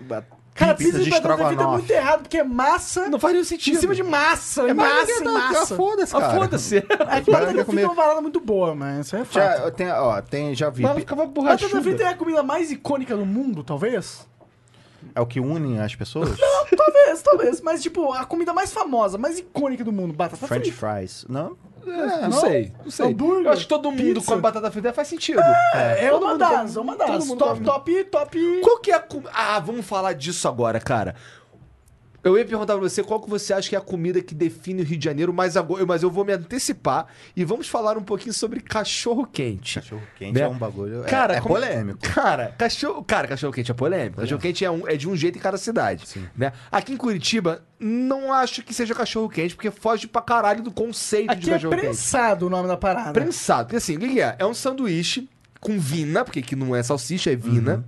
Cara, Pizza pizza de batata frita é estrogonofe. muito errado, porque é massa Não faz nenhum em sentido. cima de massa. É, mas massa tá- massa. Ah, Foda-se, Ah, cara. foda-se. É que batata frita é uma parada muito boa, mas isso é fato. Já, eu tenho, ó, tem, já vi. Mas ficava Batata borrachuda. frita é a comida mais icônica do mundo, talvez? É o que une as pessoas? Talvez, talvez. Mas, tipo, a comida mais famosa, mais icônica do mundo, batata French frita. fries. Não? É, não, não? sei, não sei. Hambúrguer, eu acho que todo mundo pizza. come batata frita faz sentido. É, Todo uma mundo das, come- é uma das. Top, top, top. Qual que é a. Ah, vamos falar disso agora, cara. Eu ia perguntar pra você qual que você acha que é a comida que define o Rio de Janeiro, mas, agora, mas eu vou me antecipar e vamos falar um pouquinho sobre cachorro-quente. Cachorro quente Né? é um bagulho. é- Cara, é, como- polêmico. Cara, cachorro, cara, cachorro quente é polêmico. Cachorro quente é, um- é de um jeito em cada cidade, né? Aqui em Curitiba, não acho que seja cachorro quente, porque foge pra caralho do conceito de Aqui é cachorro quente. prensado o nome da parada. Prensado. Porque assim, o que que é? É um sanduíche com vina, porque aqui não é salsicha, é vina. Uhum.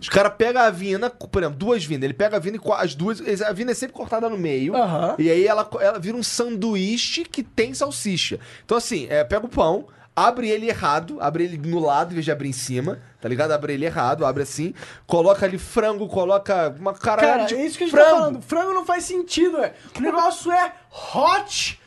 Os caras pegam a vina, por exemplo, duas vinas. Ele pega a vina e as duas. A vina é sempre cortada no meio. Aham. E aí ela, ela vira um sanduíche que tem salsicha. Então, assim, é, pega o pão, abre ele errado, abre ele no lado em vez de abrir em cima, tá ligado? Abre ele errado, abre assim, coloca ali frango, coloca uma caralho Cara, de é isso que a gente frango. tá falando. Frango não faz sentido, é. O negócio é hot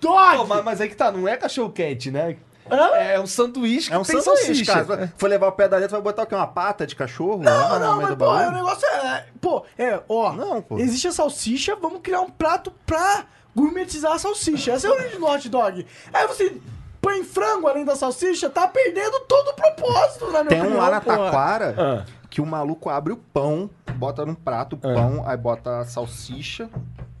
dog. Pô, mas, mas aí que tá, não é cachorro quente, né? Hã? É um sanduíche que É um tem sanduíche, salsicha. cara. For levar o pé da letra, vai botar o quê? Uma pata de cachorro? Não, não, meio mas pô, o negócio é. Pô, é, ó. Não, pô. Existe a salsicha, vamos criar um prato pra gourmetizar a salsicha. Essa é a origem do hot dog. Aí você põe frango além da salsicha, tá perdendo todo o propósito, na minha Tem um opinião. lá na porra. Taquara Ah. que o maluco abre o pão, bota num prato o pão, aí bota a salsicha,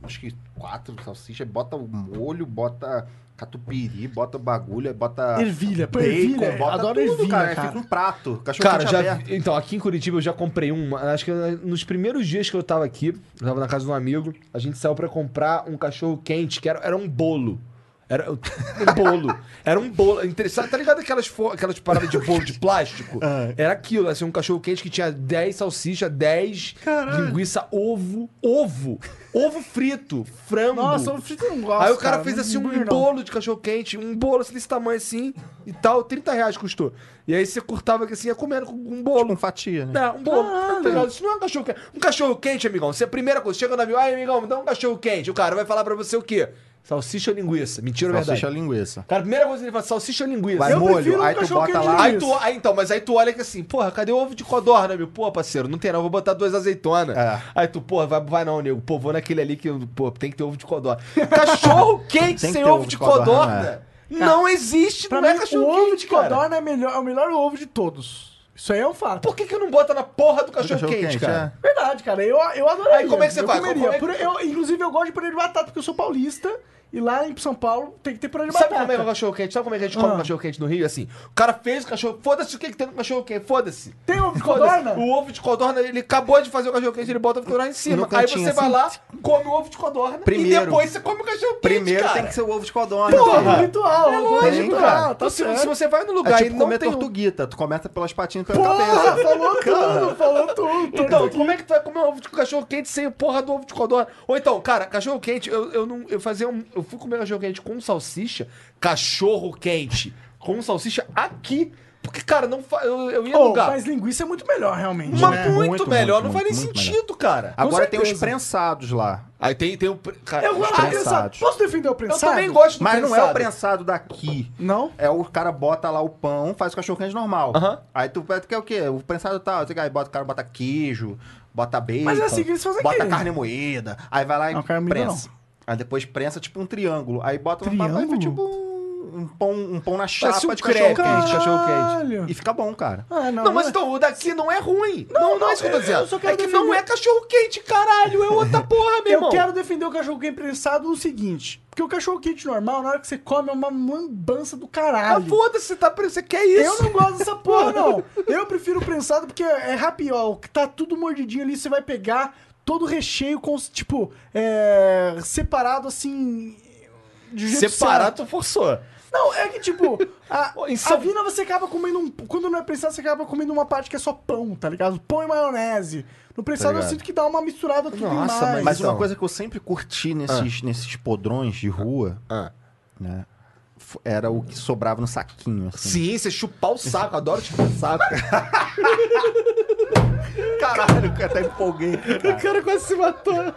acho que quatro salsichas, bota o molho, bota catupiry, bota bagulho, bota Ervilha, bacon, ervilha. bota Adoro tudo, ervilha, cara. cara. Fica um prato, cachorro Cara, já. aberto. Então, aqui em Curitiba eu já comprei um. Acho que nos primeiros dias que eu tava aqui, eu tava na casa de um amigo, a gente saiu pra comprar um cachorro quente, que era, era um bolo. Era um bolo. Era um bolo. Interessante. Tá ligado aquelas, aquelas paradas de bolo de plástico? Ah. Era aquilo, assim, um cachorro quente que tinha 10 salsicha, 10 linguiça, ovo, ovo, ovo frito, frango. Nossa, o frito eu não gosto. Aí o cara, fez assim um não. bolo de cachorro quente, um bolo assim, desse tamanho assim e tal, 30 reais custou. E aí você cortava que assim, ia comendo com um bolo. Com fatia, né? Não, um bolo. Caralho. Tá ligado? Isso não é um cachorro quente. Um cachorro quente, amigão. Você é a primeira coisa, chega no avião, ai, amigão, me dá um cachorro quente. O cara vai falar pra você o quê? Salsicha ou linguiça? Mentira ou verdade? Salsicha linguiça. Cara, a primeira coisa que ele fala, salsicha ou linguiça? Vai Eu molho, prefiro um aí tu cachorro bota quente lá. de Aí tu, aí, então, mas aí tu olha que assim, porra, cadê o ovo de codorna, meu? Pô, parceiro, não tem não, vou botar duas azeitonas. É. Aí tu, porra, vai, vai não, nego. Pô, vou naquele ali que, pô, tem que ter ovo de codorna. Cachorro quente Tem que sem ter ovo de codorna. é. Não existe, Pra não mim, é cachorro o ovo quente, de cara. codorna é, melhor, é o melhor ovo de todos. Isso aí é um fato. Por que, que não bota na porra do cachorro, Cachorro quente, quente, cara? Verdade, cara. Eu, eu adoraria. Aí, como é que você eu faz? Comeria. Como é que- eu, inclusive, eu gosto de purê de batata, porque eu sou paulista. E lá em São Paulo tem que ter purê de Sabe batata. como é que é o cachorro quente? Sabe como é que a gente come Ah. um cachorro quente no Rio? Assim, o cara fez o cachorro. Foda-se o que, que tem no cachorro quente, foda-se. Tem ovo de codorna? O ovo de codorna, ele acabou de fazer o cachorro quente, ele bota o codorna em cima. Aí você vai assim. lá, come o ovo de codorna e Primeiro. depois você come o cachorro quente. Primeiro cara. tem que ser o ovo de codorna. Porra, porra. ritual. É lógico, ritual, cara. Tá Então, se, se você vai no lugar É e tipo não comer tem... um- tortuguita. Tu começa pelas patinhas e pela Porra, cabeça. falou tudo, falou tudo. Então, como é que tu vai comer um ovo de cachorro quente sem porra do ovo de codorna? Ou então, cara, cachorro quente, eu, eu não. Eu fazia um. Eu fui comer cachorro quente com salsicha, cachorro quente com salsicha aqui. Porque, cara, não fa... eu, eu ia no Oh, lugar. mas linguiça é muito melhor, realmente. Mas né? muito, Muito, melhor, muito, não faz nem sentido, cara. Agora tem os prensados lá. Aí tem, tem o. Cara, Eu os gosto do prensado. prensados. Posso defender o eu prensado? também gosto do Mas não é o prensado. prensado daqui. Não? É o cara bota lá o pão, faz o cachorro quente normal. Aham. Aí tu tu quer o quê? O prensado tal. Tá, aí bota, o cara bota queijo, bota bacon. Mas é assim que eles fazem Bota aqui. carne moída. Aí vai lá e Não, prensa. Aí depois prensa tipo um triângulo. Aí bota no Triângulo? papai tipo um, um pão, um pão na chapa um de cachorro crepe quente. de cachorro quente. E fica bom, cara. Ah, não, Não, mas é- então, o daqui não é ruim. Não, não, é isso que eu tô eu- dizendo. eu só quero é que defender- não é cachorro quente, caralho. É outra porra, meu Eu irmão. quero defender o cachorro quente prensado no seguinte. Porque o cachorro quente normal, na hora que você come, é uma lambança do Ah, caralho. foda-se, você, tá... você quer isso. Eu não gosto dessa porra, não. Eu prefiro prensado porque é ó. que Tá tudo mordidinho ali, você vai pegar todo o recheio, com, tipo, é, separado assim. De jeito Separado, certo. tu forçou. Não, é que, tipo, a, a vina você acaba comendo um. Quando não é prensado, você acaba comendo uma parte que é só pão, tá ligado? Pão e maionese. No prensado eu ligado. sinto que dá uma misturada tudo Nossa, mais. Mas Então. uma coisa que eu sempre curti nesses, nesses podrões de rua, Ah. né? f- Era o que sobrava no saquinho, assim. Sim, você chupar o saco. Adoro chupar o saco. Caralho, eu até empolguei. O cara quase se matou.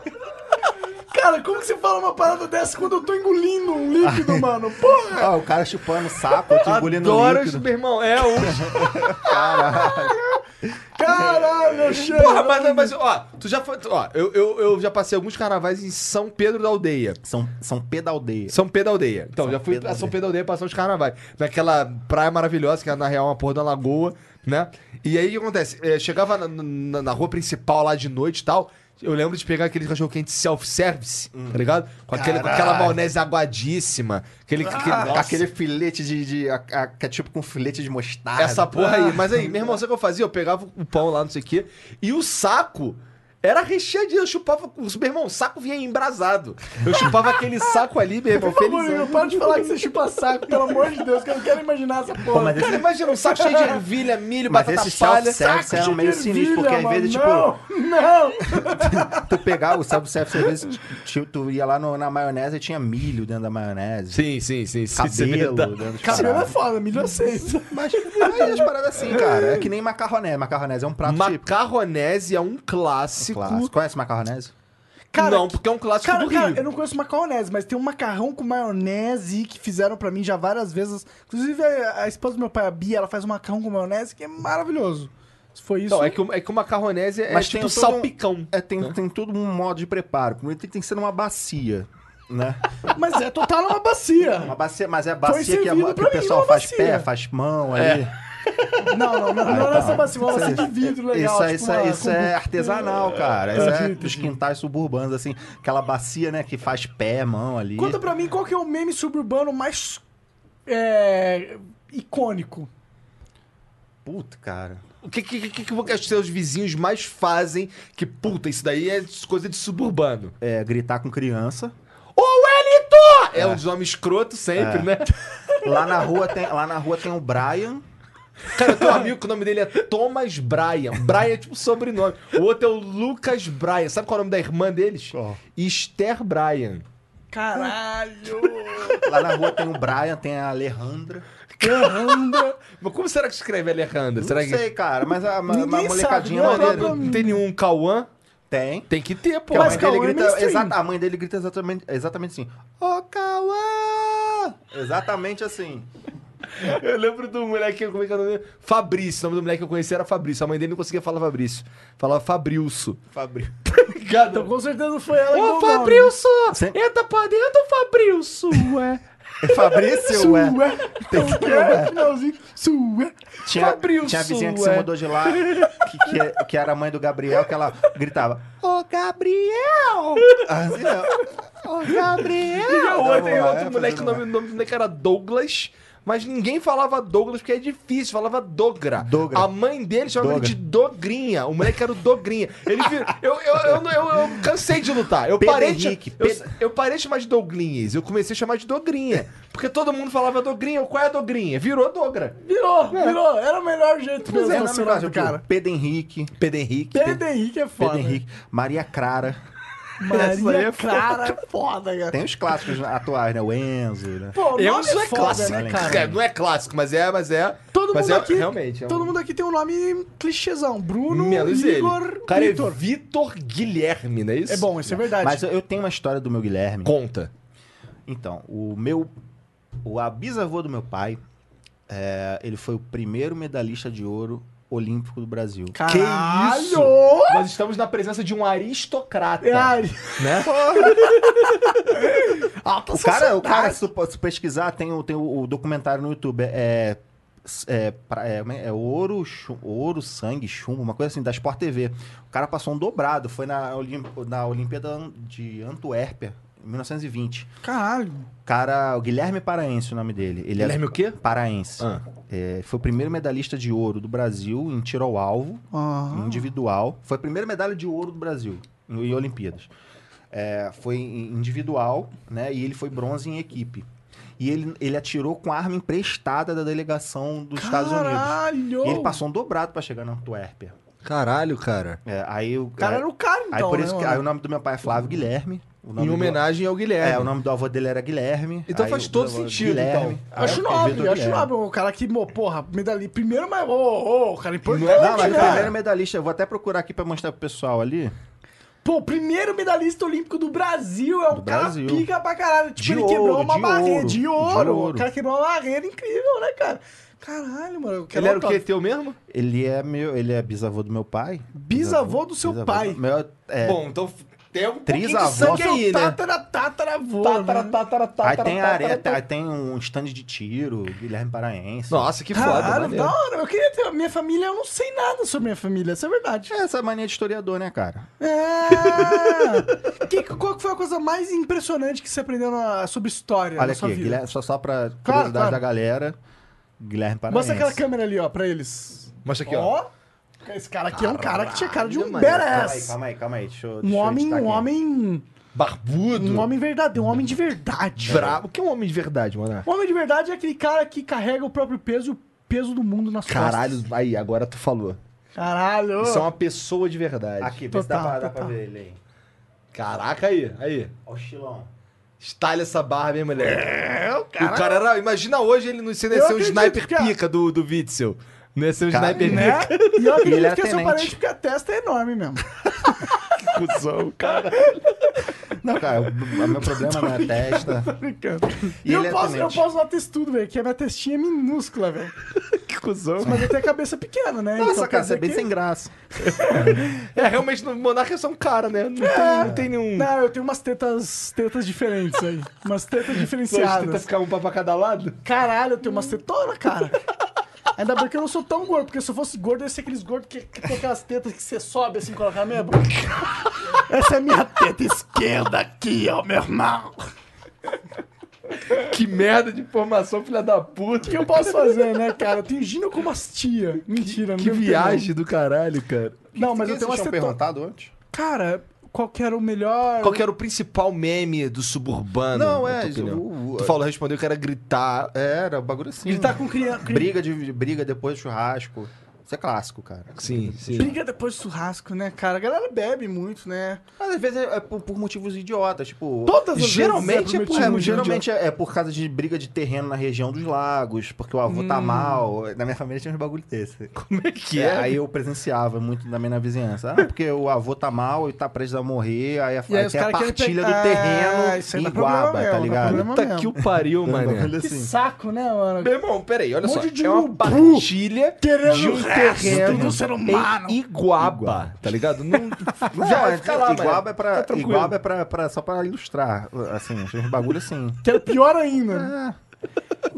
Cara, como que você fala uma parada dessa quando eu tô engolindo um líquido, mano? Porra! Ó, o cara chupando saco, eu tô engolindo Adoro, líquido. meu irmão. É o. Caralho, Alexandre! Porra, mas, mas, ó, tu já foi. Ó, eu, eu, eu já passei alguns carnavais em São Pedro da Aldeia. São, são pedaldeias. São Pedro da Aldeia. Então, São já fui Pedro da a São Aldeia. Pedro da Aldeia passar os carnavais. Naquela praia maravilhosa, que é, na real uma porra da lagoa, né? E aí o que acontece? É, chegava na, na- na rua principal lá de noite e tal. Eu lembro de pegar aquele cachorro quente self-service, tá ligado? Com, aquele, com aquela maionese aguadíssima. Aquele, aquele, Ah, nossa, aquele filete de. de a- a- que é tipo com filete de mostarda. essa porra aí. Mas aí, meu irmão, sabe o que eu fazia? Eu pegava o pão lá, não sei o quê, e o saco era recheadinho. Eu chupava. Meu irmão, o saco vinha embrasado. Eu chupava aquele saco ali, meu irmão, felizão. não para de falar que você chupa saco, pelo amor de Deus, que eu não quero imaginar essa porra. Pô, mas esse- imagina um saco cheio de ervilha, milho, Mas batata esses palha. self-service Saco eram de meio sinistros, porque às vezes, tipo, Não, não! tu pegar o self-service, às vezes tu, tu ia lá no- na maionese e tinha milho dentro da maionese. Sim, sim, sim. sim é Cabelo dentro de Cabelo é foda, milho eu aceito. Mas aí as paradas assim, cara. É que nem macarronese. Macarronese é um prato típico. Macarronese é um clássico. Clássico. Conhece macarronese? Cara, não, porque é um clássico Cara, do cara, Rio. eu não conheço macarronese, mas tem um macarrão com maionese que fizeram pra mim já várias vezes. Inclusive, a, a esposa do meu pai, a Bia, ela faz um macarrão com maionese que é maravilhoso. Se foi isso. Não, é que, o- é que o macarronese é Mas tipo tem todo um- salpicão. É, tem, tem todo um modo de preparo. Primeiro tem, tem que ser numa bacia, né? Mas é total uma bacia. Uma bacia, mas é a bacia que, a- que o pessoal numa faz pé, faz mão ali. Não, não, não, não é essa bacia, uma bacia de vidro legal. Isso, é- tipo isso, é- uma- isso é artesanal, cara. Isso é dos entendi. quintais suburbanos, assim. Aquela bacia, né, que faz pé, mão ali. Conta pra mim qual que é o meme suburbano mais é, icônico. Puta, cara. O que, que, que, que os seus vizinhos mais fazem que, puta, isso daí é coisa de suburbano? É, gritar com criança. Ô, Wellington! É, um dos nomes escroto sempre, É. né? Lá na rua tem, lá na rua tem o Brian. Cara, eu tenho um amigo que o nome dele é Thomas Bryan. Bryan é tipo sobrenome. O outro é o Lucas Bryan. Sabe qual é o nome da irmã deles? Qual? Esther Bryan. Caralho! Lá na rua tem o Brian, tem a Alejandra. Caramba! Mas como será que escreve Alejandra? Será Não que... sei, cara, mas a, a, a molecadinha sabe, né? maneira. Não, não tem nenhum Cauã? Tem. Tem que ter, pô. A mãe dele Cauã é grita. mainstream. exata- a mãe dele grita exatamente, exatamente assim. Ô, Cauã! Exatamente assim. Eu lembro do moleque, como é que é o nome dele? Fabrício. O nome do moleque que eu conheci era Fabrício. A mãe dele não conseguia falar Fabrício. Falava Fabrício. Fabrício. Então com certeza foi ela Ô, o nome. Fabrício! Sim. Entra pra dentro, Fabrício! Ué. Fabrício, ué. Sué. Tem que ter finalzinho. Sué. Tinha, Fabrício, tinha a vizinha que ué. se mudou de lá, que, que, que era a mãe do Gabriel, que ela gritava, Ô Gabriel! Assim, Ô Gabriel! E Tava lá, outro é, moleque, o nome, nome do moleque era Douglas. Mas ninguém falava Douglas porque é difícil, falava Dogra. Dogra. A mãe dele chamava ele Dogra. de Dogrinha. O moleque era o Dogrinha. Ele vir... eu, eu, eu, eu, eu cansei de lutar. Eu Pedro parei de, Henrique, eu, Pedro- eu parei de chamar de Douglinhas. Eu comecei a chamar de Dogrinha. Porque todo mundo falava Dogrinha. Qual é a Dogrinha? Virou Dogra. Virou, virou. Era o melhor jeito mesmo. é, ser o do cara. Pedro Henrique, Pedro Henrique. Pedro Henrique é foda. Pedro Henrique, Maria Clara. Maria é Clara é foda, cara. Tem os clássicos atuais, né? O Enzo, né? Pô, o Eu nome não é foda, clássico. né, cara? É, não é clássico, mas é, mas é. Todo mas mundo é, aqui, realmente. É todo um... mundo aqui tem um nome clichêzão. Bruno, Menos ele. Igor, O cara Vitor. é Vitor Guilherme, não é isso? É bom, isso é verdade. Mas eu, tenho uma história do meu Guilherme. Conta. Então, o meu. O a bisavô do meu pai, é, ele foi o primeiro medalhista de ouro olímpico do Brasil. Caralho! isso? Nós estamos na presença de um aristocrata. É, Ari. Né? Alta O cara, o cara se, tu- se pesquisar, tem, o, tem o, o documentário no YouTube. É. É, pra- é, como é- é ouro, chu- ouro, sangue, chumbo, uma coisa assim, da Sport TV. O cara passou um dobrado, foi na, Olim- na Olimpíada de Antuérpia, 1920. Caralho. Cara, o Guilherme Paraense, o nome dele. Ele Guilherme é o quê? Paraense. Ah. É, foi o primeiro medalhista de ouro do Brasil em tiro ao alvo, Ah. individual. Foi a primeira medalha de ouro do Brasil em, em Olimpíadas. É, foi em individual, né? E ele foi bronze em equipe. E ele, ele atirou com arma emprestada da delegação dos Estados Unidos. Caralho! E ele passou um dobrado pra chegar na Antuérpia. Caralho, cara. É, aí o cara era o cara, então, Aí por isso né, que mano? aí o nome do meu pai é Flávio Guilherme. O nome Em do- homenagem ao Guilherme. É, o nome do avô dele era Guilherme. Então aí faz todo avô- sentido, Guilherme. então. Acho o nobre, acho nobre. O cara que, porra, medalha primeiro, mas, ô, ô, o cara importante, Não, mas o né? primeiro medalhista, eu vou até procurar aqui pra mostrar pro pessoal ali. Pô, o primeiro medalhista olímpico do Brasil é um Do cara Brasil. pica pra caralho. Tipo, De ele quebrou ouro, uma de barreira ouro, de de ouro. ouro. O cara quebrou uma barreira incrível, né, cara? Caralho, mano. eu quero Ele era o quê? Teu mesmo? Ele é meu, ele é bisavô do meu pai. Bisavô do seu pai. Meu, é, Bom, então tem um pouquinho de Trisavô. sangue aí, né? tátara, tataravô, Tatara, né? tatara, aí tatara, tem tatara, areia, tatara. aí tem um stand de tiro, Guilherme Paraense. Nossa, que foda, Caralho, maneiro. da hora. Eu queria ter a minha família, eu não sei nada sobre minha família, isso é verdade. É essa mania de historiador, né, cara? É. que, qual que foi a coisa mais impressionante que você aprendeu na- sobre história Olha na aqui, sua vida? Guilherme, só, só pra curiosidade claro. da galera. Guilherme Paraense. Mostra aquela câmera ali, ó, pra eles. Mostra aqui, ó. Esse cara aqui é um cara que tinha cara de um mano. Calma aí, badass. calma aí, calma aí. Deixa eu, Um deixa eu homem, editar um aqui. homem, Barbudo. um homem verdadeiro, um homem de verdade. Brabo. O que é um homem de verdade, mano? Um homem de verdade é aquele cara que carrega o próprio peso e o peso do mundo nas Caralho, costas. aí, agora tu falou. Caralho. Isso é uma pessoa de verdade. Aqui, vê se dá, Total, pra, dá pra total. ver ele aí. Caraca, aí, aí. Olha o estilão. Estalha essa barba, hein, mulher? É, o cara... O cara era. Imagina hoje ele não ser Eu ser o acredito sniper que pica do, do Witzel. Não ia ser o Cara, sniper Né? pica. E eu acredito Ele era que é seu tenente. parente porque a testa é enorme mesmo. Cusão, cara. Não, cara, o, o meu problema não é a testa. Tô brincando. E, eu, ele é posso, eu tenente. posso dar textudo, velho, que a minha testinha é minúscula, velho. Que cuzão. Mas eu tenho a cabeça pequena, né? Nossa, Então, quer cara, você dizer é bem que- sem graça. É, realmente, no Monarca é só um cara, né? Não, tem, não tem nenhum. Não, eu tenho umas tetas, tetas diferentes aí. Umas tetas Só tenta diferenciadas. ficar um pra pra cada lado? Caralho, eu tenho umas tetonas, cara. Ainda bem que eu não sou tão gordo, porque se eu fosse gordo, eu ia ser aqueles gordos que, que tem aquelas tetas que você sobe assim, colocar mesmo. Essa é a minha teta esquerda aqui, ó, meu irmão. Que merda de informação, filha da puta. O que eu posso fazer, né, cara? Eu tenho ginecomastia. Mentira, Que não viagem do caralho, cara. Não, mas eu tenho umas vocês tinham perguntado antes? Cara, qual que era o melhor... Qual que era o principal meme do suburbano? Não, é, o- o- Tu falou, respondeu que era gritar. Era, o bagulho assim. Tá com criança... Briga, de, briga depois do churrasco. Isso é clássico, cara. Sim, sim. Briga depois do churrasco, né, cara? A galera bebe muito, né? Mas às vezes é, é por, por motivos idiotas, tipo... Todas as Geralmente vezes é por- É, geralmente é, é por causa de briga de terreno na região dos lagos, porque o avô tá mal. Na minha família tinha uns bagulho desse. Como é que É, é? aí eu presenciava muito também na vizinhança. Ah, porque o avô tá mal e tá prestes a morrer, aí, a, E aí aí os tem a partilha do terreno Ah, Iguaba, tá dá ligado? Puta que o pariu, um mano. Que assim. saco, né, mano? Meu irmão, peraí, olha Um só. é uma partilha de um resto. do ser humano. em Iguaba, tá ligado? Não, Não, já é, fica lá, Iguaba é pra, Tá. Iguaba é pra, pra- só pra ilustrar, assim, uns bagulho assim. Que era pior ainda.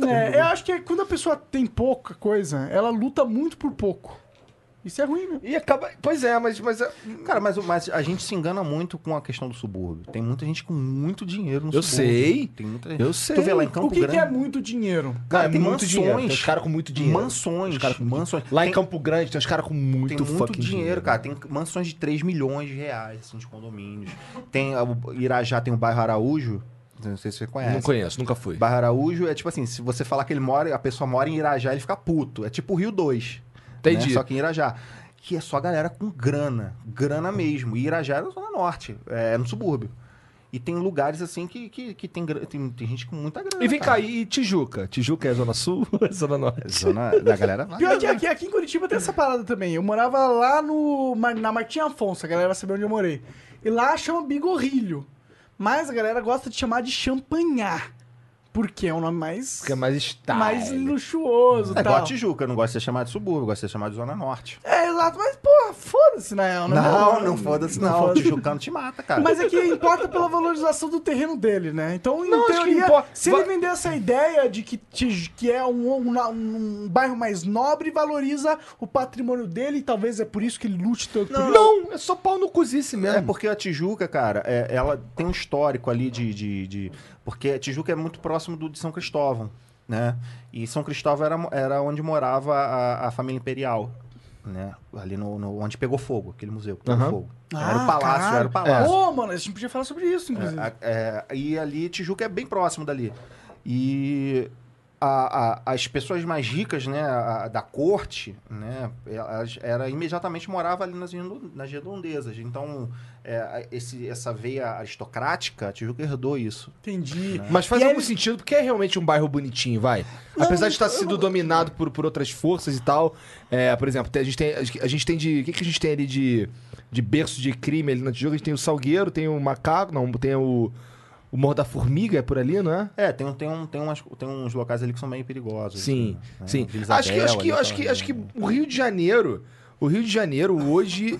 É, eu acho que quando a pessoa tem pouca coisa, ela luta muito por pouco. Isso é ruim, né? E acaba. Pois é, mas. mas é- Cara, mas, o- mas a gente se engana muito com a questão do subúrbio. Tem muita gente com muito dinheiro no Eu subúrbio. sei. Tem muita Eu sei. Tu vê lá em Campo o que, Grande. que é muito dinheiro? Cara, tem muito mansões. dinheiro. Tem os caras com muito dinheiro. Mansões. Os caras com- mansões. Lá em Tem- Campo Grande tem uns caras com muito, Tem muito fucking dinheiro, cara. Tem mansões de 3 milhões de reais, assim, de condomínios. Tem a- o Irajá tem o bairro Araújo. Não sei se você conhece. Não conheço, nunca fui. Bairro Araújo é tipo assim, se você falar que ele mora, a pessoa mora em Irajá, ele fica puto. É tipo o Rio 2. Entendi. né? Só que em Irajá. Que é só galera com grana. Grana mesmo. E Irajá é na Zona Norte. É no subúrbio. E tem lugares assim que, que, que tem, tem, tem gente com muita grana. E vem cá, e Tijuca? Tijuca é Zona Sul ou é Zona Norte? Zona da galera. Pior que aqui, aqui em Curitiba tem essa parada também. Eu morava lá no, na Martim Afonso, a galera vai saber onde eu morei. E lá chama Bigorrilho. Mas a galera gosta de chamar de champanhar. Porque é um nome mais, Porque é mais style. mais luxuoso É igual a tal. Tijuca, eu não gosto de ser chamado de subúrbio, eu gosto de ser chamado de Zona Norte. É, exato. Mas, porra, foda-se, na real. né? Não, não foda-se, não. O foda-se. Tijucano te mata, cara. Mas é que importa pela valorização do terreno dele, né? Então, em Não, acho que teoria, importa. se ele vender essa ideia de que, Tij- que é um, um, um bairro mais nobre, valoriza o patrimônio dele, e talvez é por isso que ele lute tanto. isso. Não, é só pau no cozice mesmo. É porque a Tijuca, cara, é- ela tem um histórico ali de, de, de- Porque a Tijuca é muito próximo do de São Cristóvão, né? E São Cristóvão era, era onde morava a, a família imperial, né? Ali no, no- onde pegou fogo, aquele museu que pegou Aham. fogo. Ah, era o palácio, caralho. era o palácio. Pô, mano, a gente podia falar sobre isso, inclusive. É, é, e ali, Tijuca é bem próximo dali. E a- a- as pessoas mais ricas, né, a- da corte, né, elas era, imediatamente morava ali nas, nas redondezas. Então, é, esse, essa veia aristocrática, Tijuca herdou isso. Entendi. Mas faz E algum eles- sentido, porque é realmente um bairro bonitinho, vai. Apesar de estar sendo dominado por, por outras forças e tal. É, por exemplo, a gente tem, a gente tem de. O que, que a gente tem ali de, de berço de crime ali na Tijuca? A gente tem o Salgueiro, tem o Macaco, não, tem o. O Morro da Formiga é por ali, não é? É, tem, tem, um, tem, umas, tem uns locais ali que são meio perigosos. Sim, né? sim. Vila Acho que, Isabel acho, que, acho, que, acho que o Rio de Janeiro. O Rio de Janeiro hoje.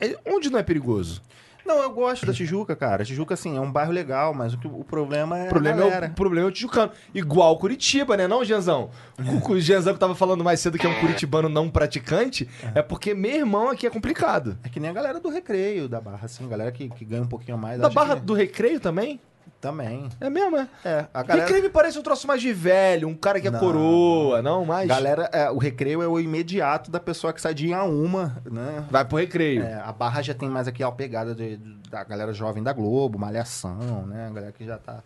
é- onde não é perigoso? Não, eu gosto da Tijuca, cara. Tijuca, assim, é um bairro legal, mas o, o problema é O problema, a é o, o problema é o Tijucano. Igual Curitiba, né, não, Genzão? O, o Genzão que tava falando mais cedo que é um curitibano não praticante, é porque meu irmão aqui é complicado. É que nem a galera do recreio da Barra, assim, a galera que, que ganha um pouquinho mais. Da Barra que- do Recreio também? Também. É mesmo, é? É, a galera. Recreio me parece um troço mais de velho, um cara que é Não. coroa, não? Mais. Galera, é, o recreio é o imediato da pessoa que sai de a uma, né? Vai pro recreio. É, a barra já tem mais aqui a pegada de- da galera jovem da Globo, Malhação, né? A galera que já tá.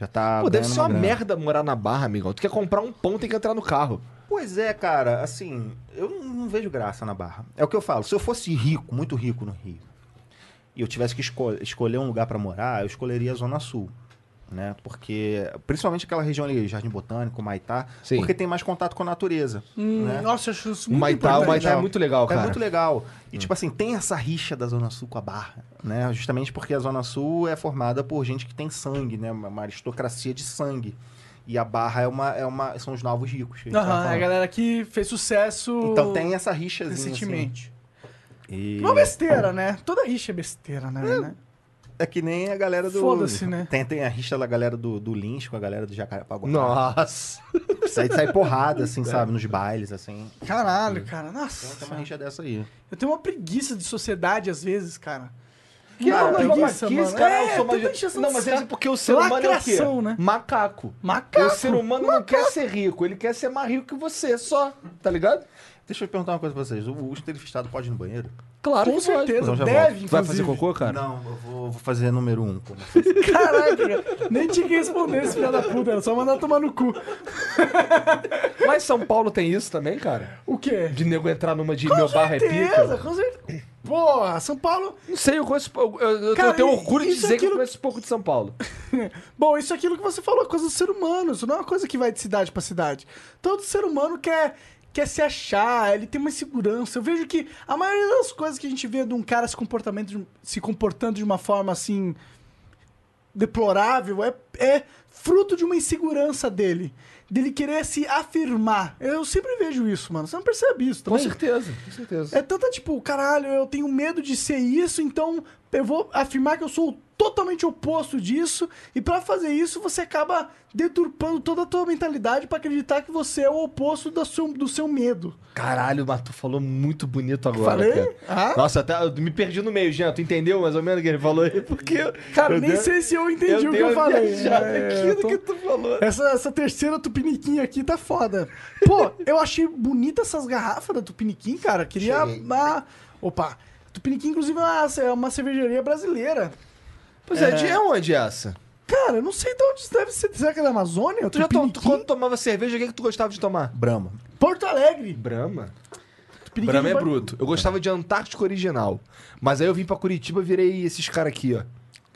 Já tá. Pô, deve ser uma grana. merda morar na Barra, amigão. Tu quer comprar um pão, tem que entrar no carro. Pois é, cara, assim, eu não vejo graça na barra. É o que eu falo, se eu fosse rico, muito rico no Rio, e eu tivesse que esco- escolher um lugar pra morar, eu escolheria a Zona Sul. Né? Porque, principalmente aquela região ali, Jardim Botânico, Maitá, Sim. porque tem mais contato com a natureza. Hum, né? Nossa, eu acho isso O muito Maitá, o importante. Maitá é legal. muito legal, cara. É muito legal. E, tipo assim, tem essa rixa da Zona Sul com a Barra, né? Justamente porque a Zona Sul é formada por gente que tem sangue, né? Uma aristocracia de sangue. E a Barra é uma, é uma, são os novos ricos. a Aham, é a falando. galera que fez sucesso Então tem essa rixazinha, recentemente. assim. E Uma besteira, né? Toda rixa é besteira, né? né? é que nem a galera do... Foda-se, né? Tem, tem a rixa da galera do, do Lynch com a galera do Jacarepaguá. Nossa. Sai, sai porrada, assim, sabe? Nos bailes, assim. Caralho, cara. Então Nossa. tem uma rixa dessa aí. Eu tenho uma preguiça de sociedade às vezes, cara. Que Cara, não, preguiça, mas mano. cara, É, eu sou mais- Não, mas é porque o ser humano é o quê? Lacração, né? Macaco. Macaco. O ser humano não quer ser rico, ele quer ser mais rico que você, só. Tá ligado? Deixa eu perguntar uma coisa pra vocês. O Augusto entrevistado pode ir no banheiro? Claro Com que pode. certeza, Então deve, inclusive. Vai fazer cocô, cara? Não, eu vou, vou fazer número um. Como Caraca, cara. nem tinha que responder esse filho da puta, era só mandar tomar no cu. Mas São Paulo tem isso também, cara? O quê? De nego entrar numa de Com meu barro é certeza, pica? com certeza. Porra, São Paulo. Não sei, eu conheço. Eu, eu- eu Cara, tenho orgulho de é dizer que eu aquilo- conheço pouco de São Paulo. Bom, isso é aquilo que você falou, é coisa do ser humano. Isso não é uma coisa que vai de cidade pra cidade. Todo ser humano quer, quer se achar, ele tem uma insegurança. Eu vejo que a maioria das coisas que a gente vê de um cara se, comportamento, de- se comportando de uma forma assim. deplorável é, é fruto de uma insegurança dele. Dele querer se afirmar. Eu sempre vejo isso, mano. Você não percebe isso Com também? certeza, com certeza. É tanta tipo, caralho, eu tenho medo de ser isso, então eu vou afirmar que eu sou totalmente oposto disso. E pra fazer isso, você acaba deturpando toda a tua mentalidade pra acreditar que você é o oposto da seu, do seu medo. Caralho, mas tu falou muito bonito agora, Falei? Ah? Nossa, até eu me perdi no meio, Jean. Tu entendeu mais ou menos o que ele falou aí? Porque. Cara, eu nem dei- sei se eu entendi o que eu falei. É, aqui eu tô- que tu falou. Essa, essa terceira tupiniquim aqui tá foda. Pô, eu achei bonita essas garrafas da Tupiniquim, cara. Queria uma... Opa, Tupiniquim, inclusive, é uma, é uma cervejaria brasileira. Pois é, de onde é essa? Cara, eu não sei de onde deve ser. Será que é da Amazônia? Tu já to, tu, quando tomava cerveja, o que, que tu gostava de tomar? Brahma. Porto Alegre. Brahma. Tupiniquim Brahma é bruto. Eu gostava de Antártico original. Mas aí eu vim pra Curitiba e virei esses caras aqui, ó.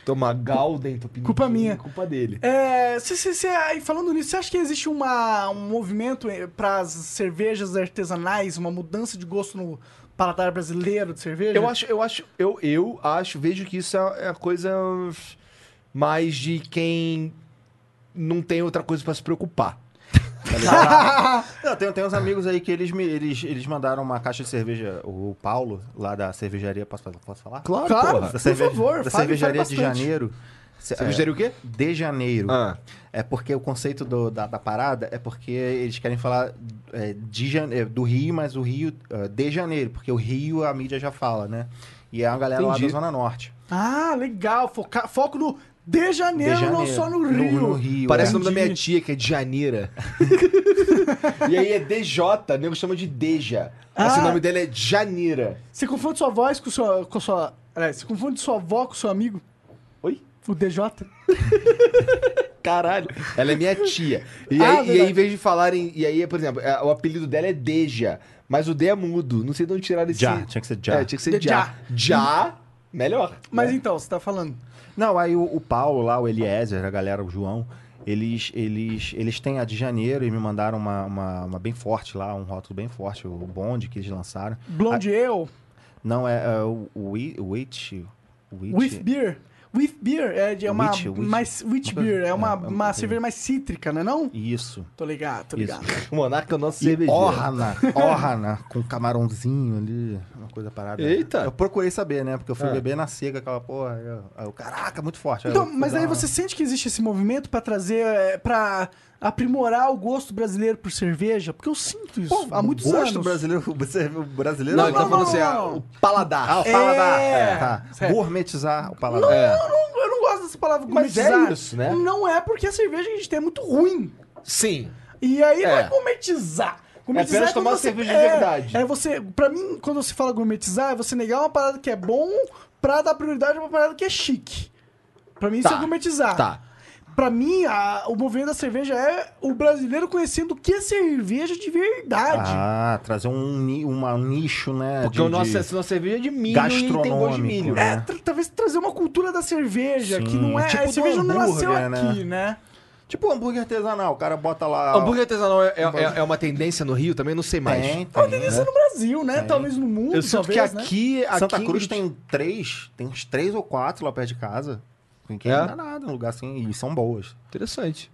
Tomar Galden, Tupiniquim. Culpa minha. Culpa dele. É, cê, cê, cê- aí falando nisso, você acha que existe uma, um movimento para as cervejas artesanais, uma mudança de gosto no paladar brasileiro de cerveja? Eu acho, eu acho, eu, eu acho, vejo que isso é, é a coisa mais de quem não tem outra coisa pra se preocupar. Não, tem, tem uns amigos aí que eles, me, eles, eles mandaram uma caixa de cerveja, o Paulo, lá da cervejaria, posso, posso falar? Claro, Claro, porra. Da, por cerveja- favor, da fale- cervejaria fale de janeiro. Ce- Cervejaria o quê? De janeiro. Ah. É porque o conceito do- da, da parada é porque eles querem falar é, de jane- é, do Rio, mas o Rio é, de janeiro, porque o Rio a mídia já fala, né? E é uma galera lá Entendi. da Zona Norte. Ah, legal. Foca, foco no de janeiro, De não janeiro. só no Rio. No, no Rio. Parece é. o nome da minha tia, que é de Janeira. e aí é DJ, nego chama de Deja. Mas Ah. o nome dela é Janeira. Você confunde sua voz com sua. Com sua aliás, você confunde sua avó com seu amigo? O DJ? Caralho. Ela é minha tia. E, Ah, aí, e aí, em vez de falarem. E aí, por exemplo, é, o apelido dela é Deja. Mas o D é mudo. Não sei de onde tiraram esse. Já, tinha que ser já. É, tinha que ser já. Já, melhor. Mas né? então, você tá falando. Não, aí o, o Paulo lá, o Eliezer, a galera, o João, eles, eles, eles têm a de janeiro e me mandaram uma, uma, uma bem forte lá, um rótulo bem forte, o bonde que eles lançaram. Blonde Ale, Não, é, é o, o, Wi- o Witch. o Witch- with beer. With beer é, de, é uma Witch, witch. mais witch beer, é uma, é, é uma uma- cerveja mais cítrica, né não? Isso. Tô ligado, tô Isso. ligado. O Monarca é o nosso cervejeiro. Ohana, Ohana, com camarãozinho ali, uma coisa parada. Eita. Eu procurei saber, né? Porque eu fui Ah. beber na seca, aquela porra. Aí eu, eu, caraca, muito forte. Então, mas aí uma- você sente que existe esse movimento pra trazer, é, pra aprimorar o gosto brasileiro por cerveja? Porque eu sinto isso Pô, há muitos o gosto anos. brasileiro, o brasileiro Não, ele tá não, falando não, assim, não. ah, o paladar. Ah, o paladar. É. Tá. Gourmetizar o paladar. É. Eu não, eu não gosto dessa palavra Mas é gourmetizar. isso, né? Não é porque a cerveja que a gente tem é muito ruim. Sim. E aí não É. é gourmetizar. Gourmetizar apenas quando tomar você- cerveja de é, verdade. É você, pra mim, quando você fala gourmetizar, é você negar uma parada que é bom pra dar prioridade a uma parada que é chique. Pra mim isso Tá, é gourmetizar. Tá. Pra mim, a- o movimento da cerveja é o brasileiro conhecendo o que é cerveja de verdade. Ah, trazer um, uma, um nicho, né? Porque de- o nosso, de- a nossa cerveja é de milho e tem gosto de Gastronômico, milho. né? É, tra- talvez trazer uma cultura da cerveja, Sim, que não é. tipo a cerveja não nasceu hambúrguer, né? aqui, né? Tipo hambúrguer artesanal, o cara bota lá... Hambúrguer artesanal é, é- é uma tendência no Rio? Também não sei mais. Tem, É uma tendência né? no Brasil, né? Tem. Talvez no mundo, Eu sinto talvez, que né? aqui, aqui Santa Cruz tem três, tem uns três ou quatro lá perto de casa. Ninguém É? dá nada, um lugar assim, e são boas. Interessante.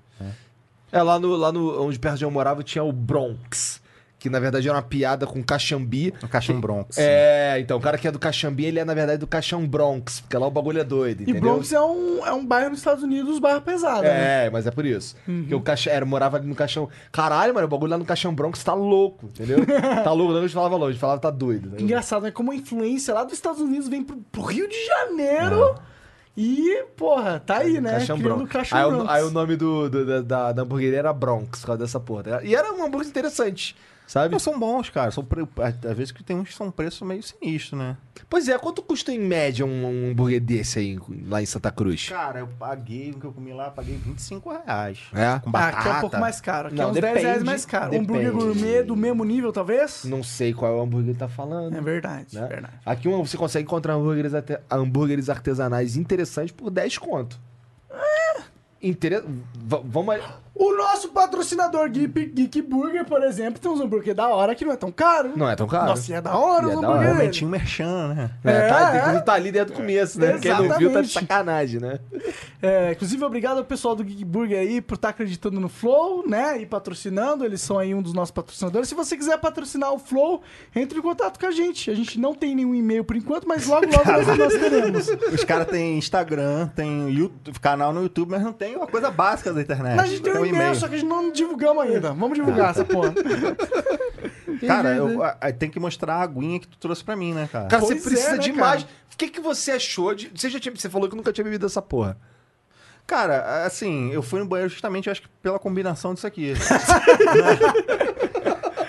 É, lá, no, lá no, onde perto de onde eu morava tinha o Bronx. Que na verdade era uma piada com Caxambi. No Caixão Bronx. É, então o cara que é do Caxambi, ele é na verdade do Caixão Bronx. Porque lá o bagulho é doido, E entendeu? Bronx é um, é um bairro nos Estados Unidos, bairro pesado, né? É, mas é por isso. Porque o caixão, era, morava ali no caixão. Caralho, mano, o bagulho lá no caixão Bronx tá louco, entendeu? tá louco, não a gente falava longe, falava tá doido. entendeu? Engraçado, né? Como a influência lá dos Estados Unidos vem pro, pro Rio de Janeiro. E, porra, tá aí, né? Caixão Criando o Bronx. Caixão Aí, aí o nome do, do- da, da, hamburgueria era Bronx, por causa dessa porra. tá? E era um hambúrguer interessante, sabe? Não, são bons, cara. São pre... Às vezes que tem uns que são preço meio sinistro, né? Pois é, quanto custa em média um, um hambúrguer desse aí, lá em Santa Cruz? Cara, eu paguei, o que eu comi lá, paguei 25 reais. É? Com Ah, batata. aqui é um pouco mais caro. Aqui Não, é uns 10 depende, reais mais caro. Um hambúrguer depende. gourmet do mesmo nível, talvez? Não sei qual é o hambúrguer que ele tá falando. É verdade, né? verdade. Aqui você consegue encontrar hambúrgueres, arte- hambúrgueres artesanais interessantes por 10 conto. É. Inter... v- Vamos. O nosso patrocinador Geek, Geek Burger, por exemplo, tem uns hambúrguer da hora que não é tão caro. Não é tão caro. Nossa, e é da hora E é os hora. hambúrguer dele. Momentinho merchan, né? É, tá, É, inclusive é. tá ali desde o começo, né? Quem não viu tá de Exatamente. sacanagem, né? É, inclusive, obrigado ao pessoal do Geek Burger aí por estar acreditando no Flow, né? E patrocinando. Eles são aí um dos nossos patrocinadores. Se você quiser patrocinar o Flow, entre em contato com a gente. A gente não tem nenhum e-mail por enquanto, mas logo, logo nós, nós teremos. Os caras têm Instagram, tem YouTube, canal no YouTube, mas não tem uma coisa básica da internet. Mas a gente tem um e-mail, só que a gente não divulgamos ainda. Vamos divulgar essa porra. Cara, eu, a- a- tem que mostrar a aguinha que tu trouxe pra mim, né, cara? Cara, Pois você precisa é, né, demais. cara? O que, que você achou de. Você já tinha. Você falou que nunca tinha bebido essa porra. Cara, assim, eu fui no banheiro justamente, acho que pela combinação disso aqui.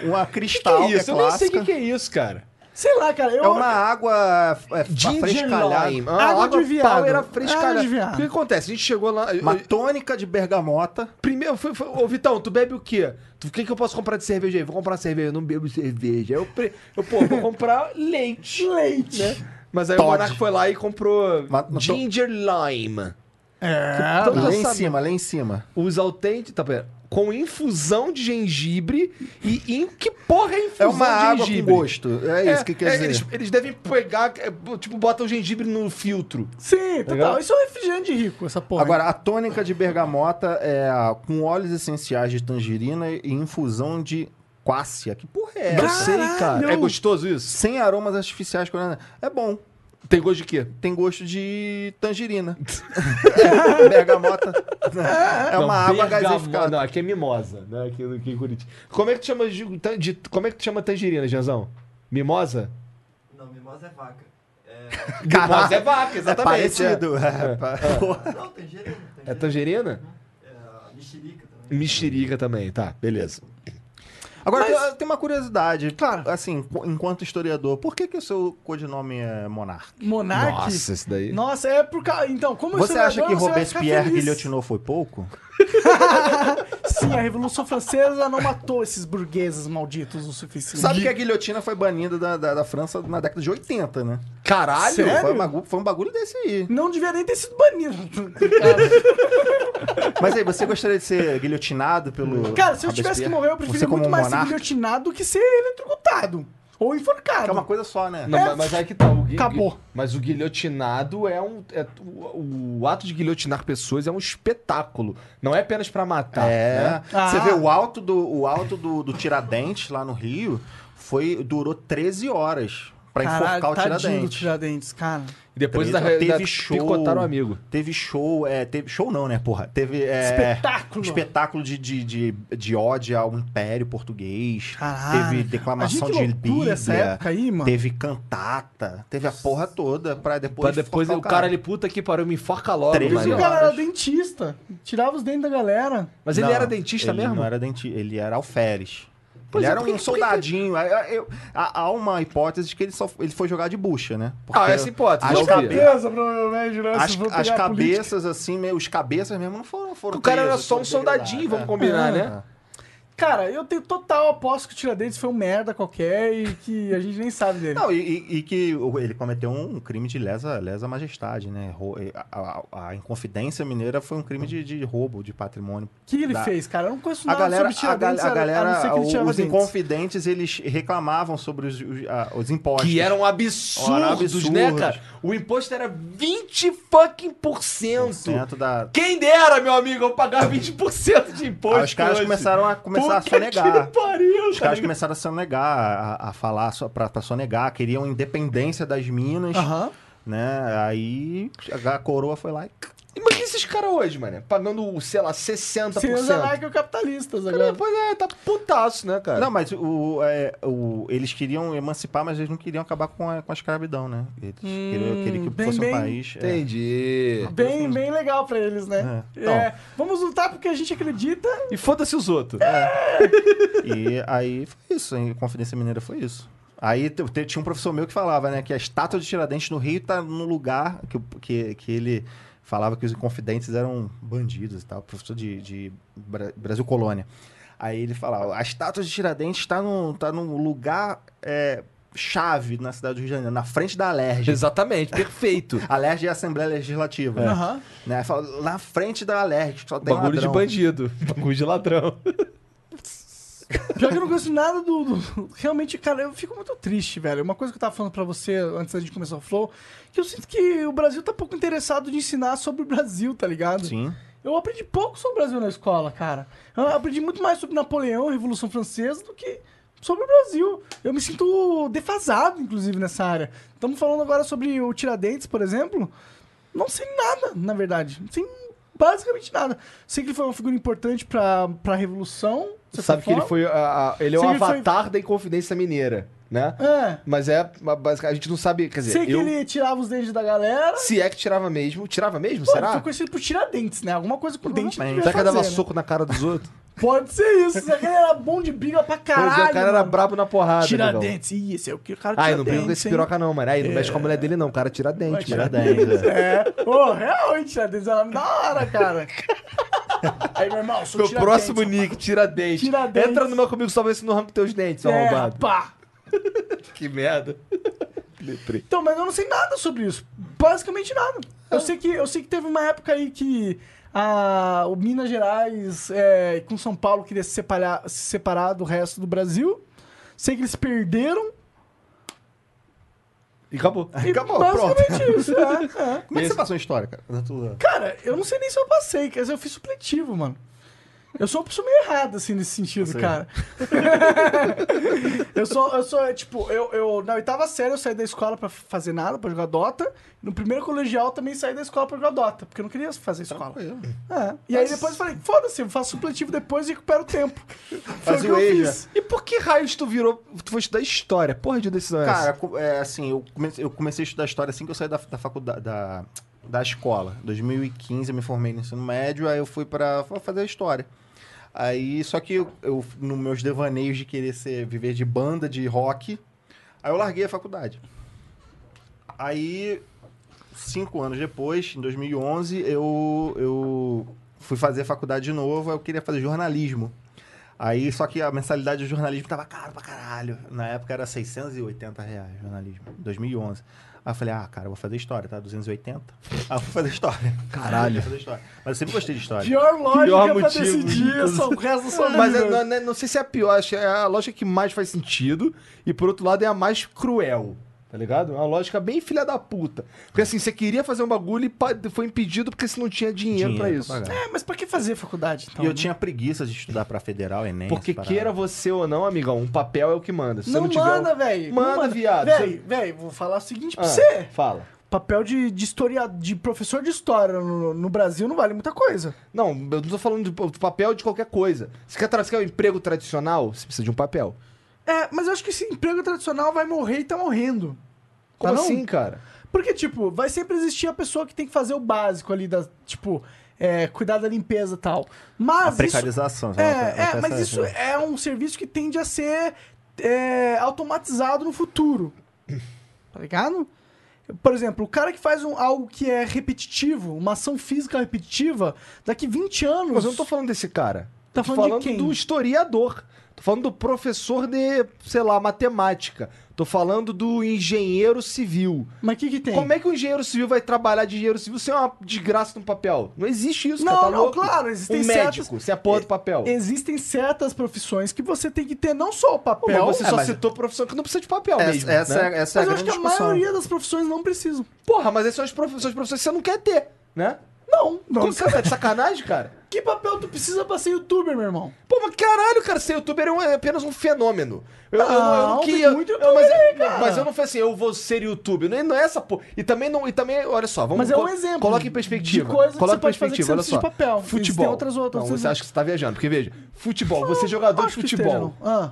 Uma cristal, que que, é isso? eu nem sei o que, que é isso, cara. Sei lá, cara. Eu, É uma água é, Ginger afrescalhada. lime. Água Ah, de viado. power Água afrescalhada. de viado. O que acontece? A gente chegou lá. Uma eu- tônica de bergamota. Primeiro, foi, foi, ô Vitão, tu bebe o quê? O que, que eu posso comprar de cerveja aí? Vou comprar cerveja. Eu não bebo cerveja. Eu, pre- eu pô, vou comprar leite. leite. né? Mas aí Todd. o Monark foi lá e comprou Mas não tô- Ginger Lime. É, lá em sabe. cima, lá em cima. Os autênticos. Tá, pera. Com infusão de gengibre. E em que porra é É infusão uma de água gengibre? com gosto. É isso que quer é, dizer. Eles, eles devem pegar, é, tipo, botam o gengibre no filtro. Sim, total. Legal? Isso é um refrigerante rico, essa porra. Agora, a tônica de bergamota é com óleos essenciais de tangerina e infusão de quássia. Que porra é Não sei, cara. É gostoso isso? Sem aromas artificiais. É bom. Tem gosto de quê? Tem gosto de tangerina. bergamota. É uma água gasificada. Não, aqui é mimosa, né? Aqui, aqui em Curitiba. Como é que tu chama de, de- como é que tu chama tangerina, Janzão? Mimosa? Não, mimosa é vaca. É... Mimosa é vaca, É exatamente. parecido. É, pa- porra. Não, tangerina. É, é tangerina? É, a mexerica também. Mexerica também, tá, beleza. Agora, Mas- tem, uma curiosidade. Claro. Assim, enquanto historiador, por que, que o seu codinome é Monark? Monark. Nossa, esse daí. Nossa, é por causa. Então, como Você acha que Robespierre guilhotinou foi pouco? Sim, a Revolução Francesa não matou esses burgueses malditos o suficiente. Sabe que a guilhotina foi banida da, da, da França na década de 80, né? Caralho! Sério? Foi um, bagulho, foi um bagulho desse aí. Não devia nem ter sido banido. Mas aí, você gostaria de ser guilhotinado pelo. Cara, se eu tivesse que morrer, eu preferia muito mais ser guilhotinado do que ser eletrocutado. Ou enforcado. Que é uma coisa só, né? Não, mas- mas aí que tá. O gui- Acabou. Mas o guilhotinado é um. é- o, o ato de guilhotinar pessoas é um espetáculo. Não é apenas pra matar. É. né? Ah. Você vê o alto do, o alto do, do Tiradentes lá no Rio foi, durou 13 horas pra enforcar o tadinho do Tiradentes. Tiradentes, cara. E depois Três- da, teve da, show. picotaram o amigo. Teve show, é, teve show não, né, porra? Teve é, Espetáculo. espetáculo de, de, de, de ódio ao Império Português. Caralho. Teve declamação de Bíblia. essa época aí, mano. Teve cantata. Teve a porra toda pra depois. Pra depois o cara ali, puta que pariu, me enforca logo, Treze Inclusive, o mano. cara era dentista. Tirava os dentes da galera. Mas ele Não, era dentista ele mesmo? Não era dentista, ele era alferes. Pois ele é, era um por que- soldadinho. Eu- eu- há, há uma hipótese de que ele, só, ele foi jogar de bucha, né? Porque Ah, essa hipótese, As, cabe- provavelmente, né? as, as cabeças, assim, meio, os cabeças mesmo não foram. foram O cara era só um soldadinho, degradados, vamos é. combinar, É. né? Cara, eu tenho total aposto que o Tiradentes foi um merda qualquer e que a gente nem sabe dele. Não, e, e- que ele cometeu um crime de lesa, lesa majestade, né? A, a- a Inconfidência Mineira foi um crime de, de roubo de patrimônio. O que ele Da- fez, cara? Eu não conheço A nada galera, sobre a, Tiradentes, a galera, não ser que ele tirava os dentes. inconfidentes, eles reclamavam sobre os, os, a- os impostos. Que eram absurdos, Eram absurdos. né, cara? O imposto era 20 fucking por cento. Cento da... Quem dera, meu amigo, eu pagar 20% de imposto. Aí os caras hoje. começaram a começar a Puta sonegar. Que pariu, Os caras começaram a sonegar, a, a falar só pra, pra sonegar, queriam independência das minas, Aham. né? Aí a coroa foi lá e... Imagina esses caras hoje, mano, pagando, sei lá, 60%. Sem os anarcocapitalistas Cara, agora. pois é, tá putaço, né, cara? Não, mas o, é, o- eles queriam emancipar, mas eles não queriam acabar com a, com a escravidão, né? Eles queriam, queriam que bem, fosse bem. um país... é. Entendi. Bem, bem legal pra eles, né? É. Então. É, vamos lutar porque a gente acredita. E foda-se os outros. E aí foi isso, a Confidência Mineira foi isso. Aí tinha um professor meu que falava, né, que a estátua de Tiradentes no Rio tá no lugar que, que, que ele falava que os Inconfidentes eram bandidos e tal, professor de, de Bra- Brasil Colônia. Aí ele falava, a estátua de Tiradentes está no, tá no lugar é, chave na cidade do Rio de Janeiro, na frente da Alerj. Exatamente, perfeito. Alerj é a Assembleia Legislativa. Aham. Né? Fala, Na frente da Alerj, só tem Bagulho de ladrão. bandido. Bagulho de ladrão. Pior que eu não conheço nada do, do- Realmente, cara, eu fico muito triste, velho. Uma coisa que eu tava falando pra você antes da gente começar o flow, que eu sinto que o Brasil tá pouco interessado de ensinar sobre o Brasil, tá ligado? Sim. Eu aprendi pouco sobre o Brasil na escola, cara. Eu aprendi muito mais sobre Napoleão, Revolução Francesa, do que sobre o Brasil. Eu me sinto defasado, inclusive, nessa área. Estamos falando agora sobre o Tiradentes, por exemplo. Não sei nada, na verdade. Não sei basicamente nada. Sei que ele foi uma figura importante pra, pra Revolução. Você sabe que ele forma. foi. a- a- ele é o ele foi- avatar da Inconfidência Mineira, né? É. Mas é. Basicamente, a gente não sabe. Quer dizer, Sei que eu. ele tirava os dentes da galera. Se é que tirava mesmo. Tirava mesmo? Pô, ele será? foi conhecido por Tiradentes, né? Alguma coisa com dente. ele Será que ele dava né? soco na cara dos outros? Pode ser isso. Que ele era bom de briga pra caralho? pois é, o cara era mano? brabo na porrada. negão. Tiradentes. Ih, esse é o que o cara Ai, tira não briga com dentes, esse hein? piroca, não, mano. Aí, não mexe com a mulher dele, não. O cara tira Vai dente, tirar mano. dentes. É. Pô, realmente, Tiradentes é um nome da hora, cara. Aí, meu irmão, sou Meu Tiradentes, próximo nick, tira dente. Tira dente. Entra no meu comigo, só vê se não arranca teus dentes, É, arrombado. pá. Que merda. Então, mas eu não sei nada sobre isso. Basicamente nada. Eu sei que, eu sei que teve uma época aí que a, o Minas Gerais é, com São Paulo queria se separar, se separar do resto do Brasil. Sei que eles perderam. E acabou. E Acabou, basicamente isso. É, é. Como é que você passou a história, cara? Tua- Cara, eu não sei nem se eu passei, quer dizer, eu fiz supletivo, mano. Eu sou uma pessoa meio errada, assim, nesse sentido, Sei. cara. eu sou, eu sou, é, tipo, eu, eu, na oitava série eu saí da escola pra fazer nada, pra jogar Dota. No primeiro colegial eu também saí da escola pra jogar Dota, porque eu não queria fazer escola. Tranquilo. É. E aí depois eu falei, foda-se, eu faço supletivo depois e recupero o tempo. Foi Faz o que eu EJA. fiz. E por que raios tu virou. Tu foi estudar história? Porra de decisão é Cara, essa? co- é, assim, eu comecei, eu comecei a estudar história assim que eu saí da, da faculdade, da, da escola. 2015 eu me formei no ensino médio, aí eu fui pra pra fazer história. Aí, só que eu, eu nos meus devaneios de querer ser, viver de banda, de rock, aí eu larguei a faculdade. Aí, cinco anos depois, em 2011, eu, eu fui fazer a faculdade de novo, eu queria fazer jornalismo. Aí, só que a mensalidade do jornalismo tava caro pra caralho. Na época era 680 reais jornalismo, 2011. Aí eu falei, ah, cara, eu vou fazer história, tá? 280. Ah, eu vou fazer história. Caralho. Vou fazer história. Mas eu sempre gostei de história. Pior lógica Pior pra motivo. decidir o resto da sua vida. Mas é- não, não- não sei se é a pior, acho que é a lógica que mais faz sentido. E por outro lado é a mais cruel. Tá ligado? É uma lógica bem filha da puta. Porque assim, você queria fazer um bagulho e foi impedido porque você não tinha dinheiro, Dinheiro pra pra isso. pagar. É, mas pra que fazer faculdade, então? E eu né? tinha preguiça de estudar pra federal, Enem. Porque queira você ou não, amigão, um papel é o que manda. Se Não, você não tiver. manda, velho. Manda, viado. Velho, velho, vou falar o seguinte pra Ah, você. Fala. Papel de, de, historia, de professor de história no, no Brasil não vale muita coisa. Não, eu não tô falando de do papel de qualquer coisa. Você quer, você quer um emprego tradicional? Você precisa de um papel. É, mas eu acho que esse emprego tradicional vai morrer e tá morrendo. Como Tá não? assim, cara? Porque, tipo, vai sempre existir a pessoa que tem que fazer o básico ali, da, tipo, é, cuidar da limpeza e tal. Mas A isso- precarização. sabe? É, Ela é, tá- mas isso é um serviço que tende a ser é, automatizado no futuro. Tá ligado? Por exemplo, o cara que faz um- algo que é repetitivo, uma ação física repetitiva, daqui 20 anos. Mas eu não tô falando desse cara. Tá tô falando de falando quem? do historiador. Tô falando do professor de, sei lá, matemática. Tô falando do engenheiro civil. Mas o que, que tem? Como é que o engenheiro civil vai trabalhar de engenheiro civil sem uma desgraça no papel? Não existe isso, Não, cara. Tá não, louco? claro, existem Um certas- médico, a porra do papel. Existem certas profissões que você tem que ter não só o Pô, papel, mas você É, só mas- citou profissão que não precisa de papel Essa, mesmo. essa, né? é, essa é mas a eu acho que a discussão. maioria das profissões não precisam. Porra, mas essas são as profissões, profissões que você não quer ter, né? Não, não. Como você tá de sacanagem, cara? Que papel tu precisa pra ser youtuber, meu irmão? Pô, mas caralho, cara, ser youtuber é, um- é apenas um fenômeno. Eu, eu, não- eu não Não, tem queria. muito eu- mas, aí, cara. mas eu não falei assim, eu vou ser youtuber. Não é, não é essa porra. E também, não, e também, olha só, vamos Mas é um exemplo Coloca em perspectiva. de coisa que coloca em perspectiva, olha só. de papel. Futebol. Existem outras- outras não, você acha que você tá viajando. Porque veja, futebol, você é jogador de futebol. Ah,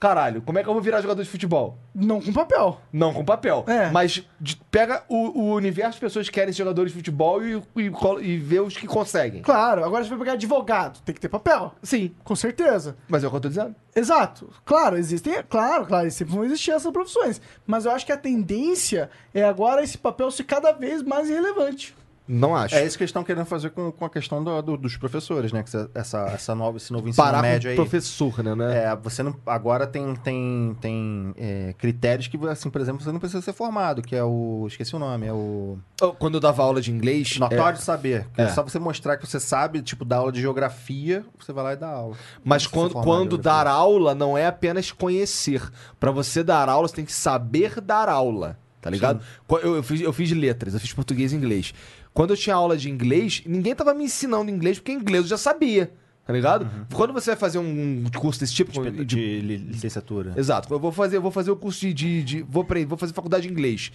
Caralho, como é que eu vou virar jogador de futebol? não com papel. Não com papel. É. Mas de- pega o, o universo de pessoas que querem ser jogadores de futebol e, e, e vê os que conseguem. Claro, agora você vai pegar advogado, tem que ter papel. Sim, Com certeza. mas é o que eu tô dizendo. Exato. Claro, existem, claro, claro, e sempre vão existir essas profissões. Mas eu acho que a tendência é agora esse papel ser cada vez mais irrelevante. Não acho. É isso que eles estão querendo fazer com, com a questão do- do- dos professores, né? Que essa- essa, nova, esse novo ensino Parar médio aí. professor, né? né? É, você não. Agora tem, tem, tem é, critérios que, assim, por exemplo, você não precisa ser formado, que é o. Esqueci o nome, é o. Quando eu dava aula de inglês. Notório de saber. É. É. só você mostrar que você sabe, tipo, dar aula de geografia, você vai lá e dá aula. Mas quando, quando dar aula não é apenas conhecer. Pra você dar aula, você tem que saber dar aula. Tá ligado? Eu, eu fiz, eu fiz letras, eu fiz português e inglês. Quando eu tinha aula de inglês, ninguém tava me ensinando inglês, porque inglês eu já sabia. Tá ligado? Quando você vai fazer um curso desse tipo. De, de- de li- licenciatura. Exato. Eu vou fazer, eu vou fazer o curso de. de- de- vou, aprender, vou fazer faculdade de inglês.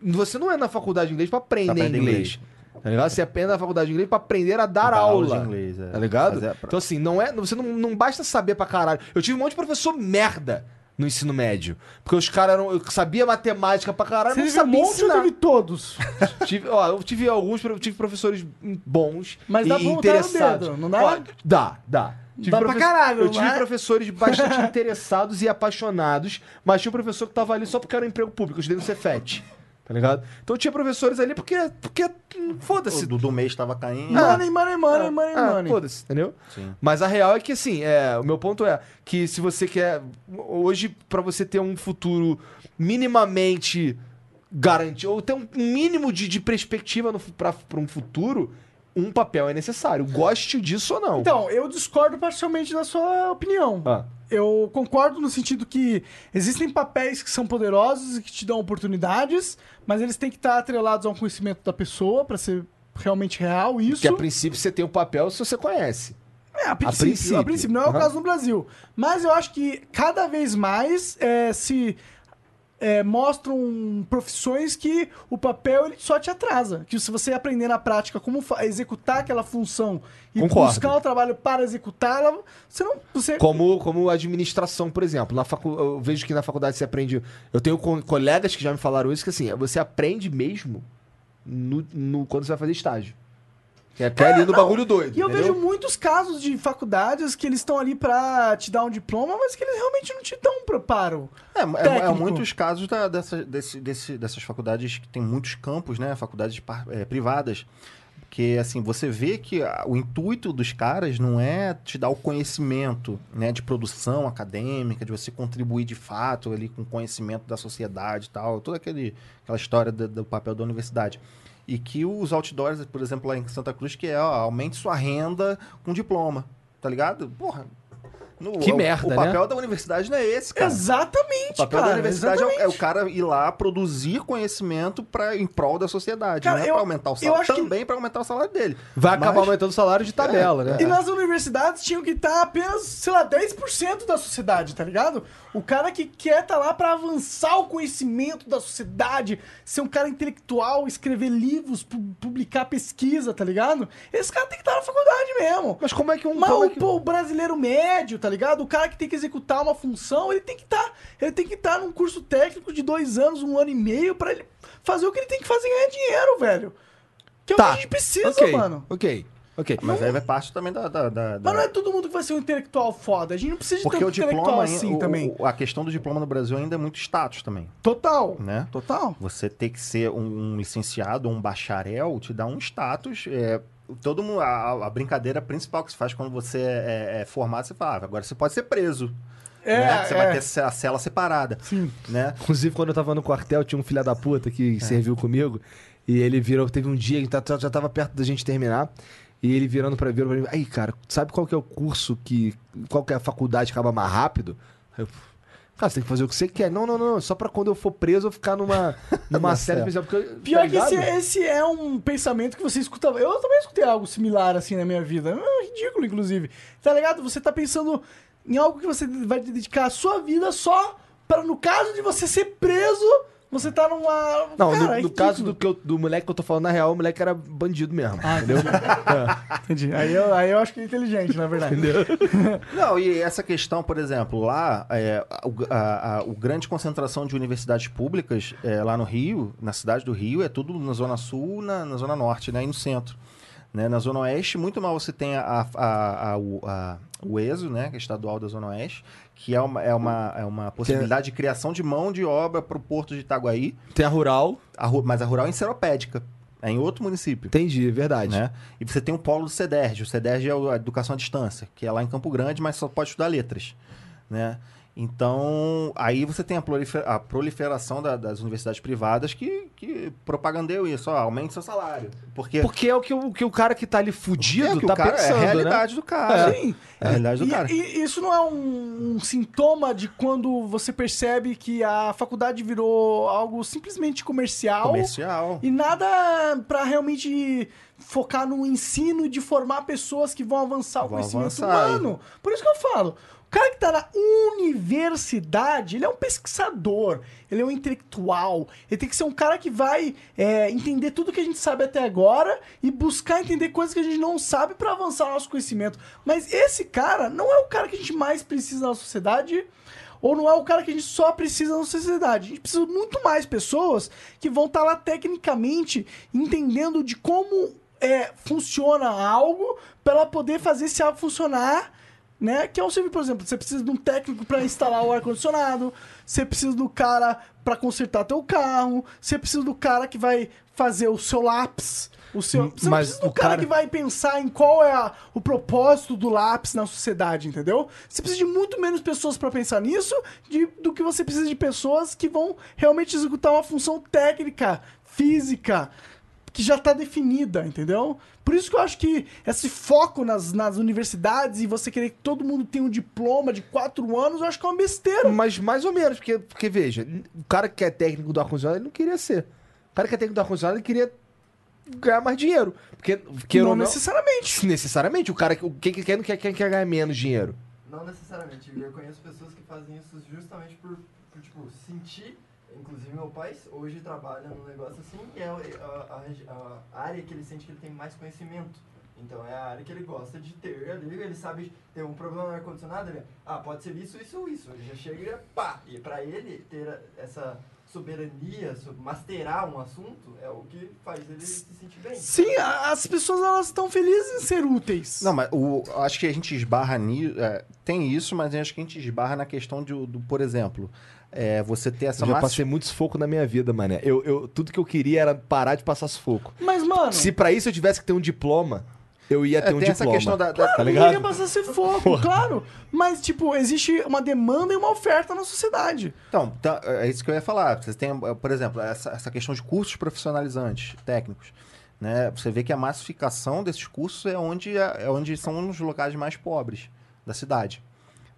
Você não é na faculdade de inglês pra aprender, Pra aprender inglês. Tá ligado? Você aprende na faculdade de inglês pra aprender a dar Dar aula aula. de inglês, é. Tá ligado? É pra- Então, assim, não é. Você não, não basta saber pra caralho. Eu tive um monte de professor merda no ensino médio. Porque os caras eram. Eu sabia matemática pra caralho, Você não teve um sabia monte ensinar. teve todos? Tive, ó, eu tive alguns, eu tive professores bons Mas e dá interessados. dedo, não dá? Ó, dá, dá. Tive Dá pra caralho, Eu tive é? professores bastante interessados e apaixonados, mas tinha um professor que tava ali só porque era um emprego público, eu estudei no Cefet. Tá ligado? Então tinha professores ali porque. porque foda-se. O do, do mês tava caindo. Money, money, money, money, Ah, money. foda-se, entendeu? Sim. Mas a real é que, assim, é, o meu ponto é que se você quer. Hoje, pra você ter um futuro minimamente garantido, ou ter um mínimo de, de perspectiva pra um futuro, um papel é necessário. Goste disso ou não. Então, eu discordo parcialmente da sua opinião. Ah. Eu concordo no sentido que existem papéis que são poderosos e que te dão oportunidades, mas eles têm que estar atrelados ao conhecimento da pessoa pra ser realmente real isso. que a princípio você tem um papel se você conhece. É, a princípio, a princípio. princípio, não é o caso no Brasil. Mas eu acho que cada vez mais é, se é, mostram profissões que o papel ele só te atrasa. Que se você aprender na prática como executar aquela função e Concordo. buscar o trabalho para executá-la, você não. Você... Como, como administração, por exemplo. Na facu... Eu vejo que na faculdade você aprende. Eu tenho co- colegas que já me falaram isso, que assim, você aprende mesmo no, no- quando você vai fazer estágio. Que é até ali no bagulho doido. E eu entendeu? vejo muitos casos de faculdades que eles estão ali pra te dar um diploma, mas que eles realmente não te dão um preparo. É, é- é, muitos casos da- dessa- desse- desse- dessas faculdades que tem muitos campos, né? Faculdades é, privadas. Porque, assim, você vê que o intuito dos caras não é te dar o conhecimento, né? De produção acadêmica, de você contribuir de fato ali com o conhecimento da sociedade e tal. Toda aquele, aquela história do, do papel da universidade. E que os outdoors, por exemplo, lá em Santa Cruz, que é, ó, aumente sua renda com diploma. Tá ligado? Porra. No- Que o- merda, O né? papel da universidade não é esse, cara. Exatamente, O papel cara. da universidade é o- é, o cara ir lá produzir conhecimento pra, em prol da sociedade. Cara, não é eu- pra aumentar o salário. acho que- Também pra aumentar o salário dele. Vai acabar Mas- aumentando o salário de tabela, né? E nas universidades tinham que estar apenas, sei lá, 10% da sociedade, tá ligado? O cara que quer estar lá pra avançar o conhecimento da sociedade, ser um cara intelectual, escrever livros, pu- publicar pesquisa, tá ligado? Esse cara tem que estar na faculdade mesmo. Mas como é que um. Mas o, é que- o brasileiro médio, tá ligado? O cara que tem que executar uma função, ele tem que estar. ele tem que estar num curso técnico de dois anos, um ano e meio, pra ele fazer o que ele tem que fazer e ganhar dinheiro, velho. Que é o que a gente precisa, ok, mano. Ok, ok. Mas aí vai parte também da. da, da- Mas não é todo mundo que vai ser um intelectual foda. A gente não precisa de Porque um o diploma, intelectual ainda- assim o- também. o- a questão do diploma no Brasil ainda é muito status também, Total. né? Total. Você ter que ser um, um licenciado, um bacharel, te dá um status. É, todo mundo, a, a brincadeira principal que se faz quando você é, é formado, você fala, ah, agora você pode ser preso. É, né? Você é. vai ter a cela separada. Sim. Né? Inclusive, quando eu tava no quartel, tinha um filho da puta que serviu comigo. E ele virou, teve um dia que tá- já tava perto da gente terminar. E ele virando pra, virou pra mim, aí, cara, sabe qual que é o curso que. Qual que é a faculdade que acaba mais rápido? Aí eu, cara, você tem que fazer o que você quer. Não, não, não. Só pra quando eu for preso eu ficar numa, numa série certo. especial. Porque, Pior tá que esse, esse é um pensamento que você escuta. Eu também escutei algo similar assim na minha vida. É ridículo, inclusive. Tá ligado? Você tá pensando em algo que você vai dedicar a sua vida só para, no caso de você ser preso, você tá numa. Não, Cara, no, é no caso ridículo. do, que eu- do moleque que eu tô falando, na real, o moleque era bandido mesmo. Ah, entendeu? Entendi. Aí eu, aí eu acho que é inteligente, na verdade. Não, e essa questão, por exemplo, lá, é, a, a- a- o grande concentração de universidades públicas é, lá no Rio, na cidade do Rio, é tudo na Zona Sul, na, na Zona Norte, né, e no centro. Né? Na Zona Oeste, muito mal você tem a, a- a- o, a- o ESO, né, que é estadual da Zona Oeste, que é uma, é uma, é uma possibilidade de criação de mão de obra para o porto de Itaguaí, Tem a rural. a mas a rural é enceropédica. É em outro município. Entendi, verdade. Né? E você tem o polo do CEDERJ. O CEDERJ é a educação à distância, que é lá em Campo Grande, mas só pode estudar letras. Né? Então, aí você tem a, prolifer- a proliferação da- das universidades privadas que, que propagandeiam isso. Ó, aumente seu salário. Porque, Porque é o que o, que o cara que tá ali fudido é, que tá o cara, pensando, é a né? realidade do cara. Sim. É a realidade do E, cara. e isso não é um, um sintoma de quando você percebe que a faculdade virou algo simplesmente comercial, Comercial. e nada pra realmente focar no ensino de formar pessoas que vão avançar o Vão conhecimento avançar, humano. Por isso que eu falo. Cara que tá na universidade, ele é um pesquisador, ele é um intelectual, ele tem que ser um cara que vai é, entender tudo que a gente sabe até agora e buscar entender coisas que a gente não sabe pra avançar o nosso conhecimento. Mas esse cara não é o cara que a gente mais precisa na sociedade ou não é o cara que a gente só precisa na sociedade. A gente precisa muito mais pessoas que vão estar lá tecnicamente entendendo de como é, funciona algo para ela poder fazer esse algo funcionar. Né? Que é o serviço, por exemplo, você precisa de um técnico para instalar o ar-condicionado, você precisa do cara para consertar teu carro, você precisa do cara que vai fazer o seu lápis, o seu, você não Mas precisa do cara, cara- que vai pensar em qual é a- o propósito do lápis na sociedade, entendeu? Você precisa de muito menos pessoas para pensar nisso de- do que você precisa de pessoas que vão realmente executar uma função técnica, física, que já tá definida, entendeu? Por isso que eu acho que esse foco nas, nas universidades e você querer que todo mundo tenha um diploma de quatro anos, eu acho que é uma besteira. Mas mais ou menos, porque, porque veja, o cara que é técnico do ar-condicionado, ele não queria ser. O cara que é técnico do ar-condicionado, ele queria ganhar mais dinheiro. Porque, queira não não, necessariamente. necessariamente, o cara que- o quem que quer não quer, quer, quer ganhar menos dinheiro. Não necessariamente. Eu conheço pessoas que fazem isso justamente por, por, tipo, sentir. Inclusive, meu pai hoje trabalha num negócio assim e é a, a- a área que ele sente que ele tem mais conhecimento. Então, é a área que ele gosta de ter ali. Ele sabe ter um problema no ar-condicionado. Ele, ah, pode ser isso, isso ou isso. Ele já chega e pá. E pra ele ter essa soberania, so- masterar um assunto, é o que faz ele se sentir bem. Sim, as pessoas elas estão felizes em ser úteis. Não, mas o, acho que a gente esbarra nisso. tem isso, mas acho que a gente esbarra na questão de, do, por exemplo, é, você ter essa Eu já massa- passei muito sufoco na minha vida, mané. Eu, eu, tudo que eu queria era parar de passar sufoco. Mas, mano, Se pra isso eu tivesse que ter um diploma, eu ia ter É, um tem essa diploma. questão da- da- tá ninguém quer ligado? passar ser foco, claro. Mas, tipo, existe uma demanda e uma oferta na sociedade. Então, tá, é isso que eu ia falar. Você tem, por exemplo, essa, essa questão de cursos profissionalizantes, técnicos. Né? Você vê que a massificação desses cursos é onde, é é onde são os locais mais pobres da cidade.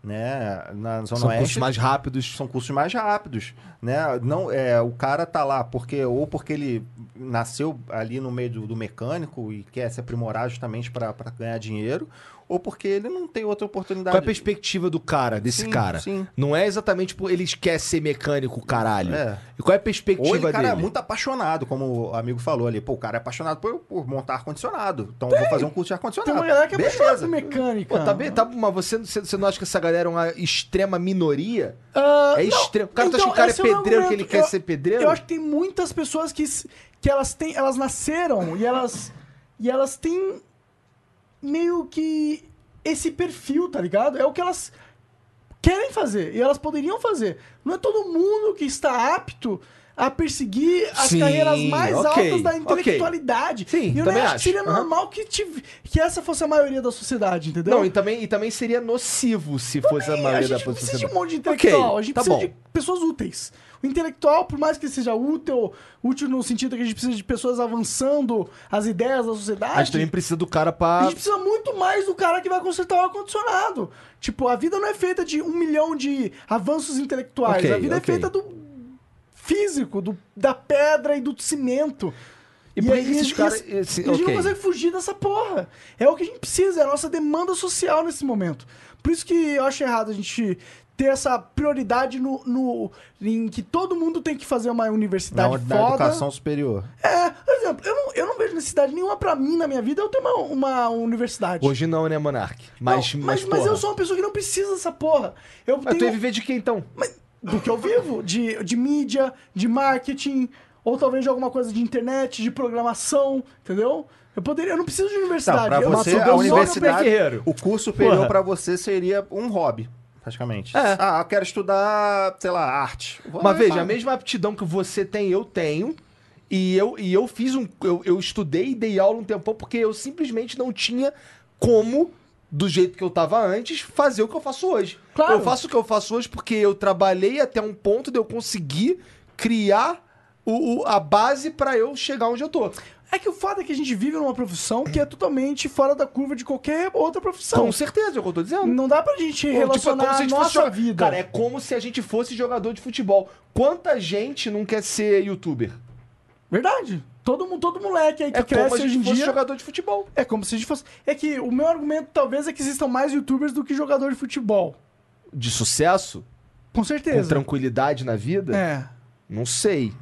Né? Na Zona São Oeste. cursos mais rápidos. são cursos mais rápidos, né? Não, é, o cara tá lá porque ou porque ele nasceu ali no meio do, do mecânico e quer se aprimorar justamente para ganhar dinheiro, ou porque ele não tem outra oportunidade. Qual é a perspectiva do cara, desse Sim, cara? sim. Não é exatamente por ele quer ser mecânico, caralho. É. E qual é a Ou perspectiva ele, cara, dele? é muito apaixonado, como o amigo falou ali. Pô, o cara é apaixonado por, por montar ar-condicionado. Então eu vou fazer um curso de Tem ar-condicionado. uma galera que é apaixonada Beleza. por mecânica. Pô, tá bem, tá, mas você, você não acha que essa galera é uma extrema minoria? Ah, É extremo. O cara tá achando que o cara é meu pedreiro, que ele quer Eu- ser pedreiro? Eu acho que tem muitas pessoas que, que elas têm, elas nasceram e elas e elas têm meio que esse perfil, tá ligado? É o que elas querem fazer e elas poderiam fazer. Não é todo mundo que está apto a perseguir as Sim, carreiras mais ok, altas da intelectualidade. Sim, e eu também acho que seria Aham. normal que, tive, que essa fosse a maioria da sociedade, entendeu? Não, e também, e também seria nocivo se fosse a maioria a gente da não precisa de sociedade. um monte de intelectual, Ok, a gente tá precisa bom. de pessoas úteis. O intelectual, por mais que seja útil, útil no sentido que a gente precisa de pessoas avançando as ideias da sociedade, A gente também precisa do cara a pra. gente precisa muito mais do cara que vai consertar o ar-condicionado. Tipo, a vida não é feita de um milhão de avanços intelectuais. Ok, a vida ok. é feita do físico, do, da pedra e do cimento. E por que aí- esses e- caras- e- esse- a gente ok. não consegue fugir dessa porra. É o que a gente precisa, é a nossa demanda social nesse momento. Por isso que eu acho errado a gente ter essa prioridade no, no- em que todo mundo tem que fazer uma Na, universidade na foda. educação superior. É, por exemplo, eu não, eu não vejo necessidade nenhuma pra mim na minha vida eu ter uma, uma universidade. Hoje não, né, Monark? Mas, Não, mas, mas, mas eu sou uma pessoa que não precisa dessa porra. Eu Mas tu ia tenho viver de quê, então? do que eu vivo, de, de mídia, de marketing, ou talvez de alguma coisa de internet, de programação, entendeu? Eu poderia, eu não preciso de universidade. Não, pra eu você, sou a universidade, o curso superior Porra. pra você seria um hobby, praticamente. É. Ah, eu quero estudar, sei lá, arte. Vou Mas veja, pago. a mesma aptidão que você tem, eu tenho. E eu, e eu fiz um. Eu, eu estudei e dei aula um tempão porque eu simplesmente não tinha como, do jeito que eu tava antes, fazer o que eu faço hoje. Claro. Eu faço o que eu faço hoje porque eu trabalhei até um ponto de eu conseguir criar o, o- a base pra eu chegar onde eu tô. É que o fato é que a gente vive numa profissão que é totalmente fora da curva de qualquer outra profissão. Com certeza, é o que eu tô dizendo. Não dá pra gente Pô, relacionar tipo, é como a gente nossa vida. Cara, é como se a gente fosse jogador de futebol. Quanta gente não quer ser youtuber? Verdade. Todo, todo moleque aí que É como cresce a gente hoje em fosse dia... jogador de futebol. É como se a gente fosse... É que o meu argumento talvez é que existam mais youtubers do que jogador de futebol. De sucesso? Com Com certeza. tranquilidade na vida? É. Não sei.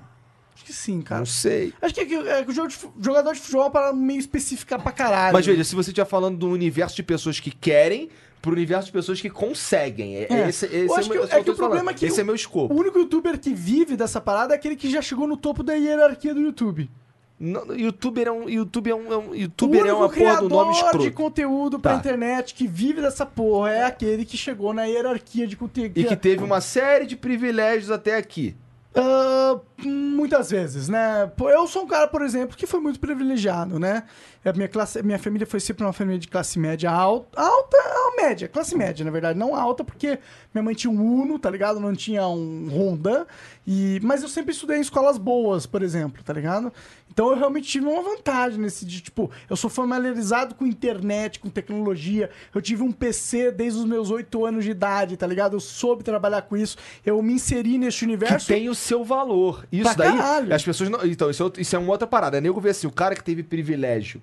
Acho que sim, cara. Não sei. Acho que, é que- é o jogo de jogador de futebol é uma parada meio específica pra caralho. Mas veja, se você estiver falando do universo de pessoas que querem pro universo de pessoas que conseguem. É, É. Esse, esse Eu é, acho o meu- que- é que o problema é que Esse o- é meu O escopo. único youtuber que vive dessa parada é aquele que já chegou no topo da hierarquia do YouTube. Não, youtuber é um. Youtuber é um. é um- O youtuber é uma porra do nome criador de escroto. conteúdo pra Tá. internet que vive dessa porra é aquele que chegou na hierarquia de conteúdo. E que teve uma série de privilégios até aqui. Ah, muitas vezes, né? Eu sou um cara, por exemplo, que foi muito privilegiado, né? A minha, classe, minha família foi sempre uma família de classe média alta, alta, média, classe média, na verdade, não alta, porque minha mãe tinha um Uno, tá ligado? Não tinha um Honda, e, mas eu sempre estudei em escolas boas, por exemplo, tá ligado? Então eu realmente tive uma vantagem nesse de, tipo, eu sou familiarizado com internet, com tecnologia, eu tive um PC desde os meus oito anos de idade, tá ligado? Eu soube trabalhar com isso, eu me inseri neste Que universo. tem o seu valor. Isso daí. caralho. As pessoas não. Então, isso é, isso é uma outra parada. É nego ver assim, o cara que teve privilégio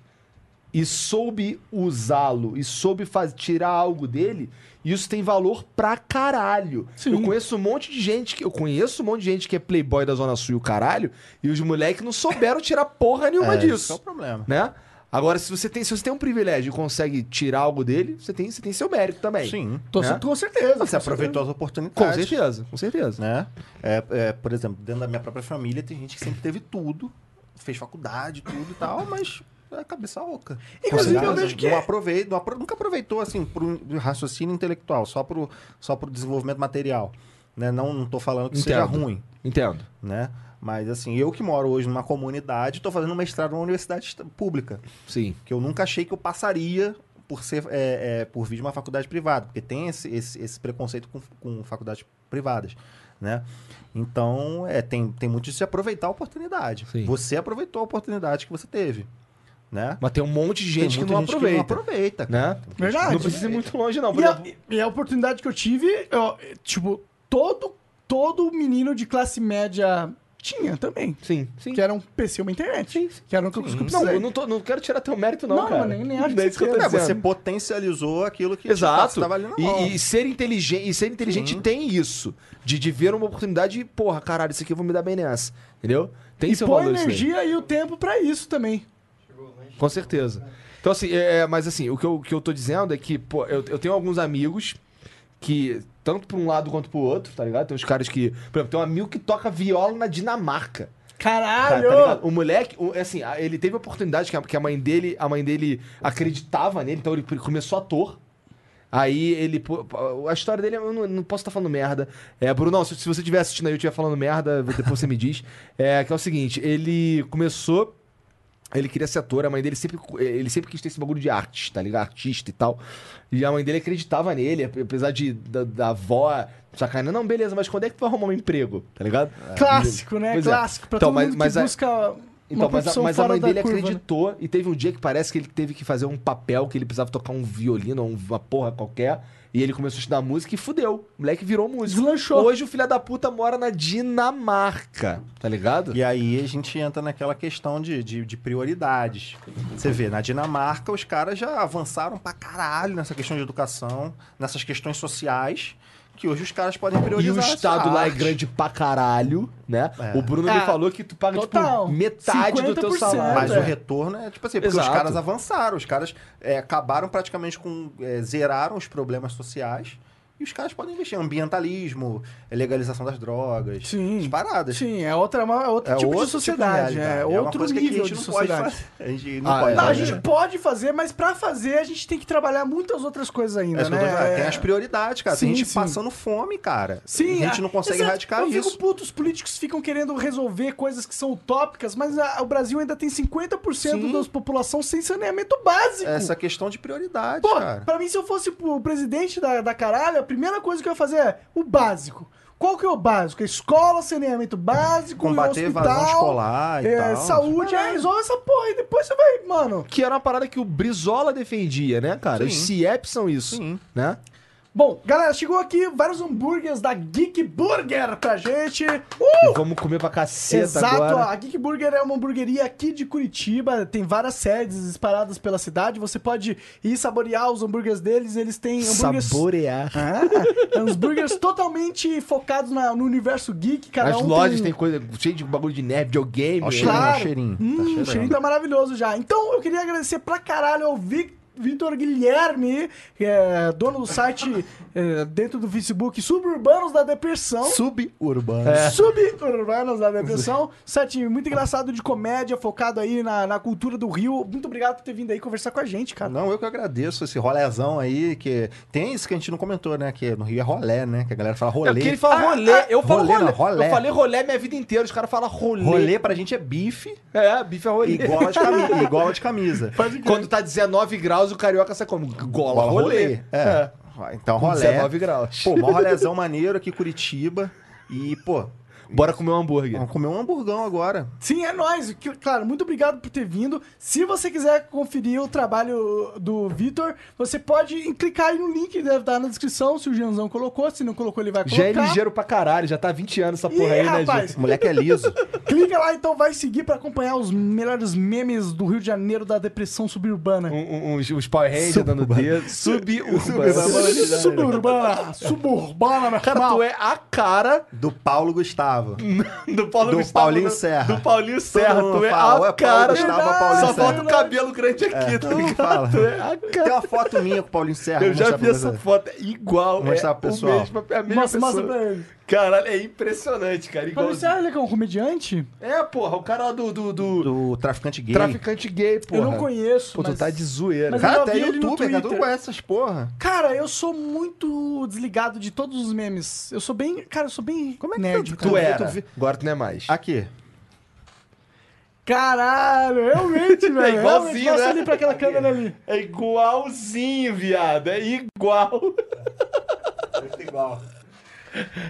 e soube usá-lo e soube faz, tirar algo dele, isso tem valor pra caralho. Sim. Eu conheço um monte de gente que. Eu conheço um monte de gente que é playboy da Zona Sul e o caralho, e os moleques não souberam tirar porra nenhuma É, esse disso. é o problema. Né? Agora, se você, tem, se você tem um privilégio e consegue tirar algo dele, você tem, você tem seu mérito também. Sim. Tô, né? Com certeza. Você com aproveitou as Com oportunidades. certeza, com certeza. Né? É, é, por exemplo, dentro da minha própria família tem gente que sempre teve tudo, fez faculdade, tudo e tal, mas é cabeça oca. Inclusive, eu vejo que não é- aproveita, não apro- nunca aproveitou assim pro raciocínio intelectual, só pro, só pro desenvolvimento material. Né? Não, não tô falando que seja Entendo. ruim, Entendo. né? Mas assim, eu que moro hoje numa comunidade, tô fazendo mestrado numa universidade pública, Sim. que eu nunca achei que eu passaria por ser é, é, por vir de uma faculdade privada, porque tem esse, esse, esse preconceito com, com faculdades privadas, né? Então, é, tem, tem muito de se aproveitar a oportunidade. Sim. Você aproveitou a oportunidade que você teve, né? Mas tem um monte de gente que muita não aproveita. aproveita. Né? Verdade. Não precisa ir muito longe, não. E a, e a oportunidade que eu tive, eu, tipo, todo, todo menino de classe média tinha também. Sim, sim. Que era um PC e uma internet. Sim, sim. Que era o que eu Não, eu não, tô, não quero tirar teu mérito, não, Não, cara. nem- nem acho Não é que isso que eu tô você É, você potencializou aquilo que Exato. você tava ali na mão. E, e ser inteligente, e ser inteligente Sim. tem isso. De, de ver uma oportunidade e, porra, caralho, isso aqui eu vou me dar bem nessa. Entendeu? Tem E seu põe valor energia e o tempo pra isso também. Com certeza. Então, assim, é, é, mas assim, o que, eu, que eu tô dizendo é que, pô, eu, eu tenho alguns amigos que, tanto pra um lado quanto pro outro, tá ligado? Tem uns caras que. Por exemplo, tem um amigo que toca viola na Dinamarca. Cara, Caralho! tá ligado? O moleque, o- assim, ele teve a oportunidade que a, que a mãe dele, a mãe dele acreditava nele, então ele começou ator. Aí ele. pô, A história dele, eu não, não posso estar falando merda. É, Brunão, se, se você estiver assistindo aí eu estiver falando merda, depois você me diz. É que é o seguinte, ele começou. Ele queria ser ator, a mãe dele sempre. Ele sempre quis ter esse bagulho de arte, tá ligado? Artista e tal. E a mãe dele acreditava nele, apesar de da, da avó sacanear. Não, beleza, mas quando é que tu vai arrumar um emprego? Tá ligado? Clássico, né? Pois é. Clássico. Pra Então, todo mas- mundo mas que a- busca Então, mas, a, mas a mãe dele curva, né? acreditou e teve um dia que parece que ele teve que fazer um papel que ele precisava tocar um violino ou uma porra qualquer. E ele começou a estudar música e fudeu. O moleque virou músico. Deslanchou. Hoje o filho da puta mora na Dinamarca, tá ligado? E aí a gente entra naquela questão de, de, de prioridades. Você vê, na Dinamarca os caras já avançaram pra caralho nessa questão de educação, nessas questões sociais, que hoje os caras podem E priorizar. o essa estado lá é arte. grande pra caralho, né? É. O Bruno Ah, me falou que tu paga, total. tipo, metade do teu 50%, salário. Mas É. o retorno é tipo assim, porque Exato. os caras avançaram, os caras é, acabaram praticamente com. é, zeraram os problemas sociais E os caras podem investir ambientalismo, legalização das drogas, Sim. as paradas. Sim, é outra, é uma- outro É tipo outro de sociedade, realidade. é, uma outro coisa que aqui nível a de gente não pode sociedade. fazer. A gente não Ah, pode é, Não, a fazer. gente pode fazer, mas pra fazer a gente tem que trabalhar muitas outras coisas ainda, É né? eu Tem as prioridades, cara. Sim, tem gente sim. passando fome, cara. Sim, a gente não consegue exato. erradicar eu isso. Fico puto, os políticos ficam querendo resolver coisas que são utópicas, mas a- o Brasil ainda tem 50% Sim. da população sem saneamento básico. Essa questão de prioridade, Pô, cara. pra mim, se eu fosse o presidente da, da caralho, primeira coisa que eu ia fazer é o básico. Qual que é o básico? Escola, saneamento básico, Combater hospital, evasão escolar e é, tal. saúde, é, resolve essa porra e depois você vai, mano. Que era uma parada que o Brizola defendia, né, cara? Sim. Os CIEP são isso, Sim. né? Bom, galera, chegou aqui vários hambúrgueres da Geek Burger pra gente. Uh! Vamos comer pra caceta Exato, agora. ó, a Geek Burger é uma hamburgueria aqui de Curitiba, tem várias sedes espalhadas pela cidade. Você pode ir saborear os hambúrgueres deles, eles têm hambúrgueres. Saborear. Ah, uns burgers totalmente focados na- no universo geek, cada As um lojas tem coisa cheio de bagulho de nerd, videogame. Ó, o cheirinho, ó, Claro. o cheirinho. Hum, Tá o cheirinho tá maravilhoso já. Então eu queria agradecer pra caralho ao Vic- Vitor Guilherme, é dono do site é, dentro do Facebook Suburbanos da Depressão. Suburbano. É. Suburbanos da Depressão. Site muito engraçado de comédia, focado aí na, na cultura do Rio. Muito obrigado por ter vindo aí conversar com a gente, cara. Não, eu que agradeço esse rolézão aí, que tem isso que a gente não comentou, né? Que no Rio é rolé, né? Que a galera fala É rolê. porque ele fala rolê. eu falo rolê, rolê. não, rolé. Eu falei rolê minha vida inteira. Os caras falam rolê. Rolê pra gente é bife É, bife é rolê. e gola de camisa. gola de camisa. Quando tá 19 graus, o carioca sai como? Gola, rolê. É. Então rolé. 19 graus. Pô, mó rolézão maneiro aqui em Curitiba. E, pô, Bora comer um hambúrguer. vamos comer um hamburgão agora. Sim, é nóis. Claro, muito obrigado por ter vindo. Se você quiser conferir o trabalho do Vitor, você pode clicar aí no link que deve estar na descrição, se o Janzão colocou. Se não colocou, ele vai Já é colocar. ligeiro pra caralho. Já tá 20 anos essa porra aí, né, rapaz, gente? O moleque é liso. Clica lá, então vai seguir pra acompanhar os melhores memes do Rio de Janeiro da depressão suburbana. Um, um, uns, uns Power Rangers dando dedo. Suburbano. Suburbana, suburbana, meu Cara, irmão. tu é a cara Do Paulo Gustavo. do Paulo Do Gustavo, Paulinho né? Serra. Do Paulinho Serra. Tu é fala, a "Ué, Paulo cara. Gustavo, Paulinho Só Serra." falta o cabelo grande aqui, tá todo mundo ligado? fala. Tu é a Tem cara. uma foto minha com o Paulinho Serra. Eu já vi pra essa foto. É igual. Vou mostrar é pro pessoal. O mesmo, é a mesma Mostra, mostra pessoa. pra ele. Caralho, é impressionante, cara. Igual. Mas você acha que é um comediante? É, porra, o cara lá do, do, do Do traficante gay. traficante gay, porra. Eu não conheço. Pô, tu mas- tá de zoeira. mas- Cara, eu até vi ele no youtuber, cara. Tu Twitter. conhece essas porra. Cara, eu sou muito desligado de todos os memes. Eu sou bem. Cara, eu sou bem Como é que nerd. tu- cara. Tu Eu era. vi- Agora tu não é mais. Aqui. Caralho, realmente, velho. É igualzinho, realmente, né? ali pra aquela câmera ali. É igualzinho, viado. É igual. igual.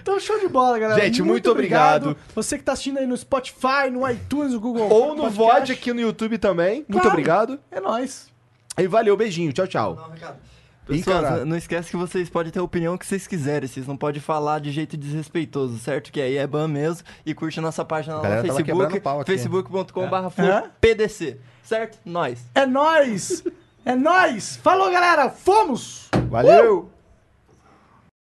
Então, show de bola, galera. Gente, muito obrigado. Você que tá assistindo aí no Spotify, no iTunes, no Google Ou no Podcast. VOD aqui no YouTube também. Muito Claro. obrigado. É nóis. E valeu, beijinho. Tchau, tchau. Não, Ricardo. Pessoal, não esquece que vocês podem ter a opinião que vocês quiserem. Vocês não podem falar de jeito desrespeitoso, certo? Que aí é ban mesmo. E curte a nossa página lá no Facebook, aqui. facebook.com.br Hã? PDC, certo? Nós. É nóis. É nóis. Falou, galera. Fomos. Valeu!